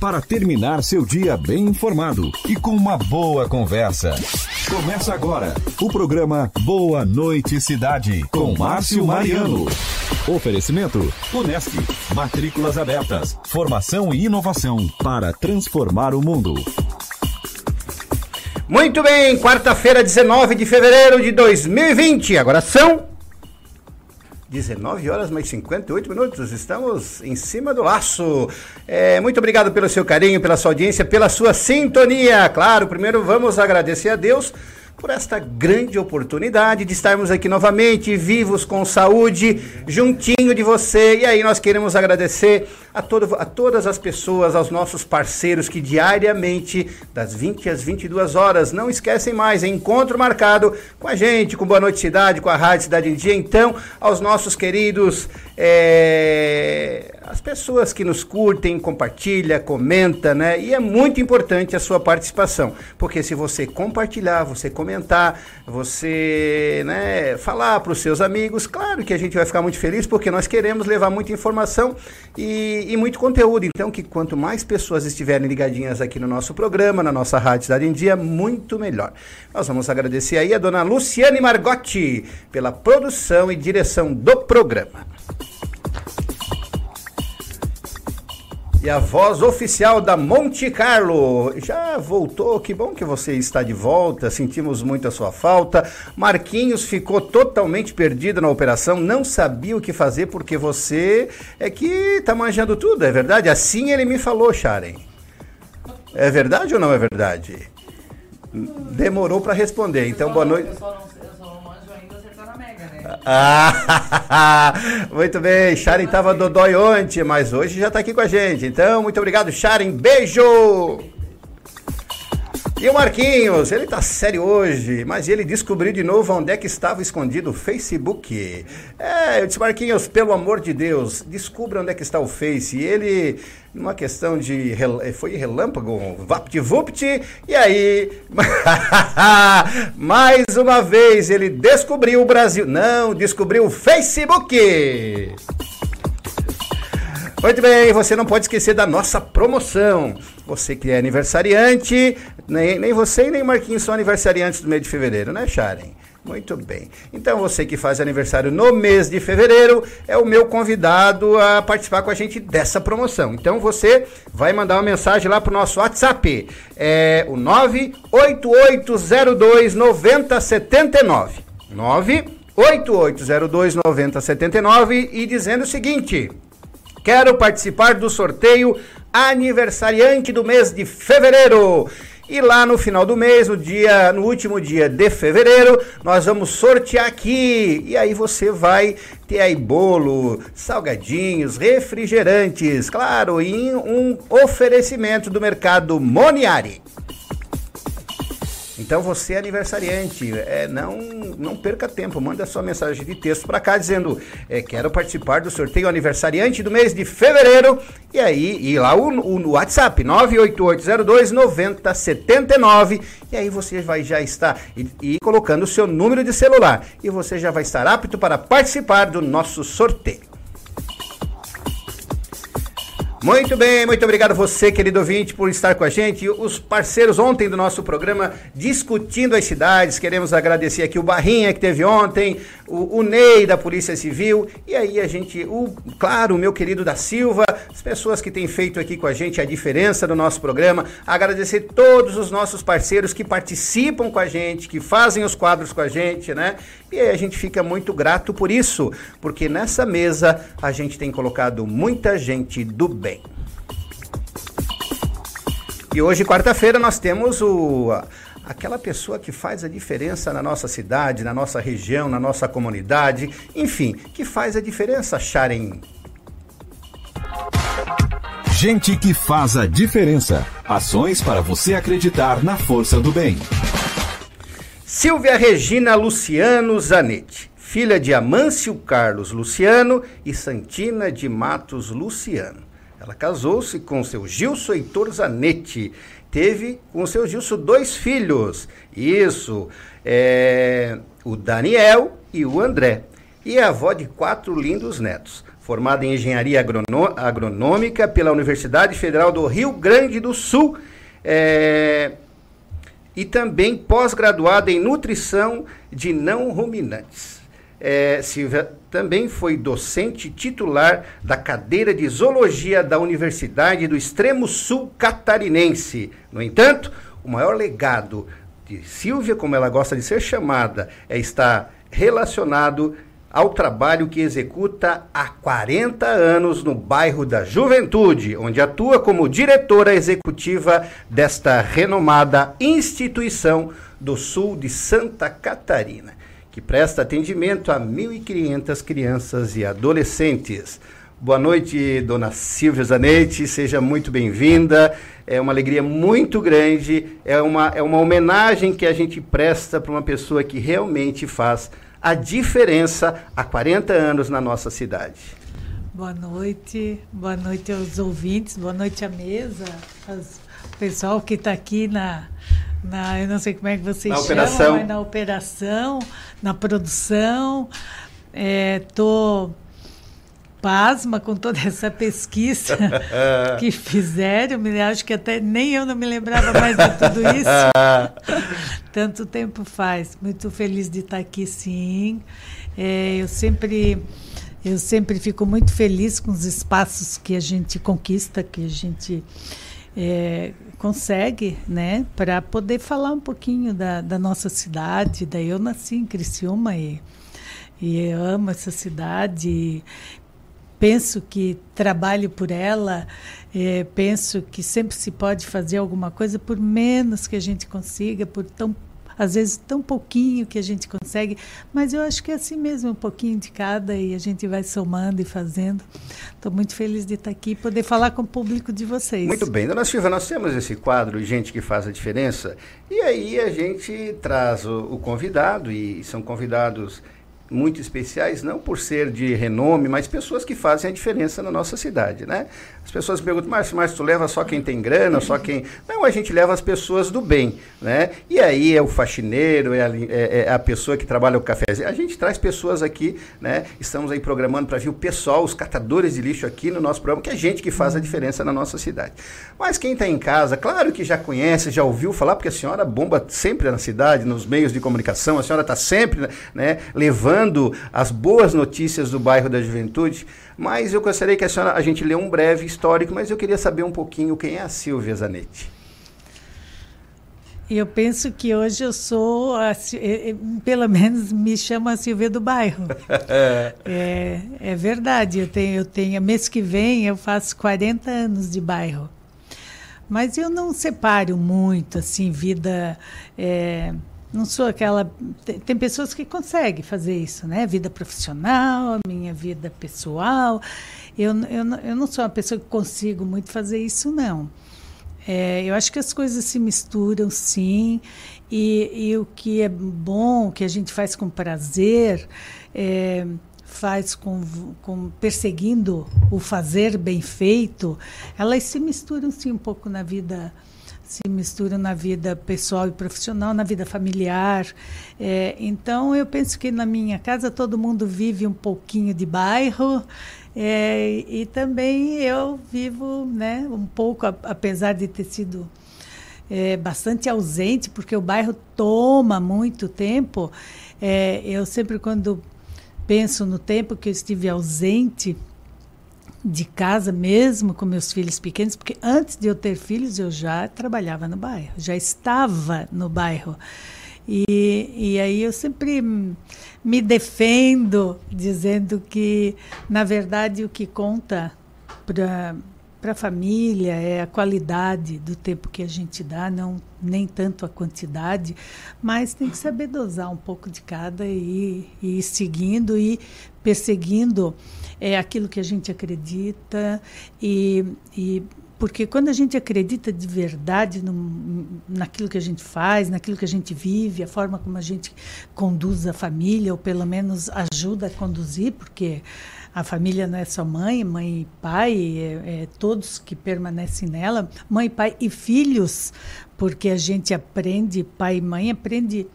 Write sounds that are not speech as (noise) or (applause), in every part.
para terminar seu dia bem informado e com uma boa conversa. Começa agora o programa Boa Noite Cidade com Márcio Mariano. Oferecimento Unesc, matrículas abertas, formação e inovação para transformar o mundo. Muito bem, quarta-feira, 19 de fevereiro de 2020. Agora são 19 horas mais 58 minutos, estamos em cima do laço. É, muito obrigado pelo seu carinho, pela sua audiência, pela sua sintonia. Claro, primeiro vamos agradecer a Deus por esta grande oportunidade de estarmos aqui novamente, vivos, com saúde, juntinho de você. E aí nós queremos agradecer a, todo, a todas as pessoas, aos nossos parceiros que diariamente, das 20 às 22 horas, não esquecem mais, encontro marcado com a gente, com Boa Noite Cidade, com a Rádio Cidade em Dia. Então, aos nossos queridos, é, as pessoas que nos curtem, compartilha, comenta, né? E é muito importante a sua participação, porque se você compartilhar, você comentar, você, né, falar para os seus amigos, claro que a gente vai ficar muito feliz, porque nós queremos levar muita informação e, e, muito conteúdo. Então, que quanto mais pessoas estiverem ligadinhas aqui no nosso programa, na nossa Rádio Cidade em Dia, muito melhor. Nós vamos agradecer aí a dona Luciane Margotti pela produção e direção do programa. E a voz oficial da Monte Carlo já voltou. Que bom que você está de volta. Sentimos muito a sua falta. Marquinhos ficou totalmente perdido na operação, não sabia o que fazer porque você é que está manjando tudo, é verdade? Assim ele me falou, Sharen. É verdade ou não é verdade? Demorou para responder. Então, boa noite. (laughs) Muito bem, Sharon estava dodói ontem, mas hoje já está aqui com a gente. Então, muito obrigado, Sharon. Beijo! E o Marquinhos, ele tá sério hoje, mas ele descobriu de novo onde é que estava escondido o Facebook. É, eu disse, Marquinhos, pelo amor de Deus, descubra onde é que está o Face. E ele, numa questão de. Foi relâmpago, vapt-vupt, e aí. (laughs) mais uma vez ele descobriu o Brasil. Não, descobriu o Facebook. Muito bem, você não pode esquecer da nossa promoção. Você que é aniversariante, nem, nem você e nem Marquinhos são aniversariantes do mês de fevereiro, né, Sharon? Muito bem. Então você que faz aniversário no mês de fevereiro é o meu convidado a participar com a gente dessa promoção. Então você vai mandar uma mensagem lá pro nosso WhatsApp. É o 98802 9079. 98802 9079 e dizendo o seguinte: Quero participar do sorteio aniversariante do mês de fevereiro. E lá no final do mês, no dia, no último dia de fevereiro, nós vamos sortear aqui. E aí você vai ter aí bolo, salgadinhos, refrigerantes, claro, em um oferecimento do mercado Moniari. Então você é aniversariante, é, não, não perca tempo, manda sua mensagem de texto para cá dizendo é, quero participar do sorteio aniversariante do mês de fevereiro e aí e lá o, o, no WhatsApp 98802 9079 e aí você vai já estar e, e colocando o seu número de celular e você já vai estar apto para participar do nosso sorteio. Muito bem, muito obrigado você, querido ouvinte, por estar com a gente. Os parceiros ontem do nosso programa discutindo as cidades. Queremos agradecer aqui o Barrinha que teve ontem, o, o Ney da Polícia Civil e aí a gente, o claro, o meu querido da Silva, as pessoas que têm feito aqui com a gente a diferença do nosso programa. Agradecer todos os nossos parceiros que participam com a gente, que fazem os quadros com a gente, né? E a gente fica muito grato por isso, porque nessa mesa a gente tem colocado muita gente do bem. E hoje, quarta-feira, nós temos o aquela pessoa que faz a diferença na nossa cidade, na nossa região, na nossa comunidade, enfim, que faz a diferença, Sharon. Gente que faz a diferença. Ações para você acreditar na força do bem. Silvia Regina Luciano Zanetti, filha de Amâncio Carlos Luciano e Santina de Matos Luciano. Ela casou-se com seu Gilson Heitor Zanetti. Teve com seu Gilson dois filhos. Isso, é, o Daniel e o André. E é avó de quatro lindos netos. formada em Engenharia Agronômica pela Universidade Federal do Rio Grande do Sul. É, e também pós-graduada em Nutrição de Não Ruminantes. É, Silvia também foi docente titular da cadeira de Zoologia da Universidade do Extremo Sul Catarinense. No entanto, o maior legado de Silvia, como ela gosta de ser chamada, é estar relacionado ao trabalho que executa há 40 anos no bairro da Juventude, onde atua como diretora executiva desta renomada instituição do sul de Santa Catarina, que presta atendimento a 1.500 crianças e adolescentes. Boa noite, dona Silvia Zanetti, seja muito bem-vinda. É uma alegria muito grande, é uma, é uma homenagem que a gente presta para uma pessoa que realmente faz a diferença há 40 anos na nossa cidade. Boa noite, boa noite aos ouvintes, boa noite à mesa, o pessoal que está aqui na, na, eu não sei como é que vocês na chamam, operação. mas na operação, na produção. Estou é, pasma com toda essa pesquisa (laughs) que fizeram. Me acho que até nem eu não me lembrava mais de tudo isso. (laughs) Tanto tempo faz. Muito feliz de estar aqui, sim. É, eu sempre eu sempre fico muito feliz com os espaços que a gente conquista, que a gente é, consegue, né, para poder falar um pouquinho da, da nossa cidade. Daí eu nasci em Criciúma e e eu amo essa cidade penso que trabalho por ela, é, penso que sempre se pode fazer alguma coisa por menos que a gente consiga, por tão às vezes tão pouquinho que a gente consegue, mas eu acho que é assim mesmo, um pouquinho de cada e a gente vai somando e fazendo. Estou muito feliz de estar aqui e poder falar com o público de vocês. Muito bem, dona Silvia, nós temos esse quadro Gente que Faz a Diferença e aí a gente traz o, o convidado e são convidados muito especiais, não por ser de renome, mas pessoas que fazem a diferença na nossa cidade, né? As pessoas perguntam, mas, mas tu leva só quem tem grana, só quem... Não, a gente leva as pessoas do bem, né? E aí é o faxineiro, é a, é, é a pessoa que trabalha o cafezinho. A gente traz pessoas aqui, né? Estamos aí programando para vir o pessoal, os catadores de lixo aqui no nosso programa, que é gente que faz a diferença na nossa cidade. Mas quem está em casa, claro que já conhece, já ouviu falar, porque a senhora bomba sempre na cidade, nos meios de comunicação, a senhora está sempre, né, levando as boas notícias do bairro da juventude. Mas eu gostaria que a senhora, a gente lê um breve histórico, mas eu queria saber um pouquinho quem é a Silvia Zanetti. Eu penso que hoje eu sou, a, pelo menos me chamo a Silvia do bairro. (laughs) é, é verdade, eu tenho, eu tenho, mês que vem eu faço 40 anos de bairro. Mas eu não separo muito, assim, vida... É, não sou aquela. Tem, pessoas que conseguem fazer isso, né? Vida profissional, minha vida pessoal. Eu, eu, eu não sou uma pessoa que consigo muito fazer isso, não. É, eu acho que as coisas se misturam, sim. E, e, o que é bom, que a gente faz com prazer, é, faz com, com perseguindo o fazer bem feito, elas se misturam sim um pouco na vida se misturam na vida pessoal e profissional, na vida familiar. É, então, eu penso que na minha casa todo mundo vive um pouquinho de bairro é, e também eu vivo né, um pouco, apesar de ter sido é, bastante ausente, porque o bairro toma muito tempo. É, eu sempre, quando penso no tempo que eu estive ausente, de casa mesmo com meus filhos pequenos, porque antes de eu ter filhos eu já trabalhava no bairro, já estava no bairro. E, e aí eu sempre me defendo dizendo que, na verdade, o que conta para para a família é a qualidade do tempo que a gente dá, não nem tanto a quantidade, mas tem que saber dosar um pouco de cada e, e ir seguindo e perseguindo é, aquilo que a gente acredita e, e porque quando a gente acredita de verdade no, naquilo que a gente faz, naquilo que a gente vive, a forma como a gente conduz a família, ou pelo menos ajuda a conduzir, porque a família não é só mãe, mãe e pai, é, é, todos que permanecem nela, mãe, pai e filhos, porque a gente aprende, pai e mãe aprende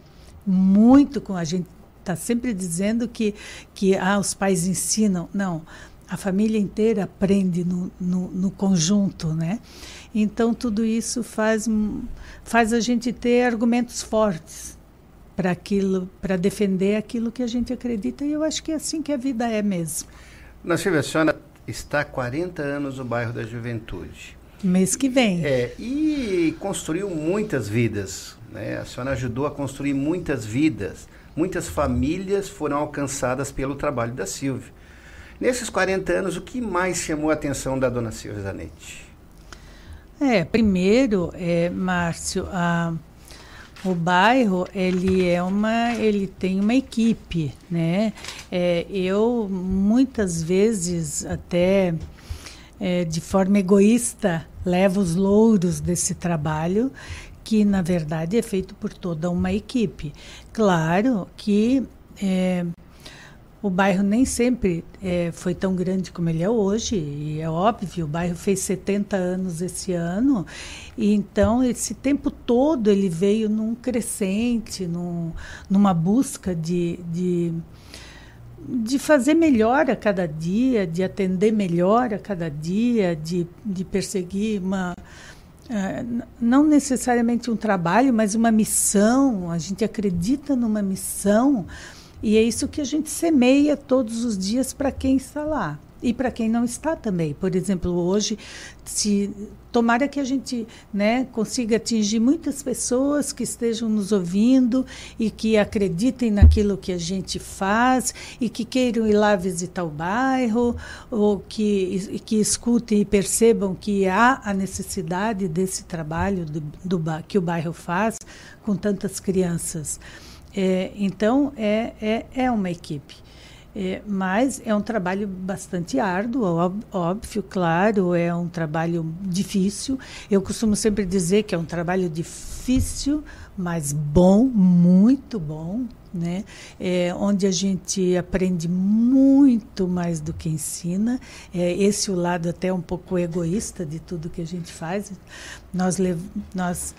muito com a gente. Está sempre dizendo que, que ah, os pais ensinam. Não, a família inteira aprende no, no, no conjunto, né? Então tudo isso faz faz a gente ter argumentos fortes para aquilo, para defender aquilo que a gente acredita e eu acho que é assim que a vida é mesmo. Na Silvia, a senhora está há 40 anos no bairro da Juventude. Mês que vem. É, e construiu muitas vidas. Né? A senhora ajudou a construir muitas vidas. Muitas famílias foram alcançadas pelo trabalho da Silvia. Nesses 40 anos, o que mais chamou a atenção da dona Silvia Zanetti? É, primeiro, é, Márcio, a, o bairro ele é uma, ele tem uma equipe, né? É, eu muitas vezes até é, de forma egoísta levo os louros desse trabalho que na verdade é feito por toda uma equipe. Claro que é, o bairro nem sempre é, foi tão grande como ele é hoje, e é óbvio, o bairro fez 70 anos esse ano, e então esse tempo todo ele veio num crescente, num, numa busca de, de, de fazer melhor a cada dia, de atender melhor a cada dia, de, de perseguir uma. Uh, não necessariamente um trabalho, mas uma missão. A gente acredita numa missão e é isso que a gente semeia todos os dias para quem está lá e para quem não está também. Por exemplo, hoje, se tomara que a gente né, consiga atingir muitas pessoas que estejam nos ouvindo e que acreditem naquilo que a gente faz e que queiram ir lá visitar o bairro ou que, que escutem e percebam que há a necessidade desse trabalho do, do que o bairro faz com tantas crianças. É, então, é, é, é uma equipe. É, mas é um trabalho bastante árduo, óbvio, claro, é um trabalho difícil. Eu costumo sempre dizer que é um trabalho difícil, mas bom, muito bom, né? É, onde a gente aprende muito mais do que ensina. É, esse o lado até um pouco egoísta de tudo que a gente faz. Nós, nós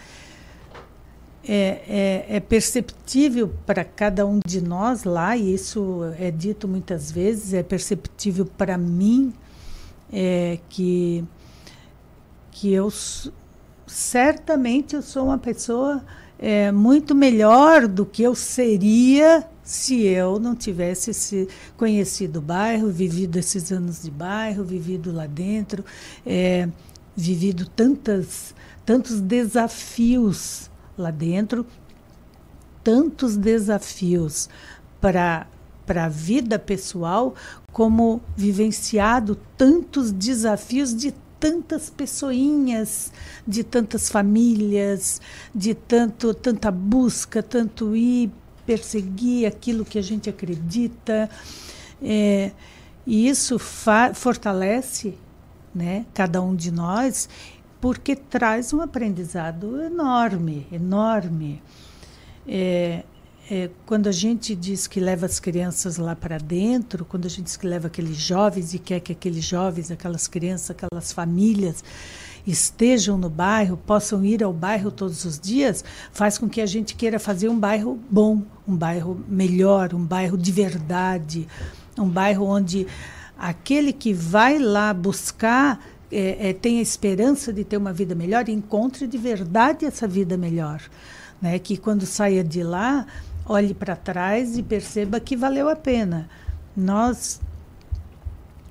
é, é, é perceptível para cada um de nós lá, e isso é dito muitas vezes, é perceptível para mim é, que, que eu certamente eu sou uma pessoa é, muito melhor do que eu seria se eu não tivesse se conhecido o bairro, vivido esses anos de bairro, vivido lá dentro, é, vivido tantas, tantos desafios lá dentro, tantos desafios para para a vida pessoal, como vivenciado tantos desafios de tantas pessoinhas, de tantas famílias, de tanto tanta busca, tanto ir perseguir aquilo que a gente acredita. É, e isso fortalece né, cada um de nós porque traz um aprendizado enorme, enorme. É, é, quando a gente diz que leva as crianças lá para dentro, quando a gente diz que leva aqueles jovens e quer que aqueles jovens, aquelas crianças, aquelas famílias estejam no bairro, possam ir ao bairro todos os dias, faz com que a gente queira fazer um bairro bom, um bairro melhor, um bairro de verdade, um bairro onde aquele que vai lá buscar é, é, tenha esperança de ter uma vida melhor, encontre de verdade essa vida melhor. Né? Que quando saia de lá, olhe para trás e perceba que valeu a pena. Nós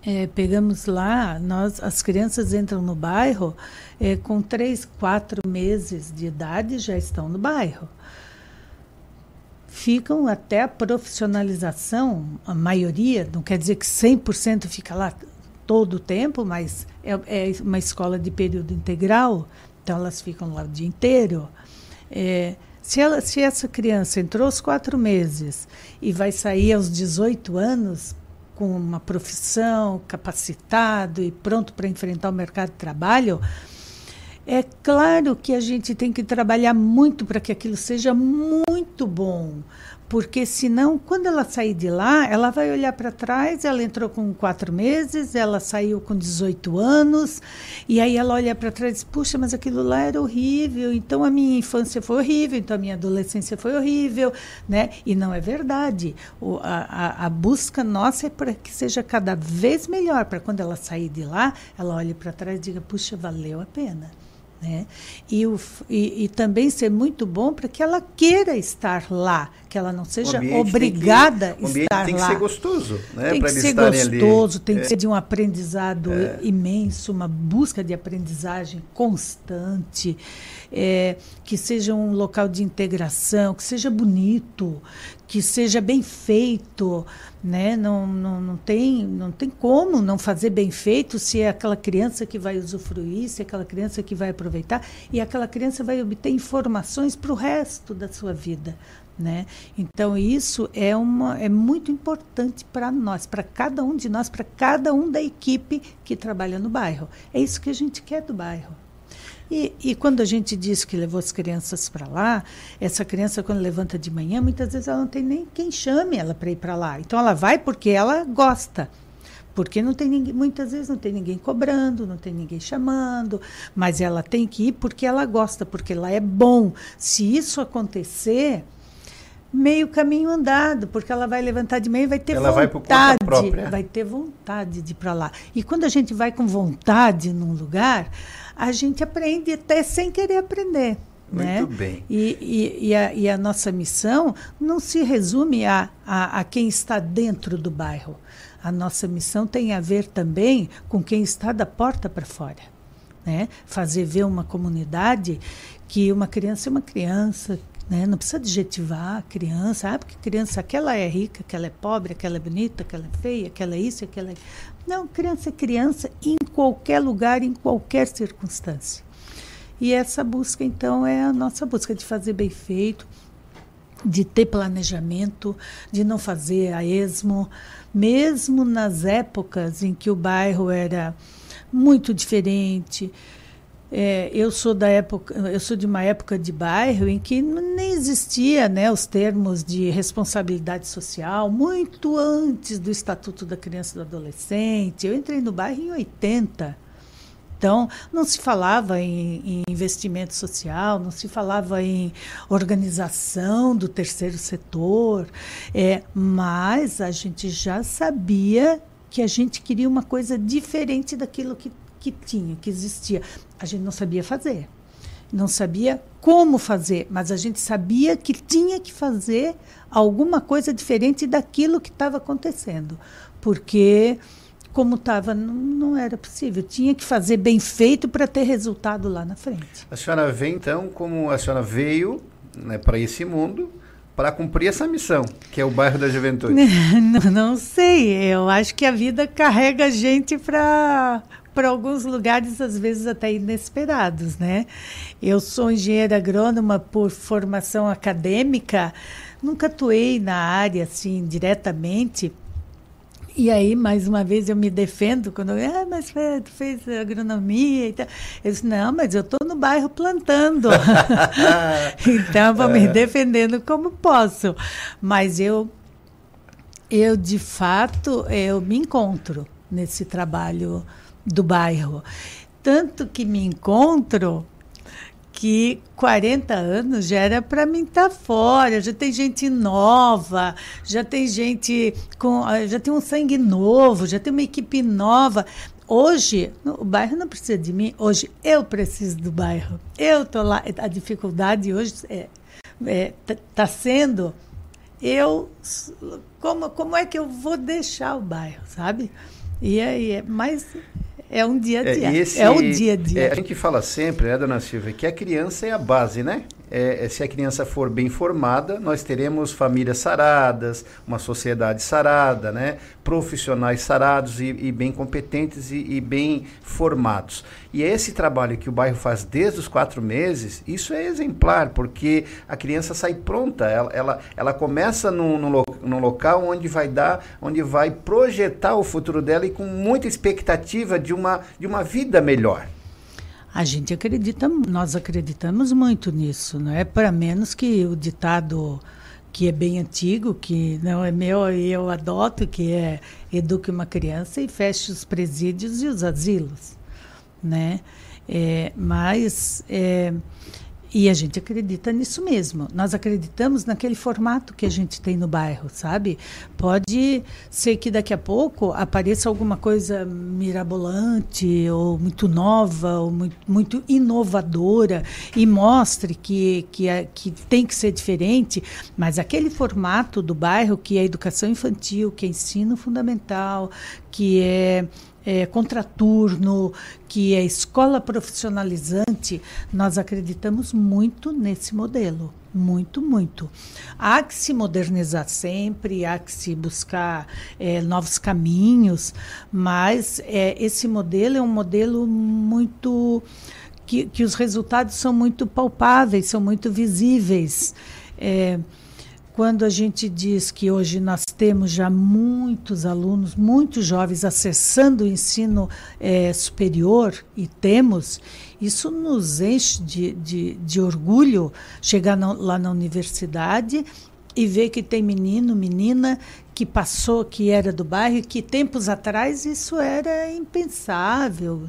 é, pegamos lá, nós, as crianças entram no bairro é, com três, quatro meses de idade já estão no bairro. Ficam até a profissionalização, a maioria, não quer dizer que 100% fica lá todo o tempo, mas é, é, uma escola de período integral, então elas ficam lá o dia inteiro. É, se, ela, se essa criança entrou aos quatro meses e vai sair aos 18 anos com uma profissão, capacitado e pronto para enfrentar o mercado de trabalho, é claro que a gente tem que trabalhar muito para que aquilo seja muito bom, porque senão, quando ela sair de lá, ela vai olhar para trás, ela entrou com quatro meses, ela saiu com 18 anos, e aí ela olha para trás e diz, puxa, mas aquilo lá era horrível, então a minha infância foi horrível, então a minha adolescência foi horrível, né? E não é verdade. O, a, a, a busca nossa é para que seja cada vez melhor, para quando ela sair de lá, ela olhe para trás e diga, puxa, valeu a pena. Né? E, o, e, e, também ser muito bom para que ela queira estar lá, que ela não seja obrigada que, a estar lá. Tem que ser gostoso, né? Tem que ser gostoso, ali. tem é. que ser de um aprendizado é. imenso, uma busca de aprendizagem constante, é, que seja um local de integração, que seja bonito, que seja bem feito, né? Não, não, não, tem, não tem como não fazer bem feito se é aquela criança que vai usufruir, se é aquela criança que vai aproveitar e aquela criança vai obter informações para o resto da sua vida. Né? Então isso é, uma, é muito importante para nós, para cada um de nós, para cada um da equipe que trabalha no bairro. É isso que a gente quer do bairro. E, e quando a gente diz que levou as crianças para lá, essa criança, quando levanta de manhã, muitas vezes ela não tem nem quem chame ela para ir para lá. Então ela vai porque ela gosta porque não tem ninguém, muitas vezes não tem ninguém cobrando, não tem ninguém chamando, mas ela tem que ir porque ela gosta, porque lá é bom. Se isso acontecer, meio caminho andado, porque ela vai levantar de manhã e vai ter ela vontade, vai, vai ter vontade de ir para lá. E quando a gente vai com vontade num lugar, a gente aprende até sem querer aprender. Né? Muito né? bem. E, e, e, a, e, a, nossa missão não se resume a, a, a quem está dentro do bairro. A nossa missão tem a ver também com quem está da porta para fora. Né? Fazer ver uma comunidade que uma criança é uma criança, né? Não precisa adjetivar a criança, ah, porque criança aquela é rica, aquela é pobre, aquela é bonita, aquela é feia, aquela é isso, aquela é... Não, criança é criança em qualquer lugar, em qualquer circunstância. E essa busca, então, é a nossa busca de fazer bem feito, de ter planejamento, de não fazer a esmo, mesmo nas épocas em que o bairro era muito diferente, é, eu sou da época, eu sou de uma época de bairro em que nem existia, né, os termos de responsabilidade social, muito antes do Estatuto da Criança e do Adolescente. Eu entrei no bairro em 80. Então, não se falava em, em, investimento social, não se falava em organização do terceiro setor, é, mas a gente já sabia que a gente queria uma coisa diferente daquilo que que tinha, que existia. A gente não sabia fazer. Não sabia como fazer, mas a gente sabia que tinha que fazer alguma coisa diferente daquilo que estava acontecendo. Porque, como estava, não, não, era possível. Tinha que fazer bem feito para ter resultado lá na frente. A senhora vê, então, como a senhora veio né, para esse mundo para cumprir essa missão, que é o bairro da juventude? (laughs) não, não sei. Eu acho que a vida carrega a gente para para alguns lugares, às vezes até inesperados, né? Eu sou engenheira agrônoma por formação acadêmica, nunca atuei na área assim diretamente. E aí, mais uma vez, eu me defendo quando eu, ah, mas tu fez agronomia e tal. Eu disse, não, mas eu estou no bairro plantando. (laughs) (laughs) então, vou é. me defendendo como posso. Mas eu, eu, de fato, eu me encontro nesse trabalho do bairro. Tanto que me encontro que 40 anos já era para mim estar tá fora, já tem gente nova, já tem gente com, já tem um sangue novo, já tem uma equipe nova. Hoje, o bairro não precisa de mim, hoje eu preciso do bairro. Eu tô lá, a dificuldade hoje é, é tá, tá sendo eu como como é que eu vou deixar o bairro, sabe? E aí, é, mas é um dia a é, dia. É, esse, é o dia a dia. É, a gente fala sempre, né, dona Silvia, que a criança é a base, né? É, é, se a criança for bem formada, nós teremos famílias saradas, uma sociedade sarada, né? profissionais sarados e, e bem competentes e, e, bem formados. E é esse trabalho que o bairro faz desde os quatro meses, isso é exemplar, porque a criança sai pronta, ela, ela, ela começa num, local onde vai dar, onde vai projetar o futuro dela e com muita expectativa de uma, de uma vida melhor. A gente acredita, nós acreditamos muito nisso, não é para menos que o ditado que é bem antigo, que não é meu e eu adoto, que é eduque uma criança e feche os presídios e os asilos, né? É, mas é, e a gente acredita nisso mesmo. Nós acreditamos naquele formato que a gente tem no bairro, sabe? Pode ser que daqui a pouco apareça alguma coisa mirabolante, ou muito nova, ou muito, muito inovadora, e mostre que, que, é, que tem que ser diferente, mas aquele formato do bairro, que é educação infantil, que é ensino fundamental, que é é, contraturno, que é escola profissionalizante, nós acreditamos muito nesse modelo. Muito, muito. Há que se modernizar sempre, há que se buscar é, novos caminhos, mas é, esse modelo é um modelo muito. Que, que os resultados são muito palpáveis, são muito visíveis. É, quando a gente diz que hoje nós temos já muitos alunos, muitos jovens acessando o ensino é, superior, e temos, isso nos enche de, de, de orgulho chegar no, lá na universidade e ver que tem menino, menina que passou, que era do bairro, que tempos atrás isso era impensável,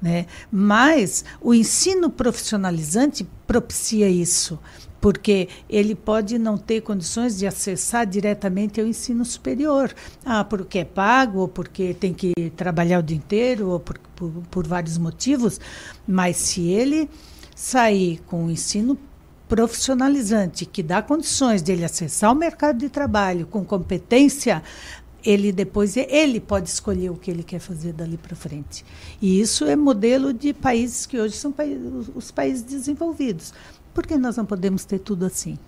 né? Mas o ensino profissionalizante propicia isso porque ele pode não ter condições de acessar diretamente ao ensino superior. Ah, porque é pago, ou porque tem que trabalhar o dia inteiro, ou por, por, por vários motivos, mas se ele sair com o ensino profissionalizante, que dá condições dele acessar o mercado de trabalho com competência, ele depois ele pode escolher o que ele quer fazer dali para frente. E isso é modelo de países que hoje são os países desenvolvidos. Por que nós não podemos ter tudo assim?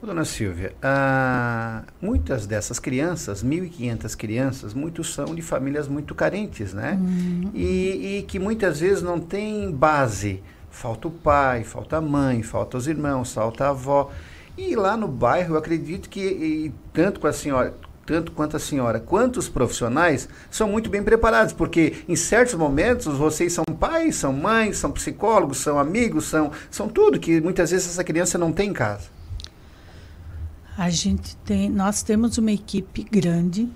Dona Silvia, ah, muitas dessas crianças, 1.500 crianças, muitos são de famílias muito carentes, né? Uhum. E, e, que muitas vezes não têm base. Falta o pai, falta a mãe, falta os irmãos, falta a avó. E lá no bairro, eu acredito que, e, tanto com a senhora, tanto quanto a senhora, quanto os profissionais, são muito bem preparados, porque em certos momentos vocês são pais, são mães, são psicólogos, são amigos, são, são tudo que muitas vezes essa criança não tem em casa. A gente tem, nós temos uma equipe grande,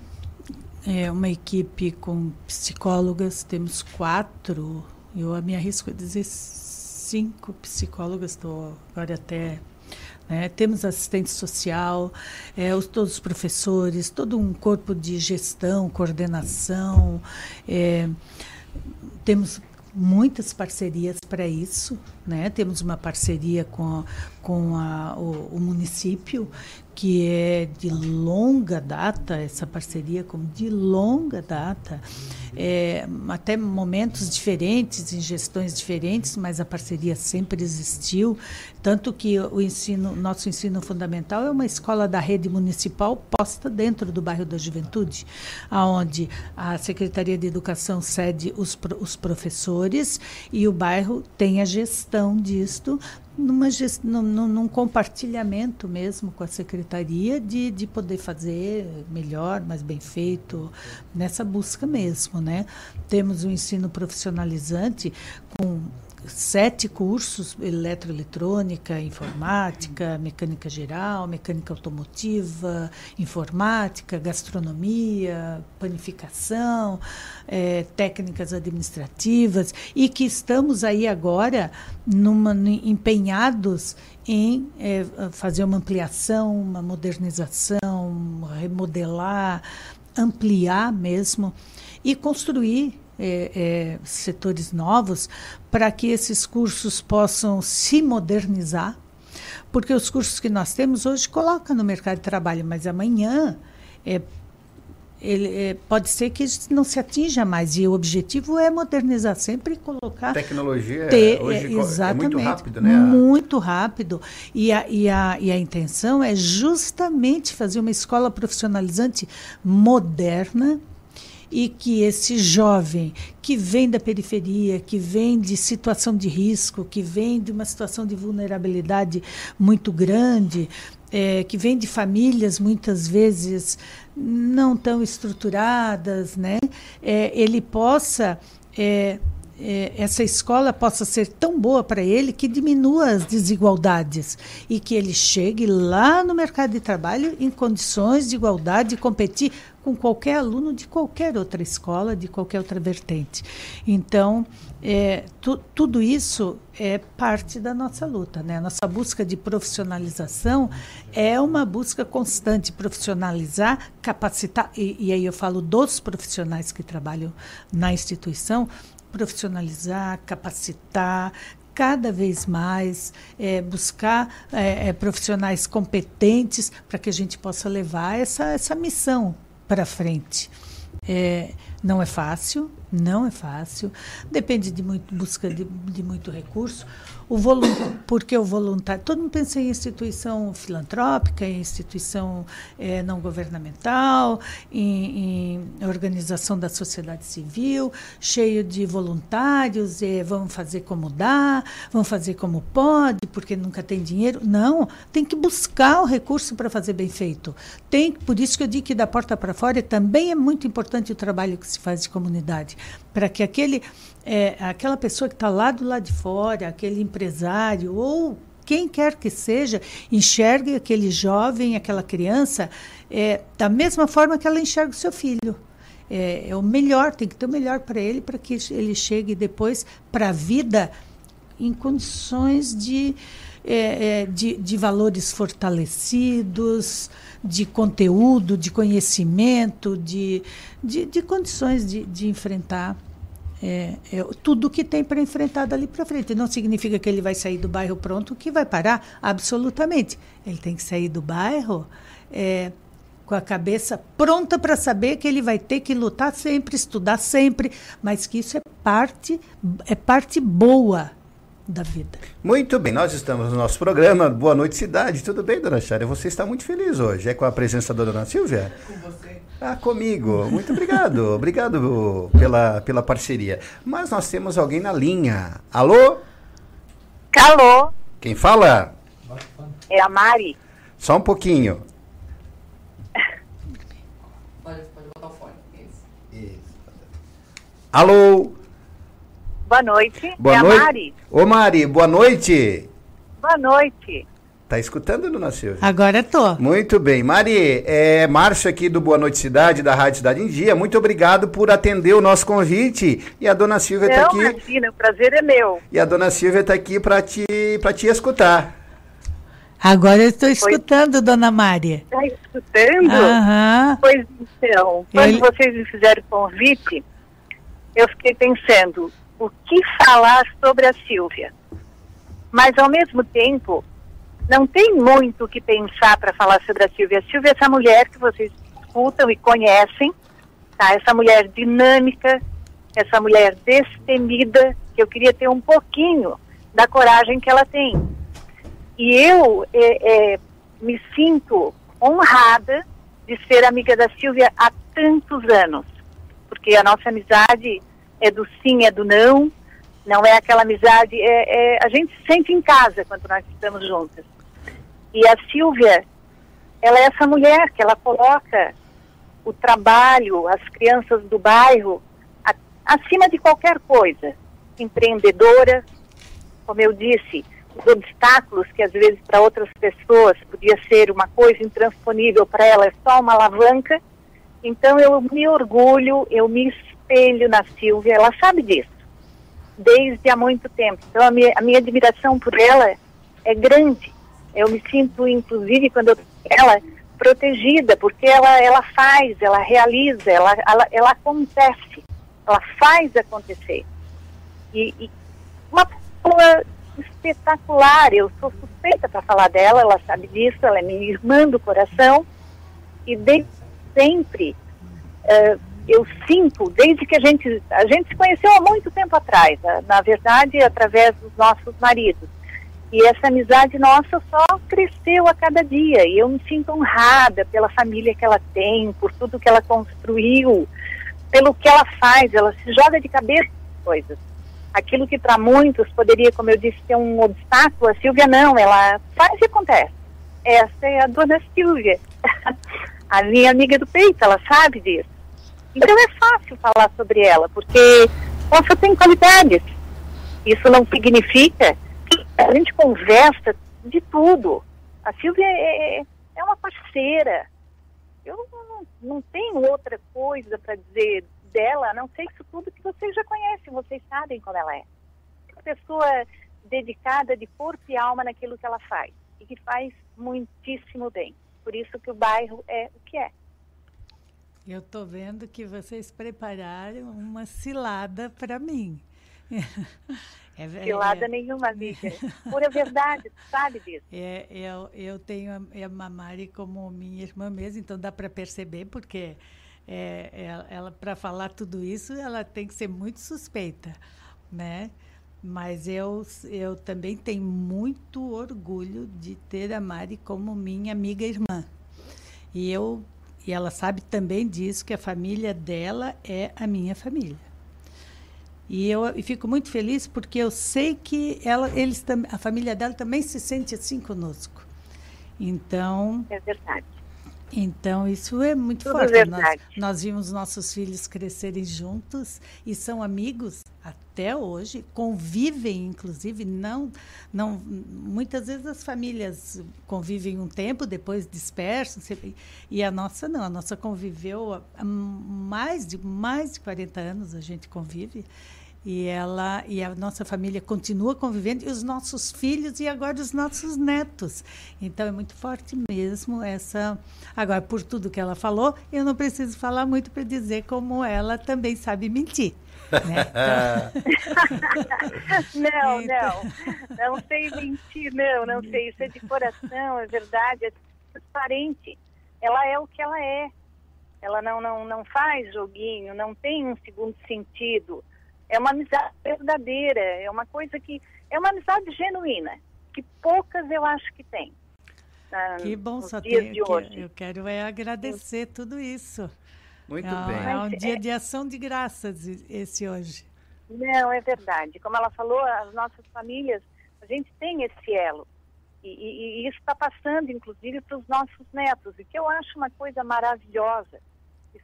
é uma equipe com psicólogas, temos quatro, eu me arrisco a dizer cinco psicólogas, estou agora até né? Temos assistente social, é, os, todos os professores, todo um corpo de gestão, coordenação. É, temos muitas parcerias para isso. Né? Temos uma parceria com, com a, o, o, município, que é de longa data, essa parceria como de longa data, é, até momentos diferentes, em gestões diferentes, mas a parceria sempre existiu, tanto que o ensino, nosso ensino fundamental é uma escola da rede municipal posta dentro do bairro da Juventude, aonde a Secretaria de Educação cede os, os professores e o bairro tem a gestão disto numa gest... num, num, compartilhamento mesmo com a secretaria de, de poder fazer melhor, mais bem feito, nessa busca mesmo. Né? Temos um ensino profissionalizante com sete cursos: eletroeletrônica, informática, mecânica geral, mecânica automotiva, informática, gastronomia, panificação, é, técnicas administrativas, e que estamos aí agora numa, empenhados em é, fazer uma ampliação, uma modernização, remodelar, ampliar mesmo e construir é, é, setores novos para que esses cursos possam se modernizar, porque os cursos que nós temos hoje colocam no mercado de trabalho, mas amanhã é, ele, é, pode ser que não se atinja mais e o objetivo é modernizar sempre e colocar tecnologia ter, hoje é, exatamente, é muito rápido né? muito rápido. E a, e, a, e a intenção é justamente fazer uma escola profissionalizante moderna e que esse jovem que vem da periferia, que vem de situação de risco, que vem de uma situação de vulnerabilidade muito grande, é, que vem de famílias muitas vezes não tão estruturadas, né? É, ele possa é, é, essa escola possa ser tão boa para ele que diminua as desigualdades e que ele chegue lá no mercado de trabalho em condições de igualdade de competir com qualquer aluno de qualquer outra escola, de qualquer outra vertente. Então, é, tu, tudo isso é parte da nossa luta. Né? Nossa busca de profissionalização é uma busca constante, profissionalizar, capacitar, e, e aí eu falo dos profissionais que trabalham na instituição, profissionalizar, capacitar, cada vez mais é, buscar é, é, profissionais competentes para que a gente possa levar essa, essa missão para frente. É, não é fácil, não é fácil, depende de muito busca de, de muito recurso. O porque o voluntário, todo mundo pensa em instituição filantrópica, em instituição é, não governamental, em, em, organização da sociedade civil, cheio de voluntários, é, vão fazer como dá, vão fazer como pode, porque nunca tem dinheiro. Não, tem que buscar o recurso para fazer bem feito. Tem, por isso que eu digo que da porta para fora também é muito importante o trabalho que se faz de comunidade, para que aquele é, aquela pessoa que está lá do lado de fora, aquele empresário ou quem quer que seja, enxergue aquele jovem, aquela criança, é, da mesma forma que ela enxerga o seu filho. É, é o melhor, tem que ter o melhor para ele, para que ele chegue depois para a vida em condições de, é, é, de, de valores fortalecidos, de conteúdo, de conhecimento, de, de, de condições de, de enfrentar é, é, tudo que tem para enfrentar dali para frente. Não significa que ele vai sair do bairro pronto que vai parar, absolutamente. Ele tem que sair do bairro é, com a cabeça pronta para saber que ele vai ter que lutar sempre, estudar sempre, mas que isso é parte, é parte boa da vida. Muito bem, nós estamos no nosso programa. Boa noite, cidade. Tudo bem, dona Chária? Você está muito feliz hoje. É com a presença da dona Silvia? Com você. Ah, comigo. Muito obrigado. (laughs) obrigado pela, pela parceria. Mas nós temos alguém na linha. Alô? Alô? Quem fala? É a Mari. Só um pouquinho. Pode, pode botar o fone. Isso. Isso. Alô? Boa noite. Boa é noite. Mari. Ô Mari, boa noite. Boa noite. Tá escutando, dona Silvia? Agora tô. Muito bem. Mari, é Márcio aqui do Boa Noite Cidade, da Rádio Cidade em Dia. Muito obrigado por atender o nosso convite. E a dona Silvia está aqui. Imagina, o prazer é meu. E a dona Silvia está aqui para te, te escutar. Agora eu estou escutando, Foi... dona Mari. Está escutando? Aham. Pois então, quando Ele... vocês me fizeram o convite, eu fiquei pensando, o que falar sobre a Silvia. Mas, ao mesmo tempo, não tem muito o que pensar para falar sobre a Silvia. A Silvia é essa mulher que vocês escutam e conhecem, tá? essa mulher dinâmica, essa mulher destemida, que eu queria ter um pouquinho da coragem que ela tem. E eu é, é, me sinto honrada de ser amiga da Silvia há tantos anos, porque a nossa amizade é do sim, é do não, não é aquela amizade, é, é, a gente se sente em casa quando nós estamos juntas. E a Silvia, ela é essa mulher que ela coloca o trabalho, as crianças do bairro, a, acima de qualquer coisa. Empreendedora, como eu disse, os obstáculos que às vezes para outras pessoas podia ser uma coisa intransponível, para ela é só uma alavanca. Então eu me orgulho, eu me espelho na Silvia, ela sabe disso, desde há muito tempo. Então a minha, a minha admiração por ela é grande. Eu me sinto, inclusive, quando eu ela protegida, porque ela, ela faz, ela realiza, ela, ela, ela acontece, ela faz acontecer. E, e uma pessoa espetacular, eu sou suspeita para falar dela, ela sabe disso, ela é minha irmã do coração, e desde sempre uh, eu sinto, desde que a gente, a gente se conheceu há muito tempo atrás, na, na verdade, através dos nossos maridos. E essa amizade nossa só cresceu a cada dia. E eu me sinto honrada pela família que ela tem, por tudo que ela construiu, pelo que ela faz. Ela se joga de cabeça coisas. Aquilo que para muitos poderia, como eu disse, ser um obstáculo, a Silvia não, ela faz e acontece. Essa é a dona Silvia, (laughs) a minha amiga do peito, ela sabe disso. Então é fácil falar sobre ela, porque Poça tem qualidades. Isso não significa a gente conversa de tudo. A Silvia é, é, é uma parceira. Eu não, não tenho outra coisa para dizer dela, a não ser isso tudo que vocês já conhecem, vocês sabem como ela é. Uma pessoa dedicada de corpo e alma naquilo que ela faz e que faz muitíssimo bem. Por isso que o bairro é o que é. Eu estou vendo que vocês prepararam uma cilada para mim. (laughs) É, cilada é, nenhuma, amiga. (laughs) Pura verdade, sabe disso. É, eu, eu tenho a, a Mamari como minha irmã mesmo, então dá para perceber, porque é, ela, ela para falar tudo isso, ela tem que ser muito suspeita, né? Mas eu, eu também tenho muito orgulho de ter a Mari como minha amiga irmã. E eu e ela sabe também disso que a família dela é a minha família. E eu e fico muito feliz porque eu sei que ela, eles a família dela também se sente assim conosco. Então. É verdade. Então, isso é muito Tudo forte. Nós, nós vimos nossos filhos crescerem juntos e são amigos até hoje, convivem, inclusive, não, não, muitas vezes as famílias convivem um tempo, depois dispersam, e a nossa não, a nossa conviveu há mais de, mais de 40 anos, a gente convive, e ela e a nossa família continua convivendo e os nossos filhos e agora os nossos netos. Então é muito forte mesmo essa. Agora por tudo que ela falou, eu não preciso falar muito para dizer como ela também sabe mentir. Né? (laughs) não, então... não, não sei mentir, não, não sei. Isso é de coração, é verdade, é transparente. Ela é o que ela é. Ela não, não, não faz joguinho, não tem um segundo sentido é uma amizade verdadeira, é uma coisa que. É uma amizade genuína, que poucas eu acho que tem. Ah, que bom só ter. Que eu quero é agradecer Sim. tudo isso. Muito é, bem. É um dia é de ação de graças esse hoje. Não, é verdade. Como ela falou, as nossas famílias, a gente tem esse elo. E, e, e isso está passando, inclusive, para os nossos netos, e que eu acho uma coisa maravilhosa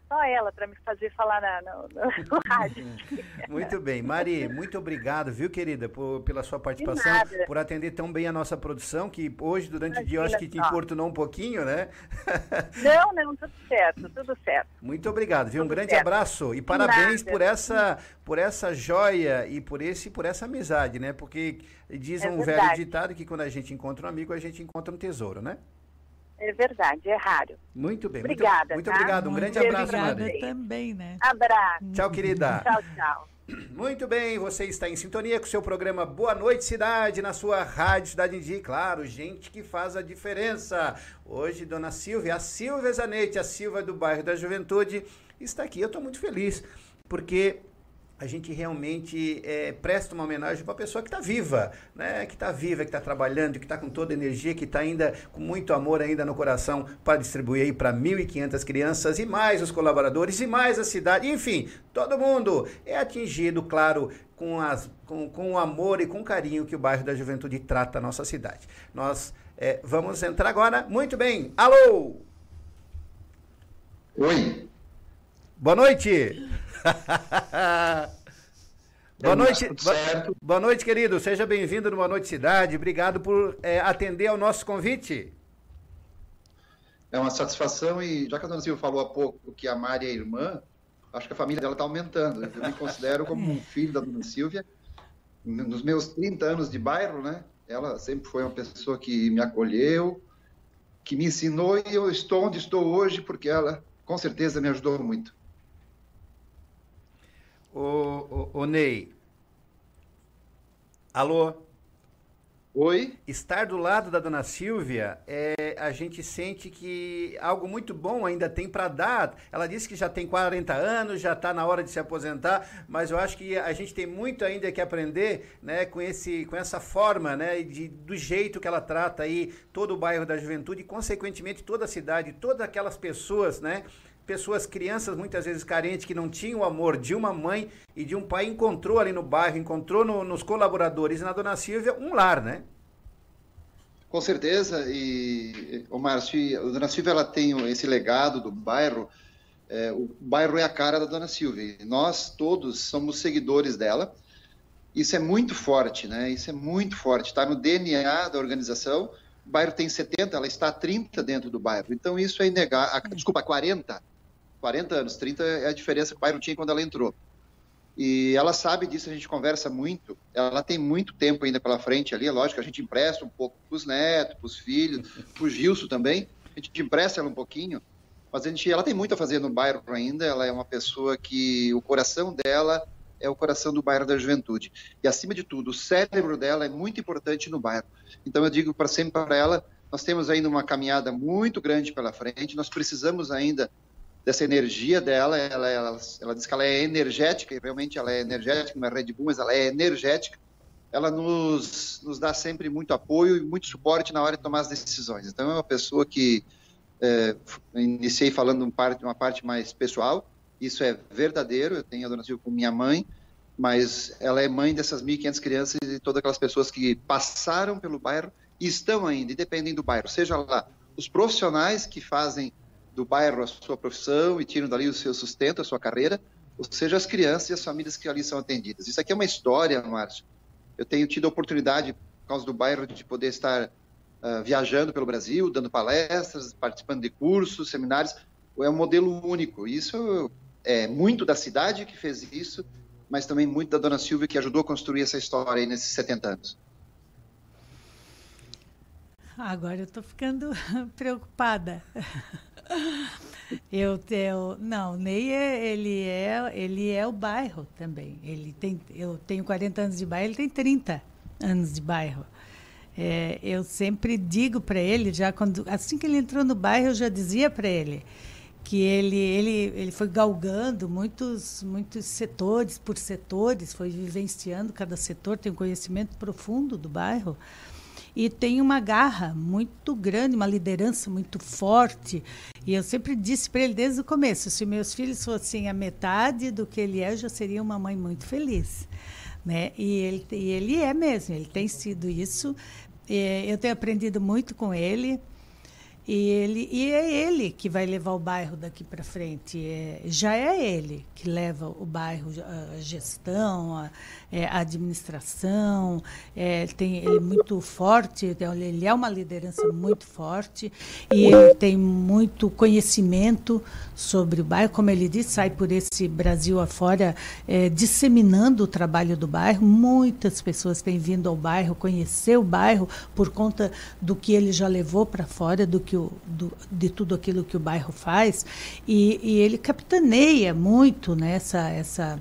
só ela para me fazer falar na, no, no, (laughs) rádio. (laughs) muito bem. Mari, muito obrigado, viu, querida, por, pela sua participação, por atender tão bem a nossa produção, que hoje, durante Imagina o dia, eu acho que te importunou um pouquinho, né? (laughs) Não, não, tudo certo, tudo certo. Muito obrigado, viu? Tudo um grande certo. abraço e parabéns por essa, por essa joia e por esse por essa amizade, né? Porque diz é um verdade. velho ditado que quando a gente encontra um amigo, a gente encontra um tesouro, né? É verdade, é raro. Muito bem. Obrigada. Muito, muito tá? obrigado. Um muito grande abraço, Obrigada também, né? Abraço. Tchau, querida. Tchau, tchau. (clears throat) Muito bem, você está em sintonia com o seu programa Boa Noite Cidade, na sua rádio Cidade Indi, claro, gente que faz a diferença. Hoje, dona Silvia, a Silvia Zanetti, a Silvia do bairro da Juventude, está aqui. Eu estou muito feliz, porque a gente realmente é, presta uma homenagem para a pessoa que está viva, né? que está viva, que está trabalhando, que está com toda a energia, que está ainda com muito amor ainda no coração para distribuir aí para 1.500 crianças e mais os colaboradores e mais a cidade, enfim, todo mundo é atingido, claro, com, as, com, com o amor e com o carinho que o bairro da Juventude trata a nossa cidade. Nós é, vamos entrar agora, muito bem, alô! Oi! Boa noite! (laughs) boa noite, boa, boa noite, querido. Seja bem-vindo no Boa Noite Cidade. Obrigado por é, atender ao nosso convite. É uma satisfação e já que a dona Silvia falou há pouco que a Mari é irmã, acho que a família dela está aumentando. Eu me considero como um filho da dona Silvia. Nos meus 30 anos de bairro, né? Ela sempre foi uma pessoa que me acolheu, que me ensinou e eu estou onde estou hoje porque ela com certeza me ajudou muito. Ô, ô, ô Ney. Alô? Oi? Estar do lado da dona Silvia, é, a gente sente que algo muito bom ainda tem para dar. Ela disse que já tem 40 anos, já está na hora de se aposentar, mas eu acho que a gente tem muito ainda que aprender né, com, esse, com essa forma, né, de, do jeito que ela trata aí todo o bairro da juventude e, consequentemente, toda a cidade, todas aquelas pessoas, né? Pessoas, crianças muitas vezes carentes que não tinham o amor de uma mãe e de um pai, encontrou ali no bairro, encontrou no, nos colaboradores e na Dona Silvia um lar, né? Com certeza, e o Márcio, a Dona Silvia ela tem esse legado do bairro É, o bairro é a cara da Dona Silvia. Nós todos somos seguidores dela. Isso é muito forte, né? Isso é muito forte. Está no DNA da organização. O bairro tem 70, ela está 30 dentro do bairro. Então isso é inegável. Desculpa, 40. 40 anos, 30 é a diferença que o bairro tinha quando ela entrou. E ela sabe disso, a gente conversa muito. Ela tem muito tempo ainda pela frente ali, é lógico, a gente empresta um pouco para os netos, para os filhos, para o Gilson também. A gente empresta ela um pouquinho, mas a gente, ela tem muito a fazer no bairro ainda. Ela é uma pessoa que o coração dela é o coração do bairro da juventude. E acima de tudo, o cérebro dela é muito importante no bairro. Então eu digo para sempre para ela, nós temos ainda uma caminhada muito grande pela frente, nós precisamos ainda dessa energia dela. Ela, ela, ela diz que ela é energética, e realmente ela é energética, não é Red Bull, mas ela é energética. Ela nos, nos dá sempre muito apoio e muito suporte na hora de tomar as decisões. Então, é uma pessoa que é, iniciei falando uma parte, uma parte mais pessoal, isso é verdadeiro. Eu tenho a dona Silvia como minha mãe, mas ela é mãe dessas 1.500 crianças e todas aquelas pessoas que passaram pelo bairro e estão ainda, e dependem do bairro, seja lá os profissionais que fazem do bairro a sua profissão e tiram dali o seu sustento, a sua carreira, ou seja, as crianças e as famílias que ali são atendidas. Isso aqui é uma história, Márcio. Eu tenho tido a oportunidade, por causa do bairro, de poder estar uh, viajando pelo Brasil, dando palestras, participando de cursos, seminários. É um modelo único. Isso é muito da cidade que fez isso, mas também muito da dona Silvia que ajudou a construir essa história aí nesses 70 anos. Agora eu estou ficando (laughs) preocupada. Eu, eu não, Ney é, ele é ele é o bairro também. Ele tem eu tenho 40 anos de bairro, ele tem 30 anos de bairro. É, eu sempre digo para ele já quando assim que ele entrou no bairro eu já dizia para ele que ele, ele, ele foi galgando muitos, muitos setores por setores, foi vivenciando cada setor, tem um conhecimento profundo do bairro e tem uma garra muito grande, uma liderança muito forte. E eu sempre disse para ele desde o começo: se meus filhos fossem a metade do que ele é, eu já seria uma mãe muito feliz. Né? E, ele, e ele é mesmo, ele tem sido isso. É, eu tenho aprendido muito com ele. E, ele, e é ele que vai levar o bairro daqui para frente. É, já é ele que leva o bairro, a gestão, a, é, a administração. É, tem, ele é muito forte, então, ele é uma liderança muito forte e ele tem muito conhecimento sobre o bairro. Como ele disse, sai por esse Brasil afora é, disseminando o trabalho do bairro. Muitas pessoas têm vindo ao bairro, conhecer o bairro por conta do que ele já levou para fora, do que que o, do, de tudo aquilo que o bairro faz e, e ele capitaneia muito nessa né, essa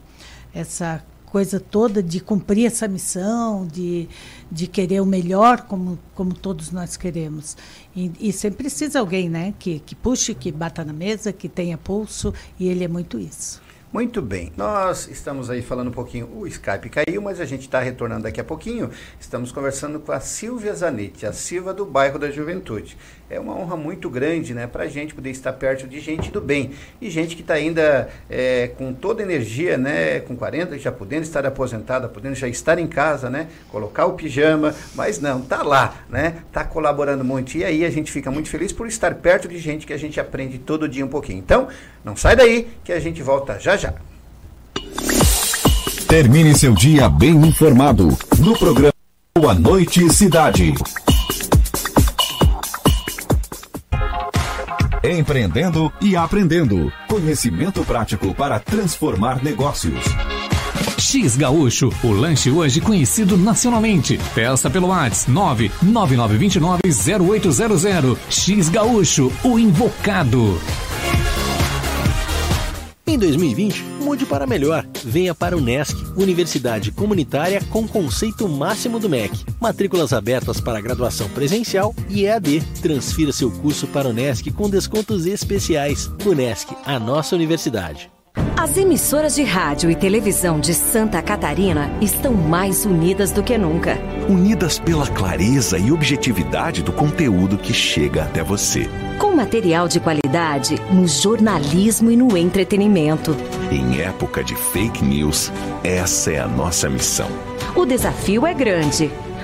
essa coisa toda de cumprir essa missão, de, de querer o melhor, como, como todos nós queremos. E, e sempre precisa alguém né, que, que puxe, que bata na mesa, que tenha pulso, e ele é muito isso. Muito bem, nós estamos aí falando um pouquinho, o Skype caiu, mas a gente está retornando daqui a pouquinho. Estamos conversando com a Silvia Zanetti, a Silva do bairro da Juventude. É uma honra muito grande né, para a gente poder estar perto de gente do bem e gente que está ainda é, com toda energia, né, com 40, já podendo estar aposentada, podendo já estar em casa, né, colocar o pijama, mas não, tá lá, né, tá colaborando muito. E aí a gente fica muito feliz por estar perto de gente que a gente aprende todo dia um pouquinho. Então, não sai daí que a gente volta já já. Termine seu dia bem informado no programa Boa Noite Cidade. Empreendendo e aprendendo. Conhecimento prático para transformar negócios. X Gaúcho, o lanche hoje conhecido nacionalmente. Peça pelo WhatsApp 999290800. X Gaúcho, o invocado. Em 2020, mude para melhor. Venha para o NESC, Universidade Comunitária com conceito máximo do MEC. Matrículas abertas para graduação presencial e EAD. Transfira seu curso para o NESC com descontos especiais. NESC, a nossa universidade. As emissoras de rádio e televisão de Santa Catarina estão mais unidas do que nunca. Unidas pela clareza e objetividade do conteúdo que chega até você. Com material de qualidade no jornalismo e no entretenimento. Em época de fake news, essa é a nossa missão. O desafio é grande.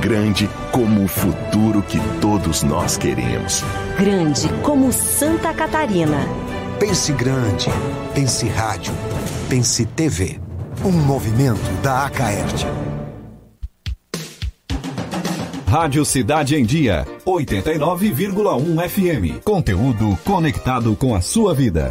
Grande como o futuro que todos nós queremos. Grande como Santa Catarina. Pense grande, pense rádio, pense TV. Um movimento da Acaerte. Rádio Cidade em Dia, 89,1 FM. Conteúdo conectado com a sua vida.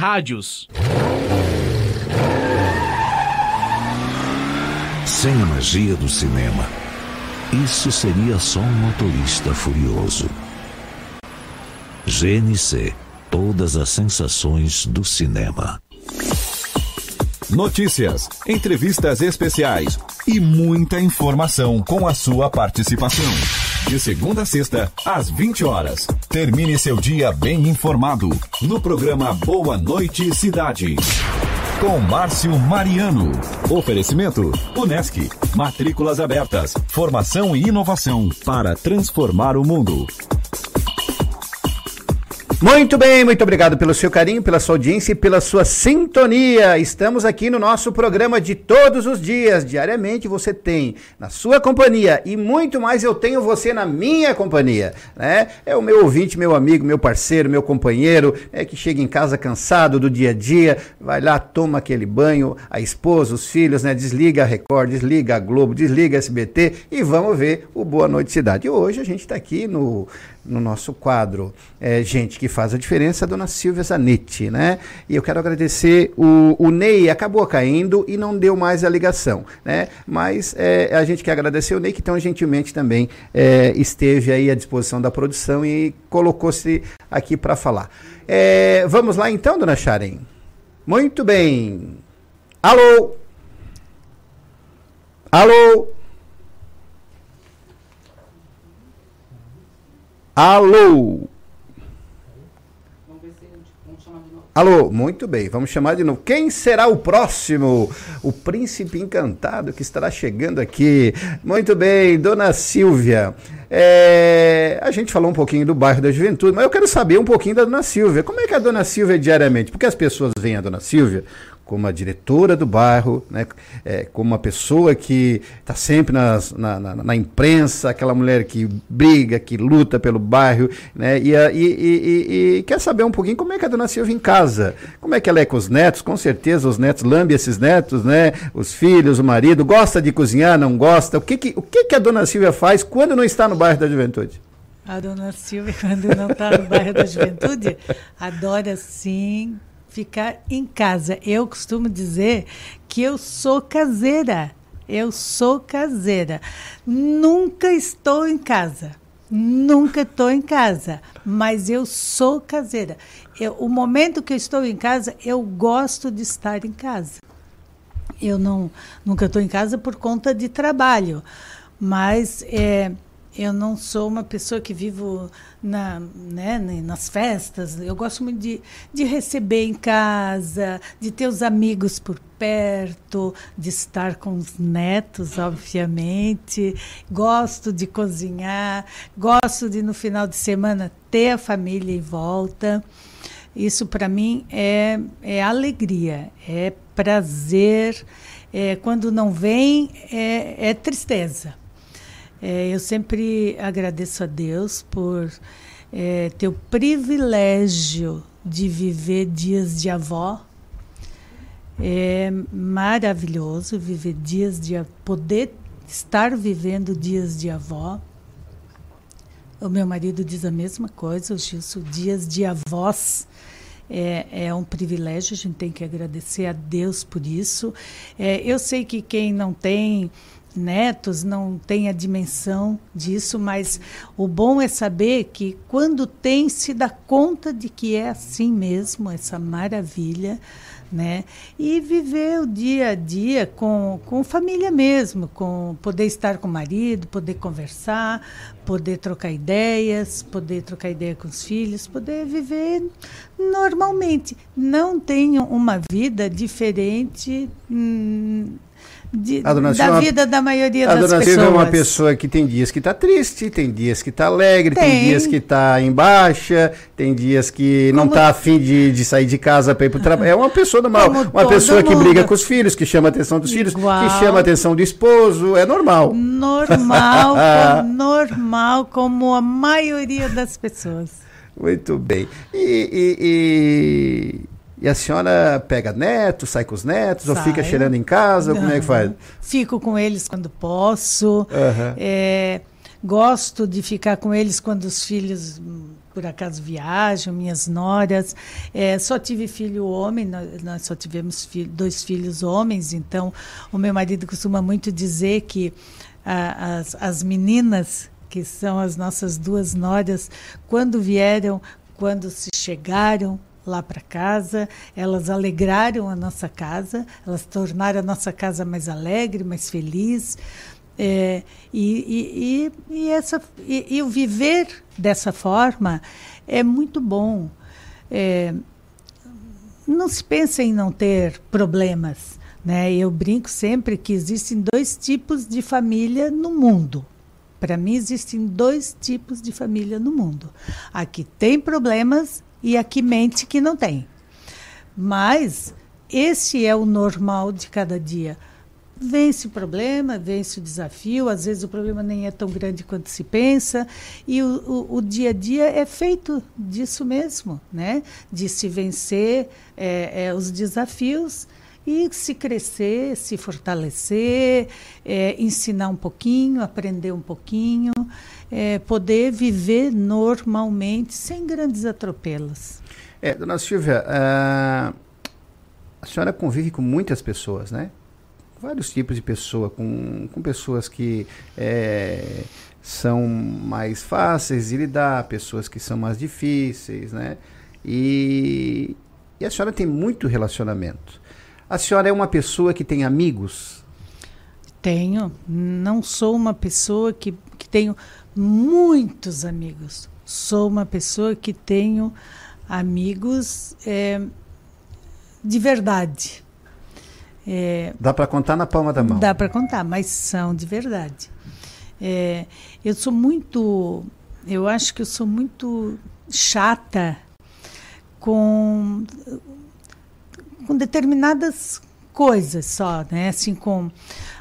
Rádios. Sem a magia do cinema, isso seria só um motorista furioso. GNC Todas as sensações do cinema. Notícias, entrevistas especiais e muita informação com a sua participação. De segunda a sexta, às 20 horas. Termine seu dia bem informado no programa Boa Noite Cidade. Com Márcio Mariano. Oferecimento: Unesc. Matrículas abertas. Formação e inovação para transformar o mundo. Muito bem, muito obrigado pelo seu carinho, pela sua audiência e pela sua sintonia. Estamos aqui no nosso programa de todos os dias. Diariamente você tem na sua companhia e muito mais eu tenho você na minha companhia. Né? É o meu ouvinte, meu amigo, meu parceiro, meu companheiro, é que chega em casa cansado do dia a dia, vai lá, toma aquele banho, a esposa, os filhos, né? Desliga a Record, desliga a Globo, desliga a SBT e vamos ver o Boa Noite Cidade. E hoje a gente está aqui no no nosso quadro é, Gente que Faz a Diferença, a dona Silvia Zanetti, né? E eu quero agradecer, o, o Ney acabou caindo e não deu mais a ligação, né? Mas é, a gente quer agradecer o Ney que tão gentilmente também é, esteve aí à disposição da produção e colocou-se aqui para falar. É, vamos lá então, dona Sharon? Muito bem. Alô? Alô? Alô? Alô, muito bem, vamos chamar de novo. Quem será o próximo? O príncipe encantado que estará chegando aqui. Muito bem, dona Silvia. É, a gente falou um pouquinho do bairro da juventude, mas eu quero saber um pouquinho da dona Silvia. Como é que é a dona Silvia diariamente? Porque as pessoas veem a dona Silvia como a diretora do bairro, né, é, como uma pessoa que está sempre nas, na, na, na, imprensa, aquela mulher que briga, que luta pelo bairro, né, e, e, e, e, quer saber um pouquinho como é que a dona Silvia em casa, como é que ela é com os netos, com certeza os netos lambem esses netos, né, os filhos, o marido, gosta de cozinhar, não gosta, o que que, o que que a dona Silvia faz quando não está no bairro da juventude? A dona Silvia, quando não está no bairro da juventude, adora sim ficar em casa. Eu costumo dizer que eu sou caseira. Eu sou caseira. Nunca estou em casa. Nunca estou em casa, mas eu sou caseira. Eu, o momento que eu estou em casa, eu gosto de estar em casa. Eu não, nunca estou em casa por conta de trabalho, mas é, eu não sou uma pessoa que vivo na, né, nas festas. Eu gosto muito de, de receber em casa, de ter os amigos por perto, de estar com os netos, obviamente. Gosto de cozinhar, gosto de no final de semana ter a família em volta. Isso para mim é, é alegria, é prazer. É, quando não vem, é, é tristeza é, eu sempre agradeço a Deus por é, ter o privilégio de viver dias de avó. É maravilhoso viver dias de poder estar vivendo dias de avó. O meu marido diz a mesma coisa, o Gilson, dias de avós é, é um privilégio, a gente tem que agradecer a Deus por isso. É, eu sei que quem não tem netos não tem a dimensão disso, mas o bom é saber que quando tem, se dá conta de que é assim mesmo, essa maravilha né? E viver o dia a dia com, com família mesmo, com poder estar com o marido, poder conversar, poder trocar ideias, poder trocar ideia com os filhos, poder viver normalmente. Não tenho uma vida diferente. Hum, de, da Silva, vida da maioria das pessoas. A dona Silvia é uma pessoa que tem dias que está triste, tem dias que está alegre, tem. tem. dias que está em baixa, tem dias que não está afim de, de sair de casa para ir para o trabalho. É uma pessoa normal, Como uma pessoa que briga com os filhos, que chama a atenção dos Igual. filhos, que chama a atenção do esposo, é normal. Normal, (laughs) normal, como a maioria das pessoas. Muito bem. e, e, e... E a senhora pega netos, sai com os netos, Saio. ou fica cheirando em casa, como é que faz? (laughs) Fico com eles quando posso. Uhum. É, gosto de ficar com eles quando os filhos, por acaso, viajam, minhas noras. É, só tive filho homem, nós, nós só tivemos dois filhos homens, então o meu marido costuma muito dizer que a, as, as meninas que são as nossas duas noras, quando vieram, quando se chegaram, lá para casa, elas alegraram a nossa casa, elas tornaram a nossa casa mais alegre, mais feliz. É, e, e, e, essa, e, e, o viver dessa forma é muito bom. É, não se pensa em não ter problemas. Né? Eu brinco sempre que existem dois tipos de família no mundo. Para mim, existem dois tipos de família no mundo: a que tem problemas e a que mente que não tem. Mas esse é o normal de cada dia. Vence o problema, vence o desafio, às vezes o problema nem é tão grande quanto se pensa, e o, o, o dia a dia é feito disso mesmo, né? de se vencer é, é, os desafios e se crescer, se fortalecer, é, ensinar um pouquinho, aprender um pouquinho é, poder viver normalmente, sem grandes atropelos. É, dona Silvia, a, a senhora convive com muitas pessoas, né? Vários tipos de pessoa, com, com pessoas que é, são mais fáceis de lidar, pessoas que são mais difíceis, né? E, e a senhora tem muito relacionamento. A senhora é uma pessoa que tem amigos? Tenho. Não sou uma pessoa que, que tenho muitos amigos. Sou uma pessoa que tenho amigos é, de verdade. É, dá para contar na palma da mão. Dá para contar, mas são de verdade. É, eu sou muito, eu acho que eu sou muito chata com com determinadas coisas só, né? Assim com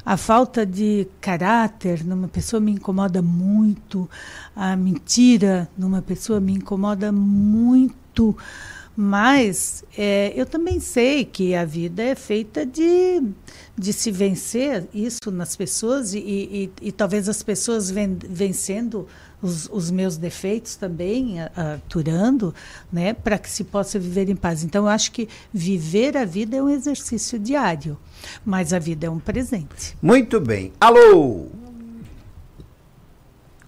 a falta de caráter numa pessoa me incomoda muito, a mentira numa pessoa me incomoda muito. Mas é, eu também sei que a vida é feita de, de se vencer isso nas pessoas e, e, e talvez as pessoas ven, vencendo os, os, meus defeitos também, aturando, né, para que se possa viver em paz. Então, eu acho que viver a vida é um exercício diário, mas a vida é um presente. Muito bem. Alô?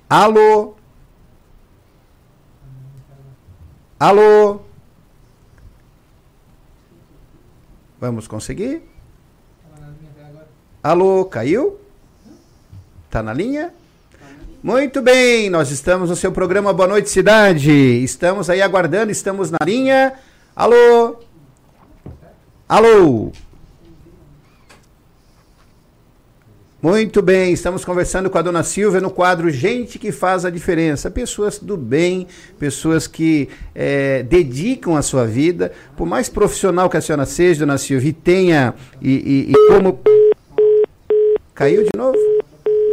Alô? Alô? Vamos conseguir? Alô, caiu? Tá na linha? Muito bem, nós estamos no seu programa Boa Noite Cidade. Estamos aí aguardando, estamos na linha. Alô? Alô? Muito bem, estamos conversando com a dona Silvia no quadro Gente que faz a diferença. Pessoas do bem, pessoas que é, dedicam a sua vida, por mais profissional que a senhora seja, dona Silvia, e tenha. E, e, e como. Caiu de novo?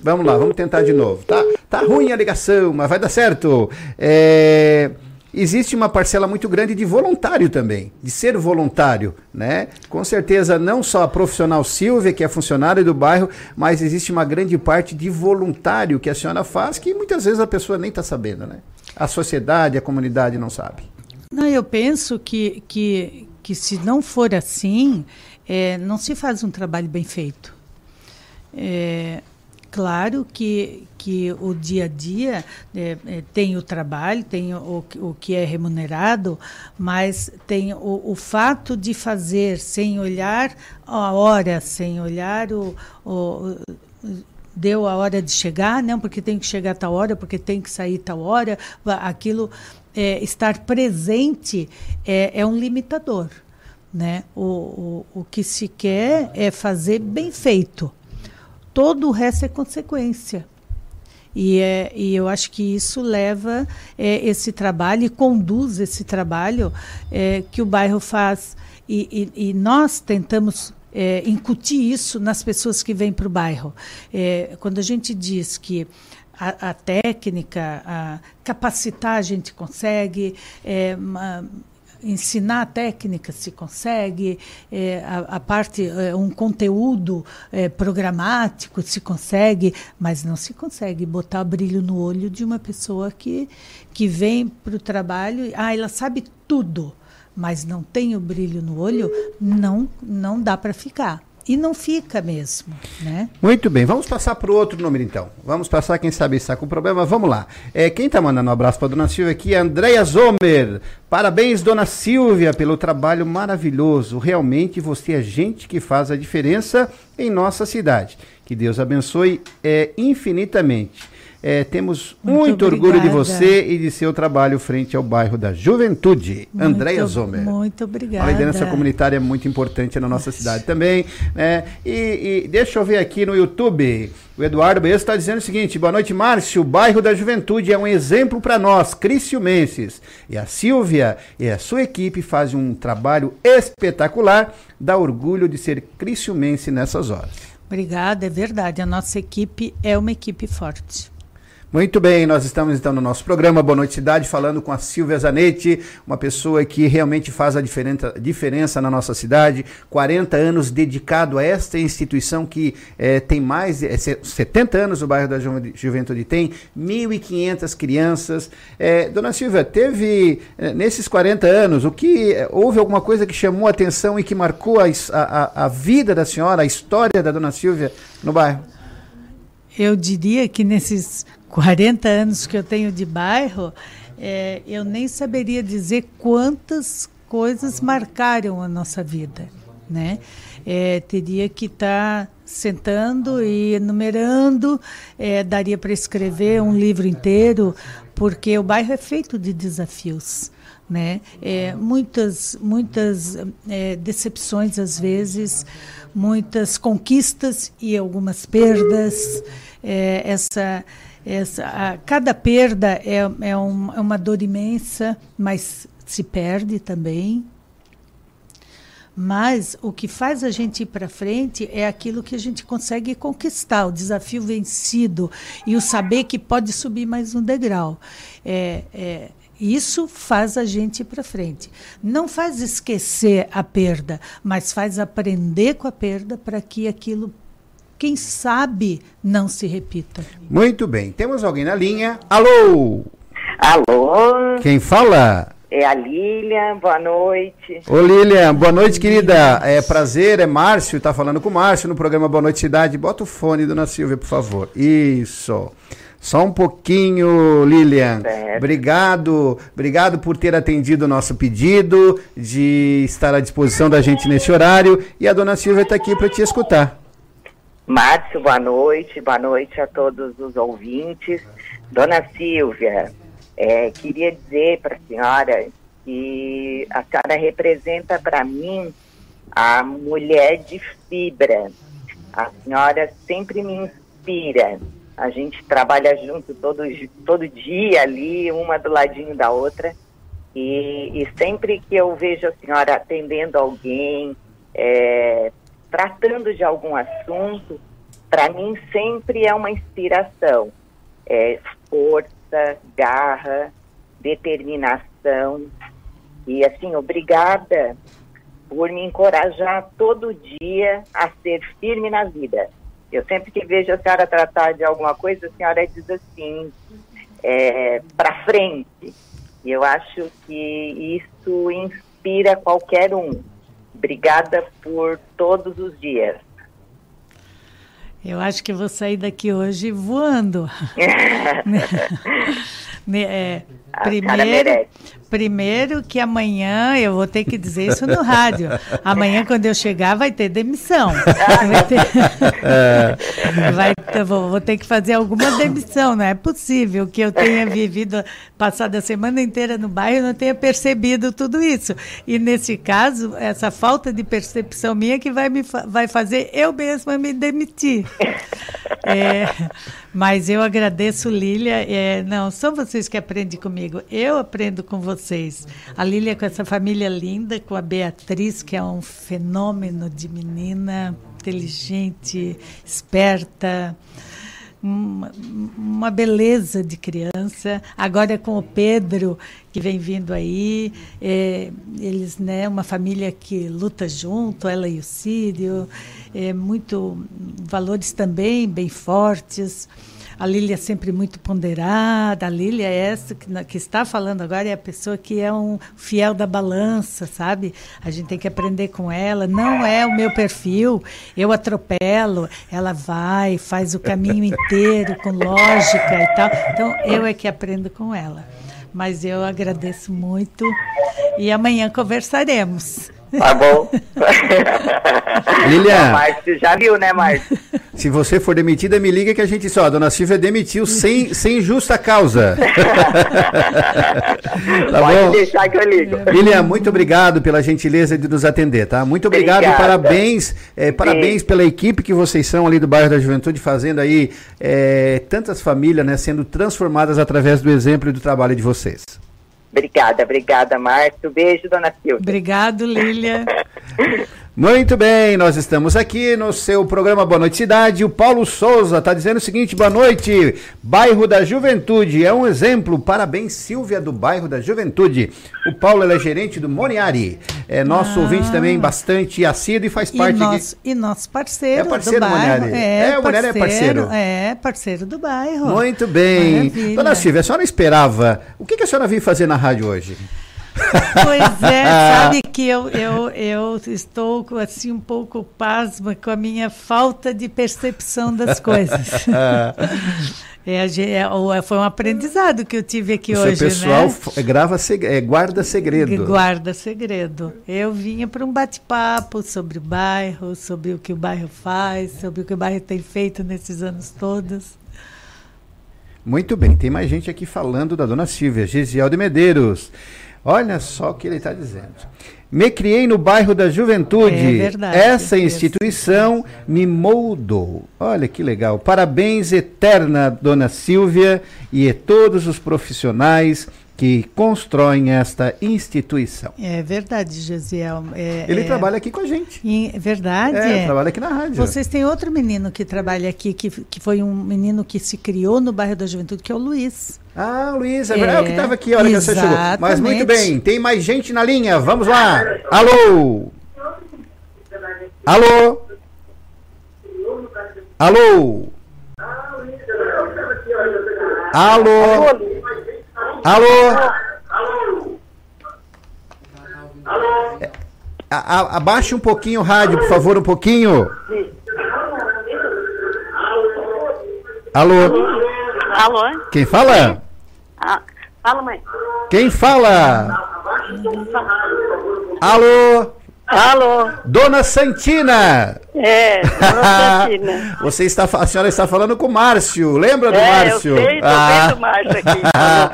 Vamos lá, vamos tentar de novo. Tá, tá ruim a ligação, mas vai dar certo. É, existe uma parcela muito grande de voluntário também, de ser voluntário, né? Com certeza não só a profissional Silvia, que é funcionária do bairro, mas existe uma grande parte de voluntário que a senhora faz que muitas vezes a pessoa nem está sabendo, né? A sociedade, a comunidade não sabe. Não, eu penso que, que, que se não for assim, é, não se faz um trabalho bem feito. É, claro que, que o dia a dia é, é, tem o trabalho, tem o, o que é remunerado, mas tem o, o fato de fazer sem olhar a hora, sem olhar o, o deu a hora de chegar, não porque tem que chegar a tal hora, porque tem que sair tal hora, aquilo é, estar presente é, é, um limitador. Né? O, o, o que se quer é fazer bem feito. Todo o resto é consequência. E, é, e eu acho que isso leva é, esse trabalho e conduz esse trabalho é, que o bairro faz. E, e, e nós tentamos é, incutir isso nas pessoas que vêm para o bairro. É, quando a gente diz que a, a, técnica, a capacitar a gente consegue, é, uma, ensinar a técnica se consegue, é, a, a, parte, é, um conteúdo é, programático se consegue, mas não se consegue botar brilho no olho de uma pessoa que, que vem para o trabalho, ah, ela sabe tudo, mas não tem o brilho no olho, não, não dá para ficar e não fica mesmo, né? Muito bem, vamos passar para o outro número então. Vamos passar, quem sabe está com problema, vamos lá. É, quem está mandando um abraço para dona Silvia aqui é Andréia Zomer. Parabéns, dona Silvia, pelo trabalho maravilhoso. Realmente você é gente que faz a diferença em nossa cidade. Que Deus abençoe é, infinitamente. É, temos muito, muito orgulho de você e de seu trabalho frente ao bairro da Juventude. Muito, Andréia Zomer. Muito obrigada. A liderança comunitária é muito importante na nossa cidade também. Né? E, e, deixa eu ver aqui no YouTube. O Eduardo Bezo está dizendo o seguinte: boa noite, Márcio. O bairro da Juventude é um exemplo para nós, criciumenses. E a Silvia e a sua equipe fazem um trabalho espetacular. Dá orgulho de ser criciumense nessas horas. Obrigada, é verdade. A nossa equipe é uma equipe forte. Muito bem, nós estamos então no nosso programa Boa Noite Cidade, falando com a Silvia Zanetti, uma pessoa que realmente faz a diferença, na nossa cidade. 40 anos dedicado a esta instituição que é, tem mais, é, 70 anos o bairro da Juventude tem, 1.500 crianças. É, dona Silvia, teve nesses 40 anos, o que houve alguma coisa que chamou a atenção e que marcou a, a, a vida da senhora, a história da Dona Silvia no bairro? Eu diria que nesses 40 anos que eu tenho de bairro, é, eu nem saberia dizer quantas coisas marcaram a nossa vida, né? É, teria que estar tá sentando e enumerando, é, daria para escrever um livro inteiro, porque o bairro é feito de desafios. Né? É, muitas muitas é, decepções às vezes, muitas conquistas e algumas perdas. É, essa essa, a, cada perda é, é, um, é uma dor imensa, mas se perde também. Mas o que faz a gente ir para frente é aquilo que a gente consegue conquistar, o desafio vencido e o saber que pode subir mais um degrau. É, é, isso faz a gente ir para frente. Não faz esquecer a perda, mas faz aprender com a perda para que aquilo quem sabe não se repita. Muito bem. Temos alguém na linha. Alô? Alô? Quem fala? É a Lilian, boa noite. Ô Lilian, boa noite, querida. É prazer, é Márcio, tá falando com o Márcio no programa Boa Noite Cidade. Bota o fone, dona Silvia, por favor. Isso. Só um pouquinho, Lilian. Certo. Obrigado, obrigado por ter atendido o nosso pedido, de estar à disposição da gente nesse horário. E a dona Silvia está aqui para te escutar. Márcio, boa noite, boa noite a todos os ouvintes. Dona Silvia, é, queria dizer para a senhora que a senhora representa para mim a mulher de fibra. A senhora sempre me inspira. A gente trabalha junto todo, todo dia ali, uma do ladinho da outra. E, e sempre que eu vejo a senhora atendendo alguém, é, tratando de algum assunto, para mim sempre é uma inspiração. É força, garra, determinação. E assim, obrigada por me encorajar todo dia a ser firme na vida. Eu sempre que vejo a senhora tratar de alguma coisa, a senhora diz assim, é, para frente. E eu acho que isso inspira qualquer um. Obrigada por todos os dias. Eu acho que vou sair daqui hoje voando. (laughs) (laughs) é, primeiro, primeiro que amanhã eu vou ter que dizer isso no rádio. Amanhã, quando eu chegar, vai ter demissão. Vai ter, (laughs) é. vai vou, vou, ter que fazer alguma demissão. Não é possível que eu tenha vivido, passado a semana inteira no bairro e não tenha percebido tudo isso. E nesse caso, essa falta de percepção minha que vai, me, vai fazer eu mesma me demitir. É, mas eu agradeço, Lília. É, não, são vocês que aprendem comigo. Eu aprendo com vocês. A Lília com essa família linda, com a Beatriz, que é um fenômeno de menina, inteligente, esperta uma, uma beleza de criança. Agora com o Pedro, que vem vindo aí, é, eles, né, uma família que luta junto, ela e o Sírio, é, muito valores também bem fortes. A Lília é sempre muito ponderada. A Lília é essa que, que, está falando agora, é a pessoa que é um fiel da balança, sabe? A gente tem que aprender com ela. Não é o meu perfil, eu atropelo. Ela vai, faz o caminho inteiro com lógica e tal. Então, eu é que aprendo com ela. Mas eu agradeço muito e amanhã conversaremos. Tá bom. Lilian. Márcio já viu, né, Márcio? Se você for demitida, me liga que a gente só. A dona Silvia demitiu sem, sem justa causa. (laughs) tá Pode bom? deixar que eu ligo. Lilian, muito obrigado pela gentileza de nos atender, tá? Muito obrigado Obrigada. parabéns. É, parabéns pela equipe que vocês são ali do bairro da Juventude, fazendo aí é, tantas famílias né, sendo transformadas através do exemplo e do trabalho de vocês. Obrigada, obrigada, Márcio. Beijo, dona Silvia. Obrigado, Lília. (laughs) Muito bem, nós estamos aqui no seu programa Boa Noite Cidade. O Paulo Souza está dizendo o seguinte: boa noite, bairro da Juventude. É um exemplo. Parabéns, Silvia, do bairro da Juventude. O Paulo é gerente do Moniari. É nosso ah. ouvinte também, bastante assíduo e faz parte. E nosso, de... e nosso parceiro. É parceiro do, do Moniari. É, é, o Moniari é parceiro. É, parceiro do bairro. Muito bem. Maravilha. Dona Silvia, a senhora esperava. O que, que a senhora veio fazer na rádio hoje? Pois é, (laughs) sabe que eu, eu, eu estou assim um pouco pasma com a minha falta de percepção das coisas. (laughs) É, é, foi um aprendizado que eu tive aqui o hoje. O pessoal né? grava, é, guarda segredo. Guarda segredo. Eu vinha para um bate-papo sobre o bairro, sobre o que o bairro faz, sobre o que o bairro tem feito nesses anos todos. Muito bem, tem mais gente aqui falando da dona Silvia, Gisiel de Medeiros. Olha só o que ele está dizendo. Me criei no bairro da Juventude. É verdade, Essa instituição me moldou. Olha que legal. Parabéns, eterna dona Silvia e a todos os profissionais que constroem esta instituição. É verdade, Gesiel. É, Ele é, trabalha aqui com a gente. É verdade? É, trabalha aqui na rádio. Vocês têm outro menino que trabalha aqui, que, que foi um menino que se criou no bairro da Juventude, que é o Luiz. Ah, Luiz, é, verdade, é o que estava aqui a hora que você chegou. Mas muito bem, tem mais gente na linha, vamos lá. Alô? Alô? Alô? Alô? Alô? Alô? A, abaixe um pouquinho o rádio, por favor, um pouquinho. Alô? Alô? Quem fala? Ah, fala, mãe. Quem fala? Alô? Alô? Dona Santina! É, (laughs) Dona Santina. Você está, a senhora está falando com o Márcio, lembra do é, Márcio? Eu sei, ah. do Márcio aqui,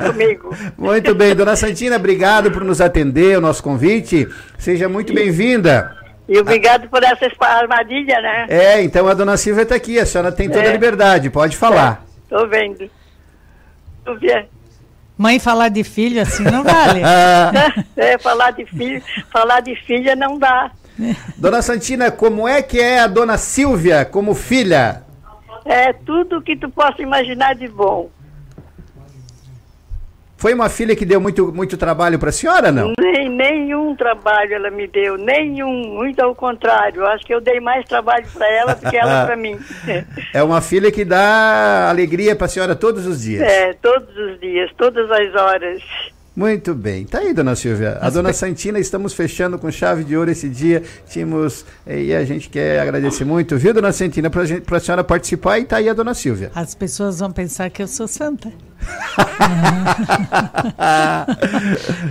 (laughs) comigo. Muito bem, Dona Santina, obrigado por nos atender, o nosso convite. Seja muito bem-vinda. E obrigado por essa armadilha, né? É, então a Dona Silvia está aqui, a senhora tem toda é. a liberdade, pode falar. Estou vendo. Silvia. Mãe falar de filho assim não vale. (laughs) é, falar de filho, falar de filha não dá. Dona Santina, como é que é a dona Silvia como filha? É tudo que tu possa imaginar de bom. Foi uma filha que deu muito, muito trabalho para a senhora, não? Nem, nenhum trabalho ela me deu, nenhum, muito ao contrário. Acho que eu dei mais trabalho para ela do que ela (laughs) para mim. É uma filha que dá alegria para a senhora todos os dias. É, todos os dias, todas as horas. Muito bem. Tá aí, dona Silvia. A dona Santina, estamos fechando com chave de ouro esse dia. Tínhamos. eh, E a gente quer agradecer muito, viu, dona Santina, gente, pra senhora participar e tá aí a dona Silvia. As pessoas vão pensar que eu sou santa.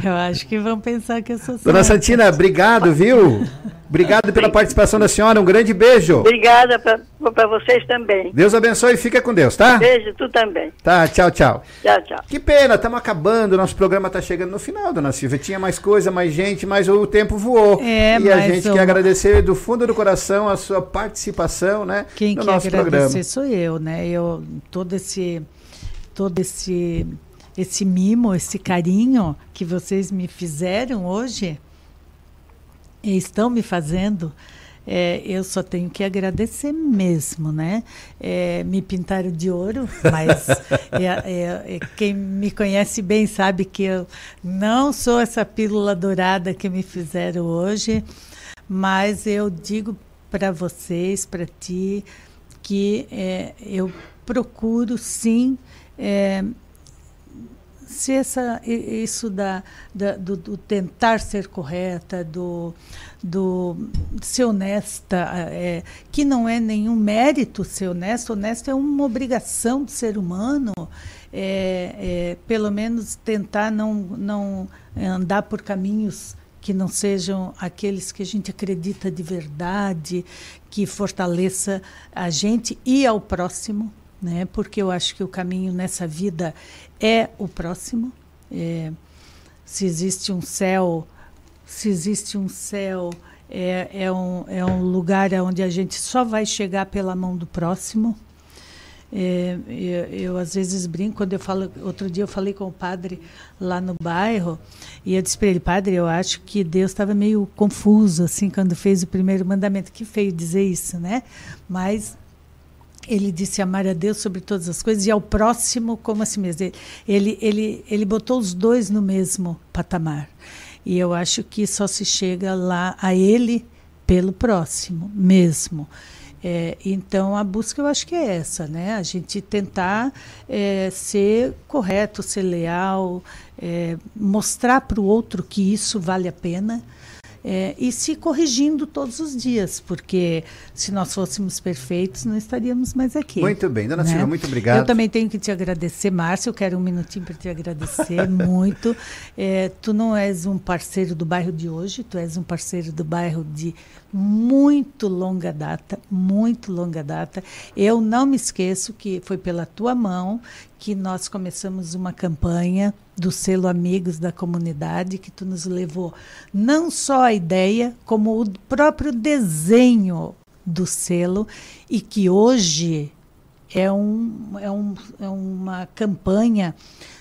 Eu acho que vão pensar que eu sou. Dona Santina, obrigado, viu? Obrigado pela participação da senhora. Um grande beijo. Obrigada para vocês também. Deus abençoe e fica com Deus, tá? Beijo, tu também. Tá, tchau, tchau. Tchau, tchau. Que pena, estamos acabando. Nosso programa está chegando no final, dona Silvia. Tinha mais coisa, mais gente, mas o tempo voou. É, e a gente quer agradecer do fundo do coração a sua participação, né? Quem no quer nosso agradecer programa. sou eu, né? Eu todo esse todo esse esse mimo, esse carinho que vocês me fizeram hoje e estão me fazendo, é, eu só tenho que agradecer mesmo, né? É, me pintaram de ouro, mas (laughs) é, é, é, quem me conhece bem sabe que eu não sou essa pílula dourada que me fizeram hoje, mas eu digo para vocês, para ti, que é, eu procuro sim é, se essa, isso da, da- do, do tentar ser correta, do, do ser honesta, é, que não é nenhum mérito ser honesto, honesto é uma obrigação do ser humano, é, é, pelo menos tentar não, não andar por caminhos que não sejam aqueles que a gente acredita de verdade, que fortaleça a gente e ao próximo, né? Porque eu acho que o caminho nessa vida é o próximo. É, se existe um céu, se existe um céu, é, é, um, é um lugar onde a gente só vai chegar pela mão do próximo. É, eu, eu, às vezes brinco quando eu falo. Outro dia eu falei com o padre lá no bairro e eu disse para ele, padre, eu acho que Deus estava meio confuso assim quando fez o primeiro mandamento. Que feio dizer isso, né? Mas ele disse amar a Deus sobre todas as coisas e ao próximo como a si mesmo. Ele, ele, ele botou os dois no mesmo patamar. E eu acho que só se chega lá a ele pelo próximo mesmo. É, então a busca eu acho que é essa, né? A gente tentar é, ser correto, ser leal, é, mostrar para o outro que isso vale a pena. É, e se corrigindo todos os dias, porque se nós fôssemos perfeitos, não estaríamos mais aqui. Muito bem, dona Silvia, muito obrigado. Eu também tenho que te agradecer, Márcio. Eu quero um minutinho para te agradecer (laughs) muito. É, tu não és um parceiro do bairro de hoje, tu és um parceiro do bairro de muito longa data, muito longa data. Eu não me esqueço que foi pela tua mão que nós começamos uma campanha do selo Amigos da Comunidade, que tu nos levou não só a ideia, como o próprio desenho do selo, e que hoje é, um, é, um, é uma campanha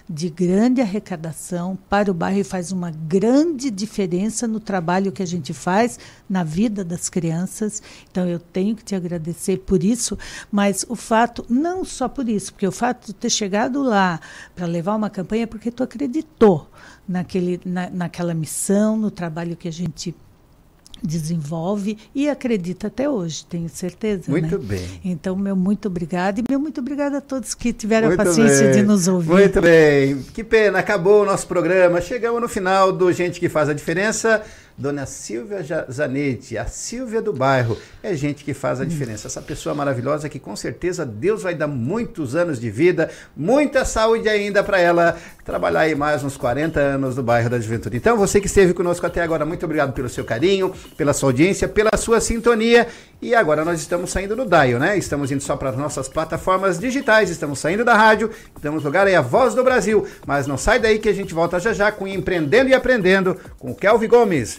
de grande arrecadação para o bairro e faz uma grande diferença no trabalho que a gente faz na vida das crianças. Então eu tenho que te agradecer por isso, mas o fato, não só por isso, porque o fato de ter chegado lá para levar uma campanha é porque tu acreditou naquele, na, naquela missão, no trabalho que a gente desenvolve e acredita até hoje, tenho certeza. Muito né? bem. Então, meu muito obrigado e meu muito obrigado a todos que tiveram Muito a paciência bem. de nos ouvir. Muito bem. Que pena, acabou o nosso programa. Chegamos no final do Gente que Faz a Diferença. Dona Silvia Zanetti, a Silvia do bairro, é gente que faz a diferença. Essa pessoa maravilhosa que com certeza Deus vai dar muitos anos de vida, muita saúde ainda para ela trabalhar aí mais uns 40 anos no bairro da Juventude. Então, você que esteve conosco até agora, muito obrigado pelo seu carinho, pela sua audiência, pela sua sintonia. E agora nós estamos saindo do Dial, né? Estamos indo só para as nossas plataformas digitais, estamos saindo da rádio, no lugar aí a voz do Brasil. Mas não sai daí que a gente volta já já com Empreendendo e Aprendendo com o Kelvin Gomes.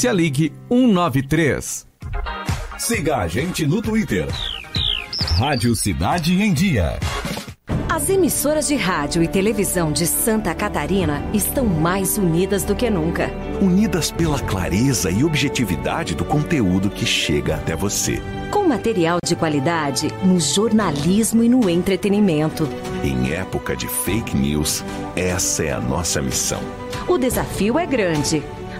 ligue 193. Siga a gente no Twitter. Rádio Cidade em Dia. As emissoras de rádio e televisão de Santa Catarina estão mais unidas do que nunca. Unidas pela clareza e objetividade do conteúdo que chega até você. Com material de qualidade no jornalismo e no entretenimento. Em época de fake news, essa é a nossa missão. O desafio é grande.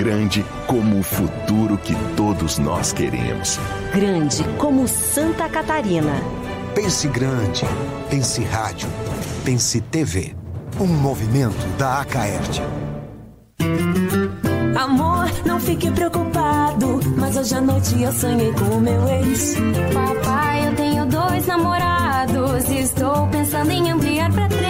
Grande como o futuro que todos nós queremos. Grande como Santa Catarina. Pense grande. Pense rádio. Pense TV. Um movimento da Acaerte. Amor, não fique preocupado, mas hoje à noite eu sonhei com o meu ex. Papai, eu tenho dois namorados e estou pensando em ampliar para três.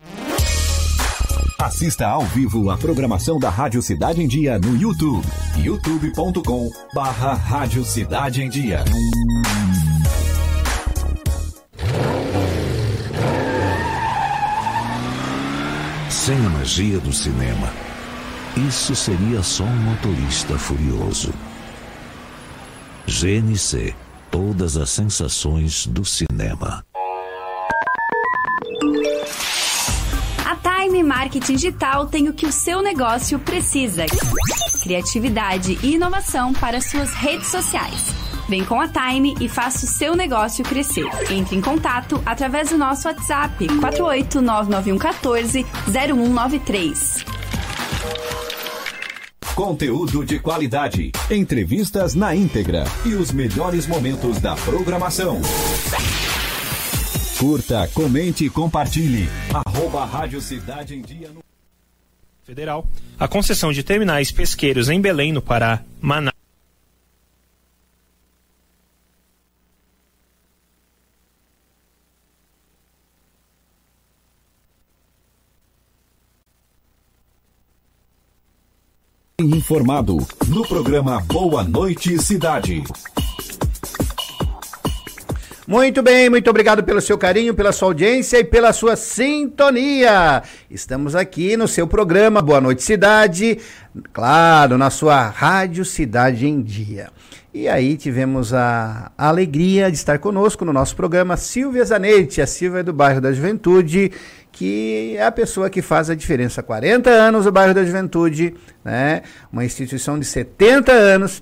Assista ao vivo a programação da Rádio Cidade em Dia no YouTube. youtube.com barra Rádio Cidade em Dia. Sem a magia do cinema, isso seria só um motorista furioso. GNC Todas as sensações do cinema. Marketing Digital tem o que o seu negócio precisa: criatividade e inovação para suas redes sociais. Vem com a Time e faça o seu negócio crescer. Entre em contato através do nosso WhatsApp 48991140193. Conteúdo de qualidade, entrevistas na íntegra e os melhores momentos da programação. Curta, comente e compartilhe. Arroba Rádio Cidade em Dia no... Federal. A concessão de terminais pesqueiros em Belém, no Pará, Manaus. informado no programa Boa Noite Cidade. Muito bem, muito obrigado pelo seu carinho, pela sua audiência e pela sua sintonia. Estamos aqui no seu programa Boa Noite Cidade, claro, na sua Rádio Cidade em Dia. E aí tivemos a, alegria de estar conosco no nosso programa Silvia Zanetti, a Silvia do bairro da Juventude, que é a pessoa que faz a diferença. há 40 anos o bairro da Juventude, né? Uma instituição de 70 anos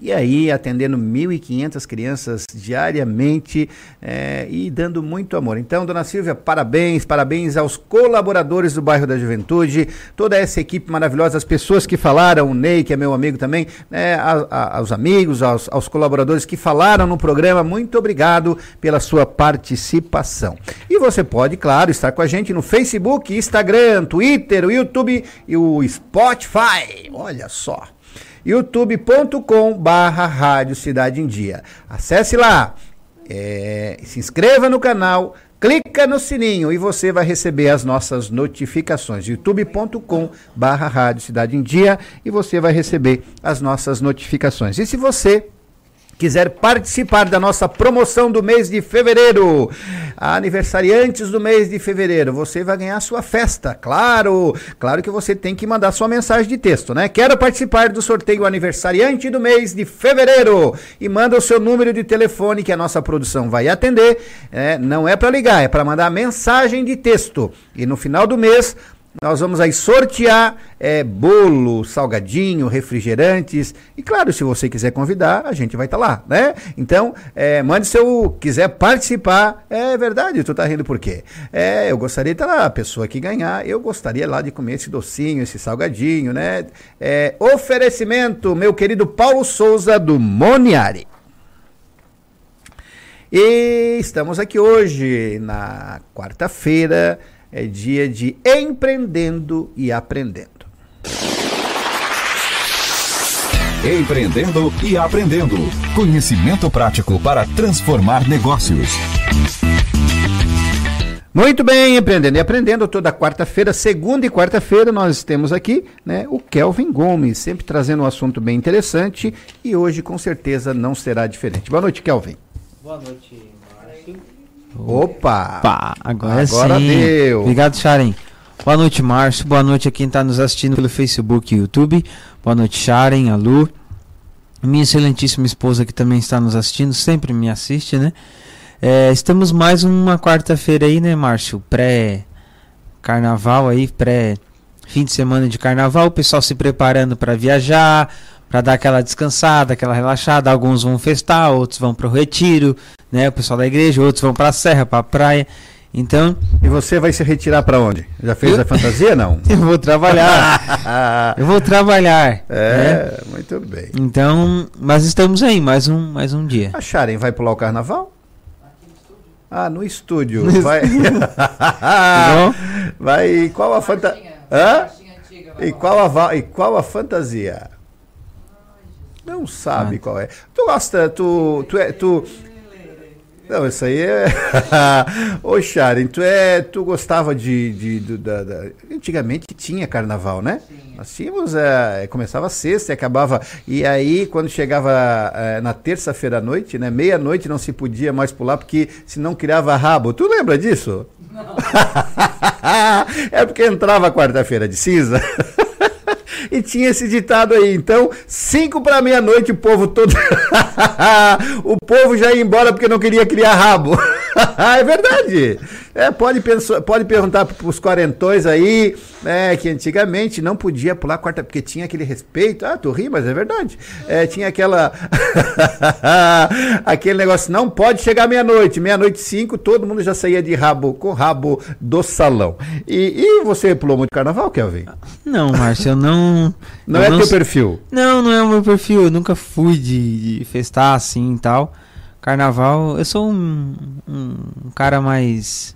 e aí, atendendo 1.500 crianças diariamente é, e dando muito amor. Então, dona Silvia, parabéns, parabéns aos colaboradores do bairro da Juventude, toda essa equipe maravilhosa, as pessoas que falaram, o Ney, que é meu amigo também, né, a, a, aos amigos, aos, aos colaboradores que falaram no programa, muito obrigado pela sua participação. E você pode, claro, estar com a gente no Facebook, Instagram, Twitter, o YouTube e o Spotify. Olha só. youtube.com barra Rádio Cidade em Dia. Acesse lá, é, se inscreva no canal, clica no sininho e você vai receber as nossas notificações. youtube.com barra Rádio Cidade em Dia e você vai receber as nossas notificações. E se você quiser participar da nossa promoção do mês de fevereiro, aniversariantes do mês de fevereiro, você vai ganhar sua festa, claro. Claro que você tem que mandar sua mensagem de texto, né? Quero participar do sorteio aniversariante do mês de fevereiro e manda o seu número de telefone que a nossa produção vai atender. É, não é para ligar, é para mandar mensagem de texto. E no final do mês nós vamos aí sortear é, bolo, salgadinho, refrigerantes. E claro, se você quiser convidar, a gente vai estar tá lá, né? Então, é, mande seu. quiser participar. É verdade, tu tá rindo por quê? É, eu gostaria de estar tá lá, a pessoa que ganhar, eu gostaria lá de comer esse docinho, esse salgadinho, né? É, oferecimento, meu querido Paulo Souza do Moniari. E estamos aqui hoje, na quarta-feira é dia de empreendendo e aprendendo. Empreendendo e aprendendo. Conhecimento prático para transformar negócios. Muito bem, empreendendo e aprendendo toda quarta-feira, segunda e quarta-feira nós temos aqui, né, o Kelvin Gomes, sempre trazendo um assunto bem interessante e hoje com certeza não será diferente. Boa noite, Kelvin. Boa noite. Opa! Opa agora, agora sim. deu. Obrigado, Sharon. Boa noite, Márcio. Boa noite a quem está nos assistindo pelo Facebook e YouTube. Boa noite, Sharon, a Lu. Minha excelentíssima esposa que também está nos assistindo, sempre me assiste, né? É, estamos mais uma quarta-feira aí, né, Márcio? Pré-carnaval aí, pré fim de semana de carnaval, o pessoal se preparando para viajar, para dar aquela descansada, aquela relaxada. Alguns vão festar, outros vão para o retiro, né? O pessoal da igreja, outros vão para a serra, para a praia. Então. E você vai se retirar para onde? Já fez eu... a fantasia não? (laughs) eu vou trabalhar. eu vou trabalhar. (laughs) É, né? muito bem. Então, mas estamos aí mais um mais um dia. A Sharon vai pular o carnaval? Ah, no estúdio. No vai. (laughs) vai. E qual a fantasia? Hã? E qual a e qual a fantasia? Não sabe ah. qual é. Tu gosta, tu, tu é, tu... Não, isso aí é... (laughs) Ô, Sharon, tu, é, tu gostava de... de, de da, da... Antigamente tinha carnaval, né? Sim. Nós tínhamos... É, começava sexta e acabava... E aí, quando chegava é, na terça-feira à noite, né? Meia-noite não se podia mais pular, porque senão criava rabo. Tu lembra disso? Não. (laughs) é porque entrava quarta-feira de cinza... (laughs) e tinha esse ditado aí. Então, cinco para meia-noite, o povo todo. (laughs) o povo já ia embora porque não queria criar rabo. (laughs) (laughs) é verdade. É, pode, pensar, pode perguntar para os quarentões aí, né, que antigamente não podia pular quarta, porque tinha aquele respeito. Ah, tu ri, mas é verdade. É, tinha aquela. (laughs) aquele negócio, não pode chegar meia-noite. Meia-noite cinco, todo mundo já saía de rabo, com rabo do salão. E, e você pulou muito carnaval, Kelvin? Não, Márcio, eu não. não eu é não, teu perfil? Não, não é o meu perfil. Eu nunca fui de, de festar assim e tal. Carnaval, eu sou um, um cara mais